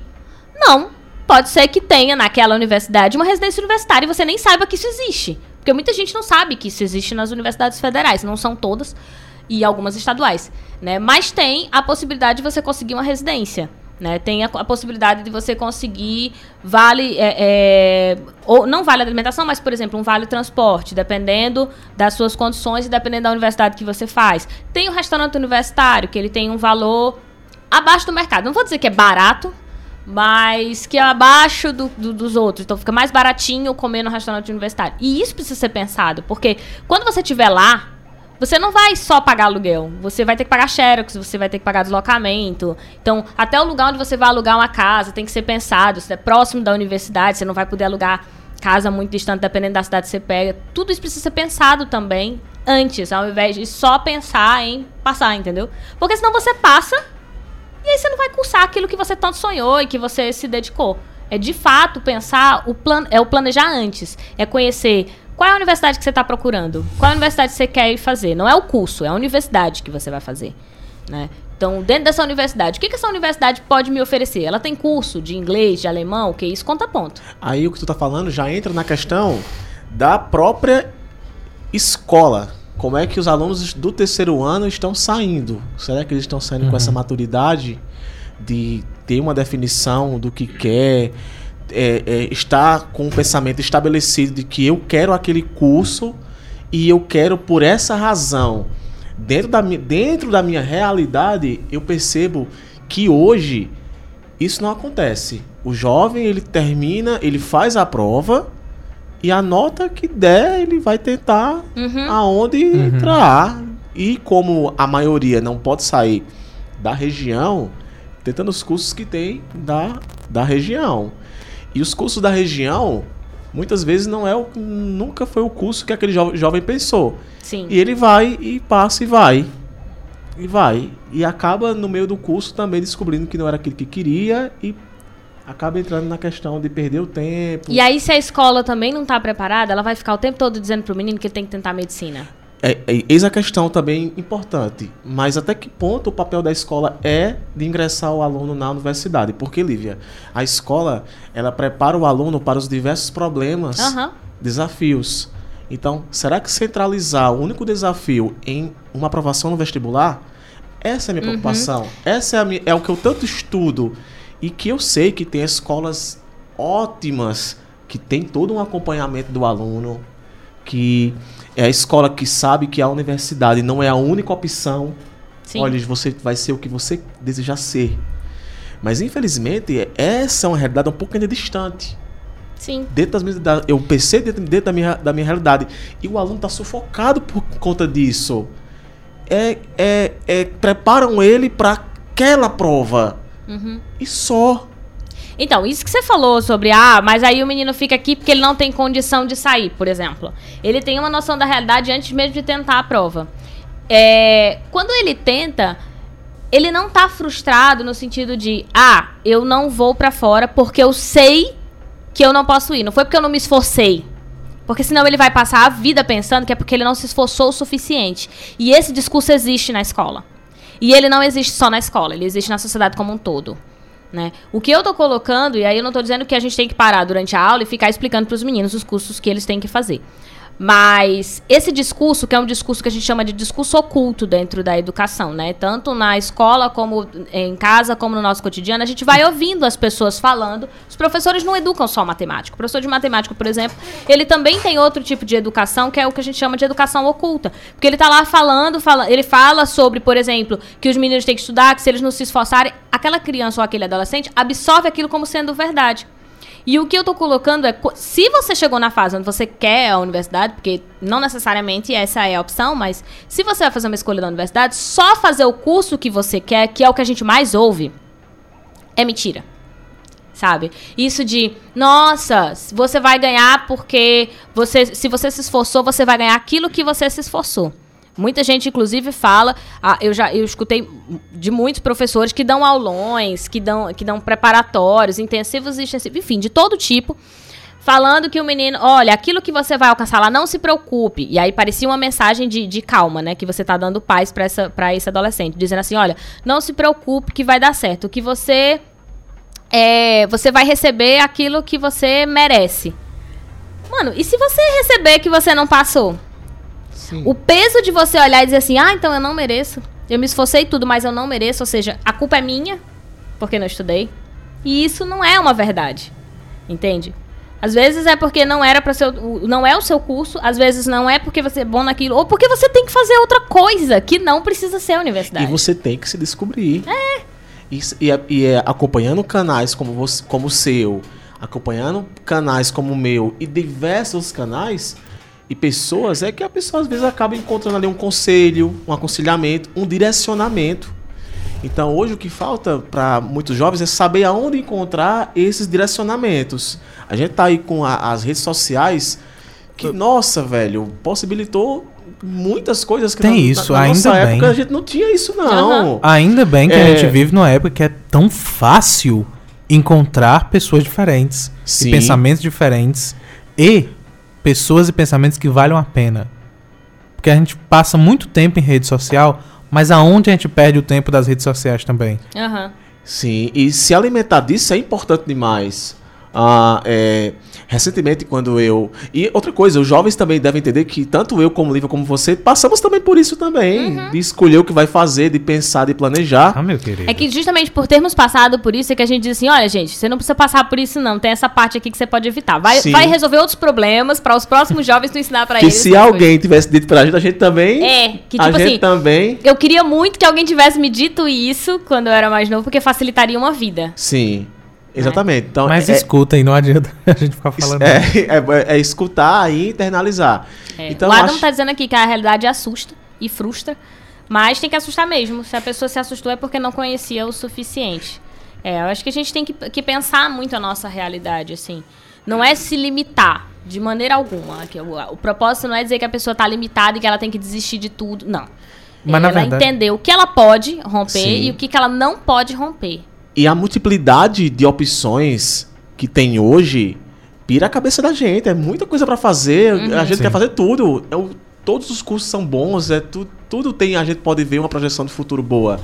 [SPEAKER 2] Não. Pode ser que tenha naquela universidade uma residência universitária e você nem saiba que isso existe. Porque muita gente não sabe que isso existe nas universidades federais. Não são todas e algumas estaduais. Né? Mas tem a possibilidade de você conseguir uma residência. Né? Tem a, a possibilidade de você conseguir vale. é, é, ou não vale alimentação, mas, por exemplo, um vale transporte, dependendo das suas condições e dependendo da universidade que você faz. Tem o restaurante universitário, que ele tem um valor abaixo do mercado. Não vou dizer que é barato, mas que é abaixo do- do- dos outros. Então fica mais baratinho comer no restaurante universitário. E isso precisa ser pensado, porque quando você estiver lá, você não vai só pagar aluguel. Você vai ter que pagar xerox, você vai ter que pagar deslocamento. Então, até o lugar onde você vai alugar uma casa tem que ser pensado. Se é próximo da universidade, você não vai poder alugar casa muito distante, dependendo da cidade que você pega. Tudo isso precisa ser pensado também antes, ao invés de só pensar em passar, entendeu? Porque senão você passa e aí você não vai cursar aquilo que você tanto sonhou e que você se dedicou. É de fato pensar o plan é o planejar antes, é conhecer qual é a universidade que você está procurando, qual é a universidade que você quer ir fazer. Não é o curso, é a universidade que você vai fazer, né? Então, dentro dessa universidade, o que, que essa universidade pode me oferecer? Ela tem curso de inglês, de alemão, que isso conta ponto.
[SPEAKER 3] Aí o que tu tá falando já entra na questão da própria escola. Como é que os alunos do terceiro ano estão saindo? Será que eles estão saindo com essa maturidade de ter uma definição do que quer, é, é, estar com um pensamento estabelecido de que eu quero aquele curso e eu quero por essa razão. Dentro da, dentro da minha realidade, eu percebo que hoje isso não acontece. O jovem, ele termina, ele faz a prova e a nota que der, ele vai tentar
[SPEAKER 2] Uhum.
[SPEAKER 3] aonde entrar. E como a maioria não pode sair da região, tentando os cursos que tem da, da região. E os cursos da região, muitas vezes não é o, nunca foi o curso que aquele jo- jovem pensou.
[SPEAKER 2] Sim.
[SPEAKER 3] E ele vai e passa e vai. E vai. E acaba no meio do curso também descobrindo que não era aquilo que queria e acaba entrando na questão de perder o tempo.
[SPEAKER 2] E aí, se a escola também não tá preparada, ela vai ficar o tempo todo dizendo pro menino que ele tem que tentar medicina.
[SPEAKER 3] É, é, eis a questão também importante. Mas até que ponto o papel da escola é de ingressar o aluno na universidade? Porque, Lívia, a escola, ela prepara o aluno para os diversos problemas,
[SPEAKER 2] Aham.
[SPEAKER 3] desafios. Então, será que centralizar o único desafio em uma aprovação no vestibular? Essa é a minha preocupação. Essa é, a minha- é o que eu tanto estudo. E que eu sei que tem escolas ótimas, que tem todo um acompanhamento do aluno, que é a escola que sabe que a universidade não é a única opção.
[SPEAKER 2] Sim.
[SPEAKER 3] Olha, você vai ser o que você deseja ser. Mas infelizmente, essa é uma realidade um pouco ainda distante
[SPEAKER 2] Sim.
[SPEAKER 3] dentro das minhas, da, eu pensei dentro, dentro da, minha, da minha realidade. E o aluno está sufocado por conta disso. É, é, é, preparam ele para aquela prova.
[SPEAKER 2] Uhum.
[SPEAKER 3] E só.
[SPEAKER 2] Então, isso que você falou sobre, ah, mas aí o menino fica aqui porque ele não tem condição de sair, por exemplo. Ele tem uma noção da realidade antes mesmo de tentar a prova. É, quando ele tenta, ele não tá frustrado no sentido de, ah, eu não vou para fora porque eu sei que eu não posso ir. Não foi porque eu não me esforcei. Porque senão ele vai passar a vida pensando que é porque ele não se esforçou o suficiente. E esse discurso existe na escola. E ele não existe só na escola, ele existe na sociedade como um todo. Né? O que eu tô colocando, e aí eu não tô dizendo que a gente tem que parar durante a aula e ficar explicando para os meninos os cursos que eles têm que fazer. Mas esse discurso, que é um discurso que a gente chama de discurso oculto dentro da educação, né? Tanto na escola, como em casa, como no nosso cotidiano, a gente vai ouvindo as pessoas falando. Os professores não educam só matemática. O professor de matemática, por exemplo, ele também tem outro tipo de educação, que é o que a gente chama de educação oculta. Porque ele está lá falando, fala, ele fala sobre, por exemplo, que os meninos têm que estudar, que se eles não se esforçarem, aquela criança ou aquele adolescente absorve aquilo como sendo verdade. E o que eu tô colocando é, se você chegou na fase onde você quer a universidade, porque não necessariamente essa é a opção, mas se você vai fazer uma escolha da universidade, só fazer o curso que você quer, que é o que a gente mais ouve, é mentira. Sabe? Isso de, nossa, você vai ganhar porque você, se você se esforçou, você vai ganhar aquilo que você se esforçou. Muita gente, inclusive, fala. Ah, eu já eu escutei de muitos professores que dão aulões, que dão, que dão preparatórios, intensivos e extensivos, enfim, de todo tipo. Falando que o menino, olha, aquilo que você vai alcançar lá, não se preocupe. E aí parecia uma mensagem de, de calma, né? Que você tá dando paz para essa, pra esse adolescente. Dizendo assim: olha, não se preocupe que vai dar certo. Que você. É, você vai receber aquilo que você merece. Mano, e se você receber que você não passou? Sim. O peso de você olhar e dizer assim, ah, então eu não mereço. Eu me esforcei tudo, mas eu não mereço. Ou seja, a culpa é minha, porque não estudei. E isso não é uma verdade. Entende? Às vezes é porque não era para ser, não é o seu curso, às vezes não é porque você é bom naquilo, ou porque você tem que fazer outra coisa que não precisa ser a universidade.
[SPEAKER 3] E você tem que se descobrir. É. E, e, e é, acompanhando canais como, você, como o seu, acompanhando canais como o meu e diversos canais, e pessoas é que a pessoa às vezes acaba encontrando ali um conselho, um aconselhamento, um direcionamento. Então hoje o que falta para muitos jovens é saber aonde encontrar esses direcionamentos. A gente tá aí com a, as redes sociais que, nossa, velho, possibilitou muitas coisas que
[SPEAKER 1] tem na, isso, na, na ainda
[SPEAKER 3] nossa
[SPEAKER 1] bem.
[SPEAKER 3] época a gente não tinha isso não.
[SPEAKER 1] Uhum. Ainda bem que é... a gente vive numa época que é tão fácil encontrar pessoas diferentes, e pensamentos diferentes e pessoas e pensamentos que valham a pena. Porque a gente passa muito tempo em rede social, mas aonde a gente perde o tempo das redes sociais também?
[SPEAKER 2] Uhum.
[SPEAKER 3] Sim, e se alimentar disso é importante demais. Ah, é, recentemente, quando eu. E outra coisa, os jovens também devem entender que tanto eu como Lívia, como você, passamos também por isso também. Uhum. De escolher o que vai fazer, de pensar, de planejar.
[SPEAKER 1] Ah, meu querido.
[SPEAKER 2] É que justamente por termos passado por isso, é que a gente diz assim: olha, gente, você não precisa passar por isso, não. Tem essa parte aqui que você pode evitar. Vai, vai resolver outros problemas para os próximos jovens tu ensinar para eles.
[SPEAKER 3] Que se alguém coisas. tivesse dito pra gente, a gente também.
[SPEAKER 2] É, que tipo
[SPEAKER 3] a
[SPEAKER 2] assim.
[SPEAKER 3] Gente também.
[SPEAKER 2] Eu queria muito que alguém tivesse me dito isso quando eu era mais novo, porque facilitaria uma vida.
[SPEAKER 3] Sim. Exatamente. Então,
[SPEAKER 1] Mas
[SPEAKER 3] é,
[SPEAKER 1] escuta aí, não adianta [laughs] a gente ficar falando. [laughs]
[SPEAKER 3] É, é, é escutar e internalizar.
[SPEAKER 2] É. Então, o Adam acho... tá dizendo aqui que a realidade assusta e frustra, mas tem que assustar mesmo. Se a pessoa se assustou é porque não conhecia o suficiente. É, eu acho que a gente tem que, que pensar muito a nossa realidade, assim. Não é se limitar de maneira alguma. Que o, o propósito não é dizer que a pessoa está limitada e que ela tem que desistir de tudo. Não. Mas, ela verdade... entender o que ela pode romper Sim. e o que, que ela não pode romper.
[SPEAKER 3] E a multiplicidade de opções que tem hoje pira a cabeça da gente. É muita coisa para fazer. Uhum, a gente sim. quer fazer tudo. É o, todos os cursos são bons. É tu, tudo tem. A gente pode ver uma projeção de futuro boa.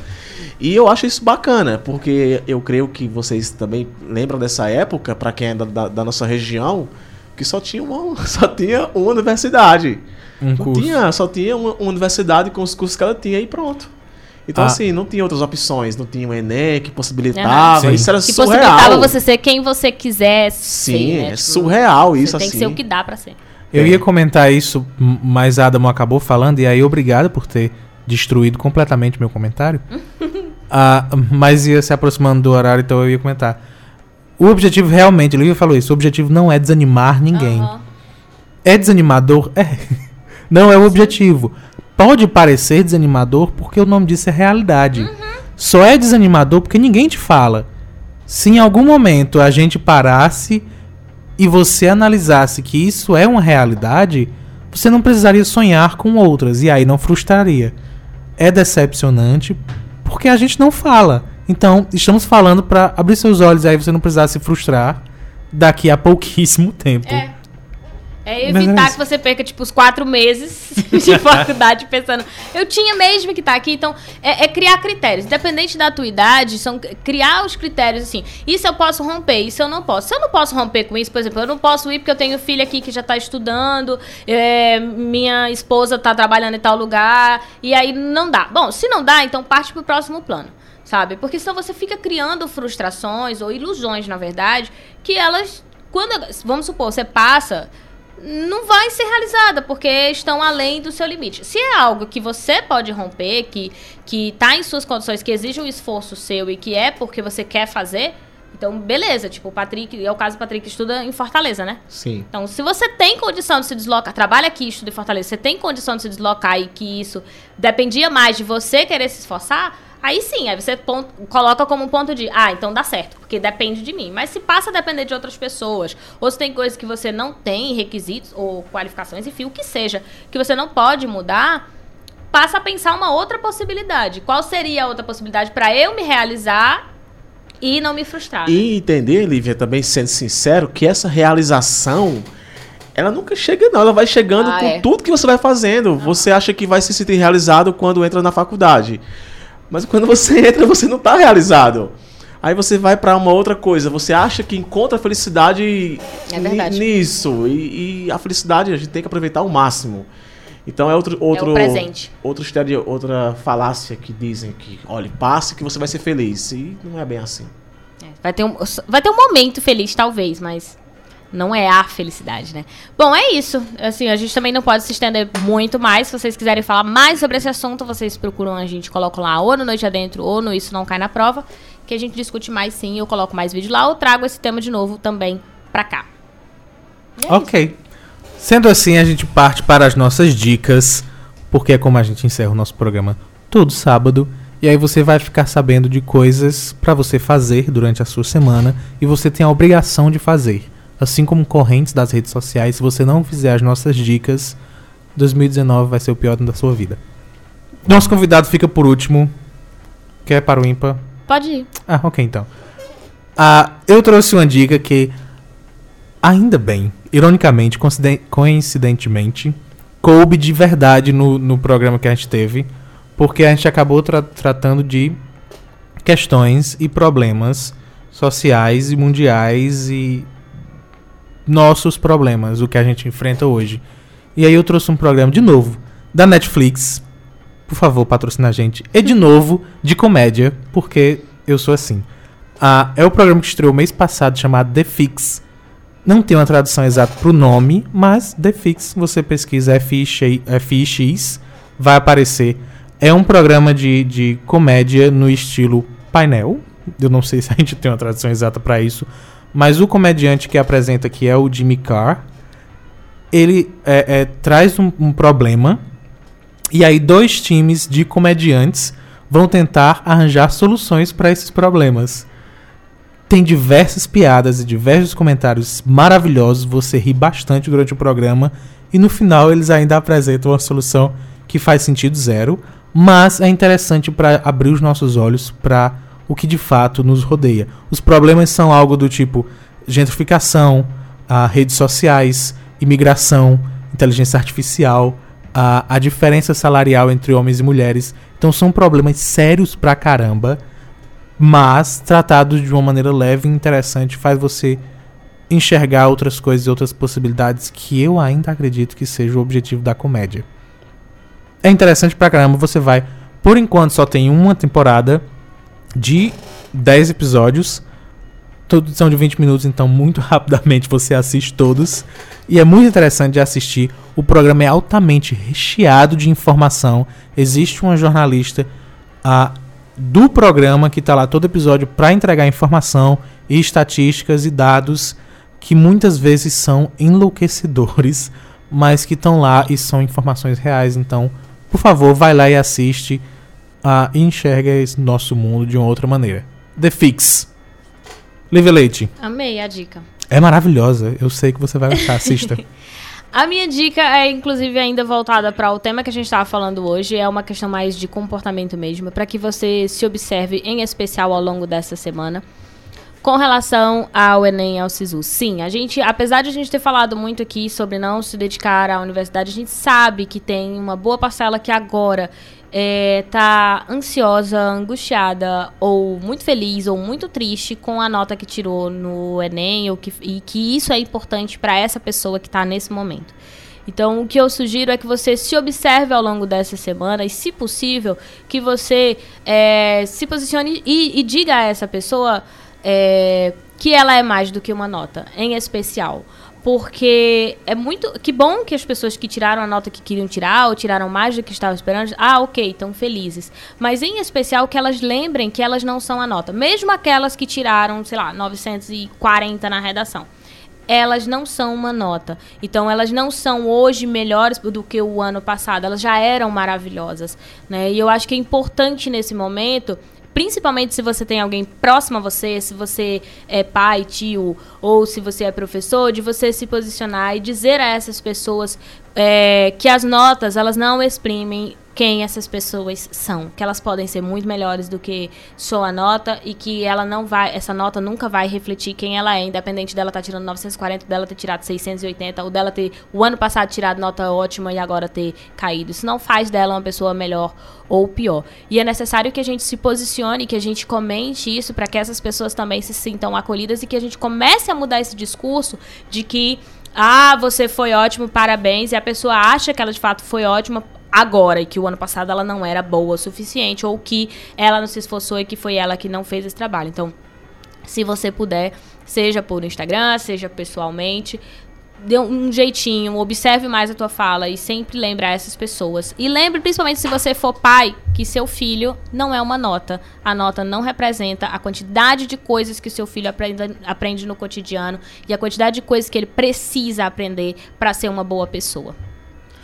[SPEAKER 3] E eu acho isso bacana, porque eu creio que vocês também lembram dessa época, para quem é da, da, da, nossa região, que só tinha uma, [laughs] só tinha uma universidade.
[SPEAKER 1] Um curso.
[SPEAKER 3] Tinha, só tinha uma, uma universidade com os cursos que ela tinha e pronto. Então, ah. assim, não tinha outras opções. Não tinha o Enem que possibilitava. Uhum. Isso era que surreal. Que
[SPEAKER 2] possibilitava você ser quem você quisesse.
[SPEAKER 3] Sim,
[SPEAKER 2] ser,
[SPEAKER 3] né? é tipo, surreal isso,
[SPEAKER 2] tem
[SPEAKER 3] assim.
[SPEAKER 2] Tem que ser o que dá pra ser.
[SPEAKER 1] Eu é. ia comentar isso, mas Adamo acabou falando, e aí obrigado por ter destruído completamente meu comentário. [laughs] ah, mas ia se aproximando do horário, então eu ia comentar. O objetivo realmente, Lívia falou isso, o objetivo não é desanimar ninguém. Uhum. É desanimador? É. [laughs] Não é o objetivo pode parecer desanimador porque o nome disso é realidade. Uhum. Só é desanimador porque ninguém te fala. Se em algum momento a gente parasse e você analisasse que isso é uma realidade, você não precisaria sonhar com outras e aí não frustraria. É decepcionante porque a gente não fala. Então, estamos falando para abrir seus olhos e aí você não precisar se frustrar daqui a pouquíssimo tempo.
[SPEAKER 2] É. É
[SPEAKER 1] é
[SPEAKER 2] evitar que você perca, tipo, os quatro meses [laughs] de [laughs] faculdade pensando, eu tinha mesmo que estar aqui. Então, é, é criar critérios. Independente da tua idade, são criar os critérios, assim. Isso eu posso romper, isso eu não posso. Se eu não posso romper com isso, por exemplo, eu não posso ir porque eu tenho filho aqui que já tá estudando, é, minha esposa tá trabalhando em tal lugar, e aí não dá. Bom, se não dá, então parte pro próximo plano. Sabe? Porque senão você fica criando frustrações ou ilusões, na verdade, que elas quando, vamos supor, você passa, não vai ser realizada, porque estão além do seu limite. Se é algo que você pode romper, que, que tá em suas condições, que exige um esforço seu e que é porque você quer fazer, então beleza. Tipo, o Patrick, é o caso do Patrick estuda em Fortaleza, né?
[SPEAKER 3] Sim.
[SPEAKER 2] Então, se você tem condição de se deslocar, trabalha aqui, estuda em Fortaleza, você tem condição de se deslocar e que isso dependia mais de você querer se esforçar, aí sim, aí você pon- coloca como um ponto de, ah, então dá certo, porque depende de mim. Mas se passa a depender de outras pessoas, ou se tem coisas que você não tem, requisitos ou qualificações, enfim, o que seja, que você não pode mudar, passa a pensar uma outra possibilidade. Qual seria a outra possibilidade para eu me realizar e não me frustrar? né?
[SPEAKER 3] E entender, Lívia, também sendo sincero, que essa realização, ela nunca chega não, ela vai chegando
[SPEAKER 2] Ah,
[SPEAKER 3] com
[SPEAKER 2] é.
[SPEAKER 3] tudo que você vai fazendo. Você acha que vai se sentir realizado quando entra na faculdade. Mas quando você [laughs] entra, você não está realizado. Aí você vai para uma outra coisa, você acha que encontra felicidade
[SPEAKER 2] É
[SPEAKER 3] nisso. E, e a felicidade a gente tem que aproveitar ao máximo. Então é outro outro
[SPEAKER 2] presente.
[SPEAKER 3] outro estere- outra falácia que dizem que, olha, passe que você vai ser feliz. E não é bem assim.
[SPEAKER 2] É, Vai ter, um, vai ter um momento feliz, talvez, mas não é a felicidade, né? Bom, é isso. Assim, a gente também não pode se estender muito mais. Se vocês quiserem falar mais sobre esse assunto, vocês procuram a gente, colocam lá ou no Noite Adentro ou no Isso Não Cai na Prova, que a gente discute mais sim. Eu coloco mais vídeo lá ou trago esse tema de novo também pra cá. É isso.
[SPEAKER 1] Sendo assim, a gente parte para as nossas dicas, porque é como a gente encerra o nosso programa todo sábado. E aí você vai ficar sabendo de coisas para você fazer durante a sua semana e você tem a obrigação de fazer. Assim como correntes das redes sociais, se você não fizer as nossas dicas, 2019 vai ser o pior ano da sua vida. Nosso convidado fica por último. Quer para o ímpar?
[SPEAKER 2] Pode ir.
[SPEAKER 1] Ah, ok então. Ah, eu trouxe uma dica que, ainda bem, ironicamente, coinciden- coincidentemente, coube de verdade no, no programa que a gente teve, porque a gente acabou tra- tratando de questões e problemas sociais e mundiais e nossos problemas, o que a gente enfrenta hoje. E aí eu trouxe um programa de novo da Netflix. Por favor, patrocina a gente. E de novo, de comédia, porque eu sou assim. Ah, é o programa que estreou mês passado chamado The Fix. Não tem uma tradução exata pro nome, mas The Fix, você pesquisa FIX vai aparecer. É um programa de, de comédia no estilo painel. Eu não sei [laughs] se a gente tem uma tradução exata para isso. Mas o comediante que apresenta aqui é o Jimmy Carr. Ele é, é, traz um, um problema. E aí, dois times de comediantes vão tentar arranjar soluções para esses problemas. Tem diversas piadas e diversos comentários maravilhosos. Você ri bastante durante o programa. E no final, eles ainda apresentam uma solução que faz sentido zero. Mas é interessante para abrir os nossos olhos para o que de fato nos rodeia. Os problemas são algo do tipo gentrificação, ah, redes sociais, imigração, inteligência artificial, a, a diferença salarial entre homens e mulheres. Então são problemas sérios pra caramba, mas tratados de uma maneira leve e interessante faz você enxergar outras coisas e outras possibilidades que eu ainda acredito que seja o objetivo da comédia. É interessante pra caramba, você vai. Por enquanto só tem uma temporada de 10 episódios. Todos são de 20 minutos, então muito [laughs] rapidamente você assiste todos. E é muito interessante de assistir. O programa é altamente recheado de informação. Existe uma jornalista ah, do programa que está lá todo episódio para entregar informação e estatísticas e dados que muitas vezes são enlouquecedores, [laughs] mas que estão lá e são informações reais. Então, por favor, vai lá e assiste ah, e enxerga esse nosso mundo de uma outra maneira. The Fix. Lívia Leite,
[SPEAKER 2] Amei a dica.
[SPEAKER 1] é maravilhosa. Eu sei que você vai gostar. Assista. [laughs]
[SPEAKER 2] A minha dica é, inclusive, ainda voltada para o tema que a gente estava falando hoje. É uma questão mais de comportamento mesmo, para que você se observe, em especial ao longo dessa semana. Com relação ao Enem e ao SISU, sim, a gente, apesar de a gente ter falado muito aqui sobre não se dedicar à universidade, a gente sabe que tem uma boa parcela que agora está ansiosa, angustiada, ou muito feliz, ou muito triste com a nota que tirou no Enem, ou que, e que isso é importante para essa pessoa que está nesse momento. Então, o que eu sugiro é que você se observe ao longo dessa semana e, se possível, que você é, se posicione e, e diga a essa pessoa é, que ela é mais do que uma nota, em especial. Porque é muito. Que bom que as pessoas que tiraram a nota que queriam tirar, ou tiraram mais do que estavam esperando, ah, ok, estão felizes. Mas em especial que elas lembrem que elas não são a nota. Mesmo aquelas que tiraram, sei lá, 940 na redação elas não são uma nota. Então, elas não são hoje melhores do que o ano passado. Elas já eram maravilhosas. Né? E eu acho que é importante nesse momento principalmente se você tem alguém próximo a você, se você é pai, tio, ou se você é professor, de você se posicionar e dizer a essas pessoas é, que as notas elas não exprimem quem essas pessoas são, que elas podem ser muito melhores do que só a nota e que ela não vai, essa nota nunca vai refletir quem ela é, independente dela estar tá tirando 940, dela ter tirado 680 ou dela ter o ano passado tirado nota ótima e agora ter caído. Isso não faz dela uma pessoa melhor ou pior. E é necessário que a gente se posicione, que a gente comente isso para que essas pessoas também se sintam acolhidas e que a gente comece a mudar esse discurso de que ah, você foi ótimo, parabéns, e a pessoa acha que ela de fato foi ótima agora e que o ano passado ela não era boa o suficiente ou que ela não se esforçou e que foi ela que não fez esse trabalho. Então, se você puder, seja por Instagram, seja pessoalmente, dê um jeitinho, observe mais a tua fala e sempre lembre essas pessoas. E lembre, principalmente se você for pai, que seu filho não é uma nota. A nota não representa a quantidade de coisas que seu filho aprende, aprende no cotidiano e a quantidade de coisas que ele precisa aprender para ser uma boa pessoa.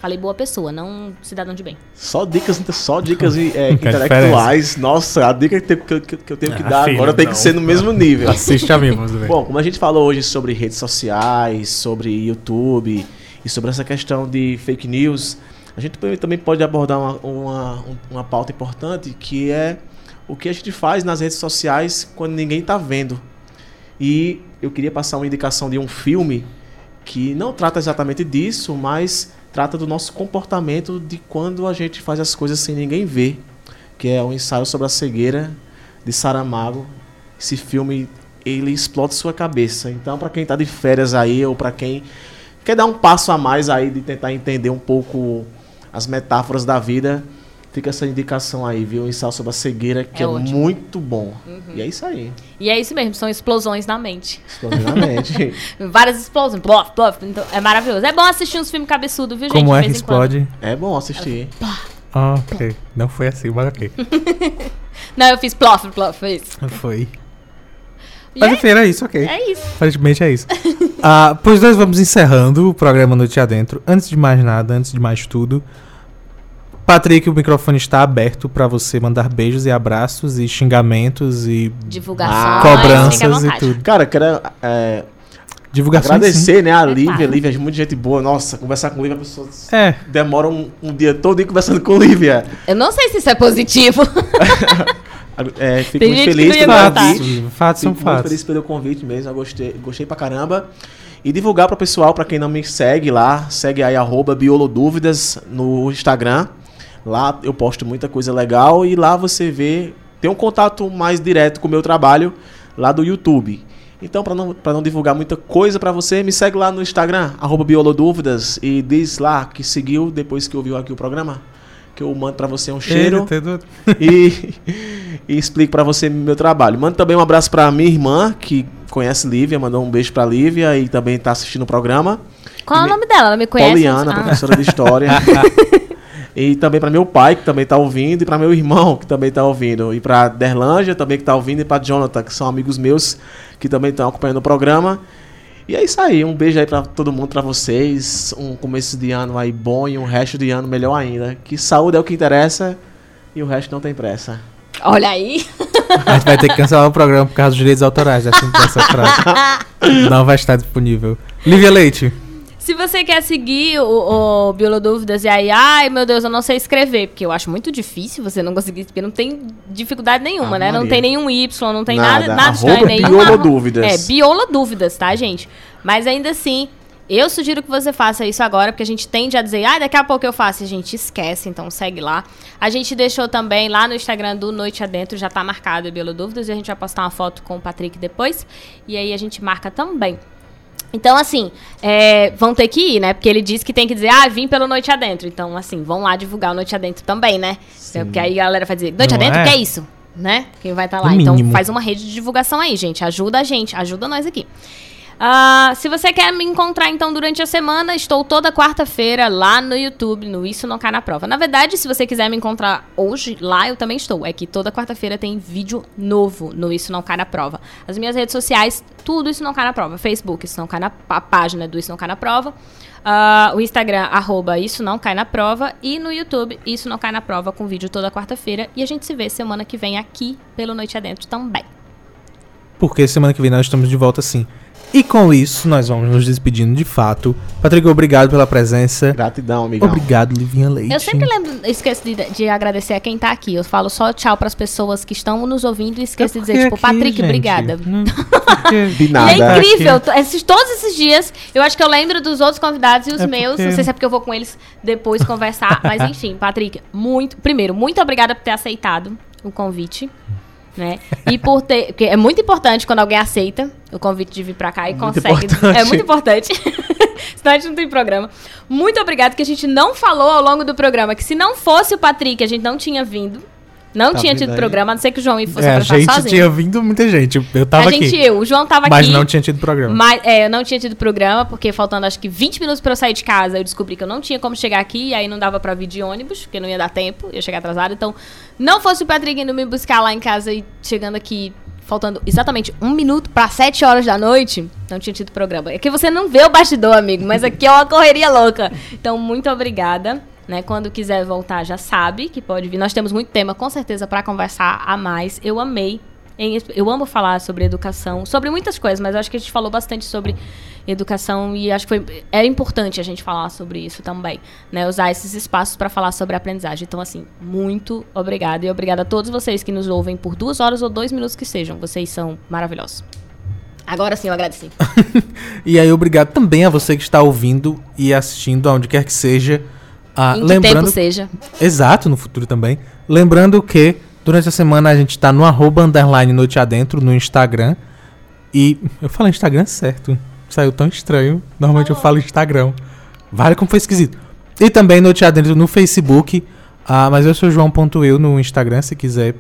[SPEAKER 2] Falei boa pessoa, não cidadão de bem.
[SPEAKER 3] Só dicas, só dicas é, intelectuais. Nossa, a dica que, que, que eu tenho que ah, dar filho, agora tem que ser no mesmo nível.
[SPEAKER 1] Assiste a mim, vamos ver.
[SPEAKER 3] Bom, como a gente falou hoje sobre redes sociais, sobre YouTube e sobre essa questão de fake news, a gente também pode abordar uma, uma, uma pauta importante que é o que a gente faz nas redes sociais quando ninguém está vendo. E eu queria passar uma indicação de um filme que não trata exatamente disso, mas trata do nosso comportamento de quando a gente faz as coisas sem ninguém ver, que é um ensaio sobre a cegueira de Saramago. Esse filme ele explode sua cabeça. Então, para quem está de férias aí ou para quem quer dar um passo a mais aí de tentar entender um pouco as metáforas da vida, Fica essa indicação aí, viu? Um ensaio sobre a cegueira, que é, é muito bom. Uhum. E é isso aí.
[SPEAKER 2] E é isso mesmo, são explosões na mente.
[SPEAKER 3] Explosões na mente. [laughs]
[SPEAKER 2] Várias explosões. Plof, plof. Então, é maravilhoso. É bom assistir uns filmes cabeçudos, viu,
[SPEAKER 1] gente? Como é que explode?
[SPEAKER 3] É bom assistir.
[SPEAKER 1] Ah, ok. Não foi assim, mas ok. [laughs]
[SPEAKER 2] Não, eu fiz plof, plof, foi isso.
[SPEAKER 1] Foi. Mas é enfim, era isso, ok.
[SPEAKER 2] É isso.
[SPEAKER 1] Aparentemente é isso. [laughs] ah, pois nós vamos encerrando o programa Noite Adentro. Antes de mais nada, antes de mais tudo, Patrick, o microfone está aberto para você mandar beijos e abraços e xingamentos e
[SPEAKER 2] divulgações,
[SPEAKER 1] cobranças e tudo.
[SPEAKER 3] Cara, quero é,
[SPEAKER 1] Divulgações,
[SPEAKER 3] agradecer, sim. né, a é Lívia, Lívia, é muita gente boa. Nossa, conversar com Lívia, a pessoa é. demora um, um dia todo conversando com Lívia.
[SPEAKER 2] Eu não sei se isso é positivo. [laughs]
[SPEAKER 3] é, fico muito feliz pelo
[SPEAKER 1] convite. Fatos são fatos.
[SPEAKER 3] Muito feliz pelo convite mesmo, eu gostei, gostei pra caramba. E divulgar para o pessoal, para quem não me segue lá, segue aí arroba Biolodúvidas no Instagram. Lá eu posto muita coisa legal e lá você vê, tem um contato mais direto com o meu trabalho lá do YouTube. Então, para não, não divulgar muita coisa para você, me segue lá no Instagram, biolodúvidas, e diz lá que seguiu depois que ouviu aqui o programa. Que eu mando para você um cheiro [laughs] e, e explico para você meu trabalho. Mando também um abraço para minha irmã, que conhece Lívia, mandou um beijo para Lívia e também está assistindo o programa.
[SPEAKER 2] Qual é o nome dela? Ela me conhece?
[SPEAKER 3] Poliana, ah. professora de História. [laughs] E também para meu pai, que também está ouvindo, e para meu irmão, que também está ouvindo. E para Derlândia, também que está ouvindo, e para Jonathan, que são amigos meus, que também estão acompanhando o programa. E é isso aí, um beijo aí para todo mundo, para vocês. Um começo de ano aí bom e um resto de ano melhor ainda. Que saúde é o que interessa e o resto não tem pressa.
[SPEAKER 2] Olha aí. [laughs]
[SPEAKER 1] A gente vai ter que cancelar o programa por causa dos direitos autorais dessa, dessa frase. Não vai estar disponível. Lívia Leite.
[SPEAKER 2] Se você quer seguir o, o Biolodúvidas e aí, ai meu Deus, eu não sei escrever, porque eu acho muito difícil você não conseguir, porque não tem dificuldade nenhuma,
[SPEAKER 3] Ah,
[SPEAKER 2] né? Não
[SPEAKER 3] Maria.
[SPEAKER 2] tem nenhum Y, não tem
[SPEAKER 3] Nada.
[SPEAKER 2] nada, nada estranho, nenhum.
[SPEAKER 3] Biolodúvidas.
[SPEAKER 2] É, Biolodúvidas, tá, gente? Mas ainda assim, eu sugiro que você faça isso agora, porque a gente tende a dizer, ah, daqui a pouco eu faço, e a gente esquece, então segue lá. A gente deixou também lá no Instagram do Noite Adentro, já tá marcado o Biolodúvidas, e a gente vai postar uma foto com o Patrick depois, e aí a gente marca também. Então, assim, é, vão ter que ir, né? Porque ele disse que tem que dizer, ah, vim pelo Noite Adentro. Então, assim, vão lá divulgar o Noite Adentro também, né? Porque aí a galera vai dizer, Noite
[SPEAKER 1] Não
[SPEAKER 2] Adentro,
[SPEAKER 1] é?
[SPEAKER 2] que é isso? Né? Quem vai estar lá.
[SPEAKER 1] No
[SPEAKER 2] Então,
[SPEAKER 1] mínimo.
[SPEAKER 2] faz uma rede de divulgação aí, gente. Ajuda a gente, ajuda nós aqui. Ah, se você quer me encontrar, então, durante a semana, estou toda quarta-feira lá no YouTube, no Isso Não Cai na Prova. Na verdade, se você quiser me encontrar hoje, lá eu também estou. É que toda quarta-feira tem vídeo novo no Isso Não Cai na Prova. As minhas redes sociais, tudo Isso Não Cai na Prova. Facebook, Isso Não Cai na a página do Isso Não Cai na Prova. Ah, o Instagram, arroba Isso Não Cai na Prova. E no YouTube, Isso Não Cai na Prova, com vídeo toda quarta-feira. E a gente se vê semana que vem aqui pelo Noite Adentro também.
[SPEAKER 1] Porque semana que vem nós estamos de volta sim. E com isso, nós vamos nos despedindo de fato. Patrick, obrigado pela presença.
[SPEAKER 3] Gratidão, amigão.
[SPEAKER 1] Obrigado, Livinha Leite.
[SPEAKER 2] Eu sempre lembro, esqueço de, de agradecer a quem tá aqui. Eu falo só tchau pras pessoas que estão nos ouvindo e esqueço de dizer, tipo,
[SPEAKER 1] É aqui,
[SPEAKER 2] Patrick,
[SPEAKER 1] gente,
[SPEAKER 2] obrigada.
[SPEAKER 1] não-
[SPEAKER 3] De
[SPEAKER 2] E
[SPEAKER 3] nada.
[SPEAKER 2] é incrível, esses, todos esses dias, eu acho que eu lembro dos outros convidados e os
[SPEAKER 1] É
[SPEAKER 2] meus.
[SPEAKER 1] porque-
[SPEAKER 2] Não sei se é porque eu vou com eles depois conversar. [laughs] mas enfim, Patrick, muito. Primeiro, muito obrigada por ter aceitado o convite. Né? E por ter. Porque é muito importante quando alguém aceita o convite de vir pra cá e
[SPEAKER 3] Muito
[SPEAKER 2] consegue.
[SPEAKER 3] importante.
[SPEAKER 2] É muito importante. [laughs] Senão a gente não tem programa. Muito obrigado, que a gente não falou ao longo do programa que se não fosse o Patrick, a gente não tinha vindo. Não
[SPEAKER 3] Tá
[SPEAKER 2] tinha tido
[SPEAKER 3] aí?
[SPEAKER 2] programa, a não ser que o João fosse
[SPEAKER 1] É, a
[SPEAKER 2] apresentar
[SPEAKER 1] gente
[SPEAKER 2] sozinho.
[SPEAKER 1] tinha vindo muita gente. Eu tava
[SPEAKER 2] a gente,
[SPEAKER 1] aqui.
[SPEAKER 2] eu, o João tava
[SPEAKER 1] Mas
[SPEAKER 2] aqui.
[SPEAKER 1] não tinha tido programa.
[SPEAKER 2] Mas, é, eu não tinha tido programa, porque faltando acho que 20 minutos pra eu sair de casa, eu descobri que eu não tinha como chegar aqui, e aí não dava pra vir de ônibus, porque não ia dar tempo, ia chegar atrasado. Então, não fosse o Patrick indo me buscar lá em casa e chegando aqui, faltando exatamente um minuto pra 7 horas da noite, não tinha tido programa. É que você não vê o bastidor, amigo, mas aqui é uma correria louca. Então, muito obrigada. Né, quando quiser voltar, já sabe que pode vir. Nós temos muito tema, com certeza, pra conversar a mais. Eu amei eu amo falar sobre educação, sobre muitas coisas, mas acho que a gente falou bastante sobre educação e acho que foi, é importante a gente falar sobre isso também, né? Usar esses espaços para falar sobre aprendizagem. Então, assim, muito obrigada e obrigada a todos vocês que nos ouvem por duas horas ou dois minutos que sejam. Vocês são maravilhosos. Agora sim, eu agradeci. [laughs]
[SPEAKER 1] E aí, obrigado também a você que está ouvindo e assistindo, aonde quer que seja. Ah,
[SPEAKER 2] em que
[SPEAKER 1] lembrando,
[SPEAKER 2] tempo seja.
[SPEAKER 1] exato, no futuro também. Lembrando que durante a semana a gente tá no arroba underline noite adentro no Instagram. E eu falo Instagram certo. Saiu tão estranho. Normalmente eu falo Instagram. Vale como foi esquisito. E também noite adentro no Facebook. Ah, mas eu sou João.eu no Instagram, se quiser.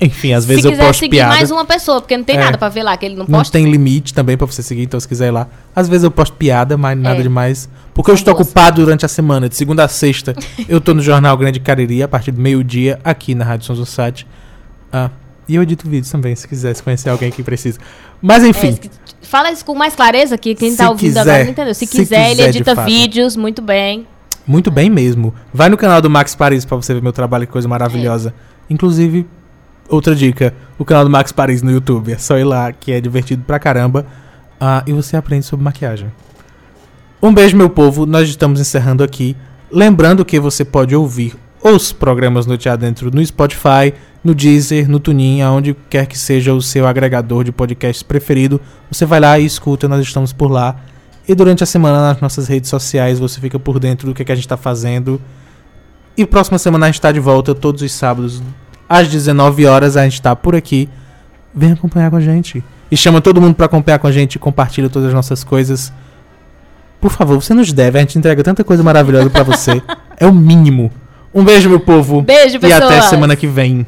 [SPEAKER 1] Enfim, às vezes
[SPEAKER 2] Se
[SPEAKER 1] eu
[SPEAKER 2] quiser
[SPEAKER 1] posto
[SPEAKER 2] seguir
[SPEAKER 1] piada.
[SPEAKER 2] mais uma pessoa, porque não tem
[SPEAKER 1] É.
[SPEAKER 2] nada pra ver lá, que ele não
[SPEAKER 1] Não
[SPEAKER 2] posta.
[SPEAKER 1] tem limite também pra você seguir, então se quiser ir lá. Às vezes eu posto piada, mas nada
[SPEAKER 2] É.
[SPEAKER 1] demais. Porque eu estou ocupado durante a semana, de segunda a sexta. [laughs] eu tô no Jornal Grande Cariri, a partir do meio-dia, aqui na Rádio São José. Ah, e eu edito vídeos também, se quiser, se conhecer alguém que precisa. Mas
[SPEAKER 2] É,
[SPEAKER 1] enfim,
[SPEAKER 2] se- fala isso com mais clareza, que quem
[SPEAKER 1] Se
[SPEAKER 2] tá ouvindo
[SPEAKER 1] quiser,
[SPEAKER 2] agora não entendeu. Se
[SPEAKER 1] se
[SPEAKER 2] quiser, ele
[SPEAKER 1] quiser, de
[SPEAKER 2] edita vídeos muito bem.
[SPEAKER 1] muito bem mesmo. Vai no canal do Max Paris pra você ver meu trabalho, que coisa maravilhosa. Inclusive, outra dica, o canal do Max Paris no YouTube. É só ir lá, que é divertido pra caramba. Ah, e você aprende sobre maquiagem. Um beijo, meu povo. Nós estamos encerrando aqui. Lembrando que você pode ouvir os programas Noite Adentro no Spotify, no Deezer, no Tunin, aonde quer que seja o seu agregador de podcasts preferido. Você vai lá e escuta, nós estamos por lá. E durante a semana nas nossas redes sociais você fica por dentro do que, que a gente está fazendo. E próxima semana a gente está de volta todos os sábados às 19 horas. A gente está por aqui. Vem acompanhar com a gente. E chama todo mundo para acompanhar com a gente. Compartilha todas as nossas coisas. Por favor, você nos deve. A gente entrega tanta coisa maravilhosa para você. [laughs] É o mínimo. Um beijo, meu povo.
[SPEAKER 2] Beijo,
[SPEAKER 1] E
[SPEAKER 2] pessoas.
[SPEAKER 1] até semana que vem.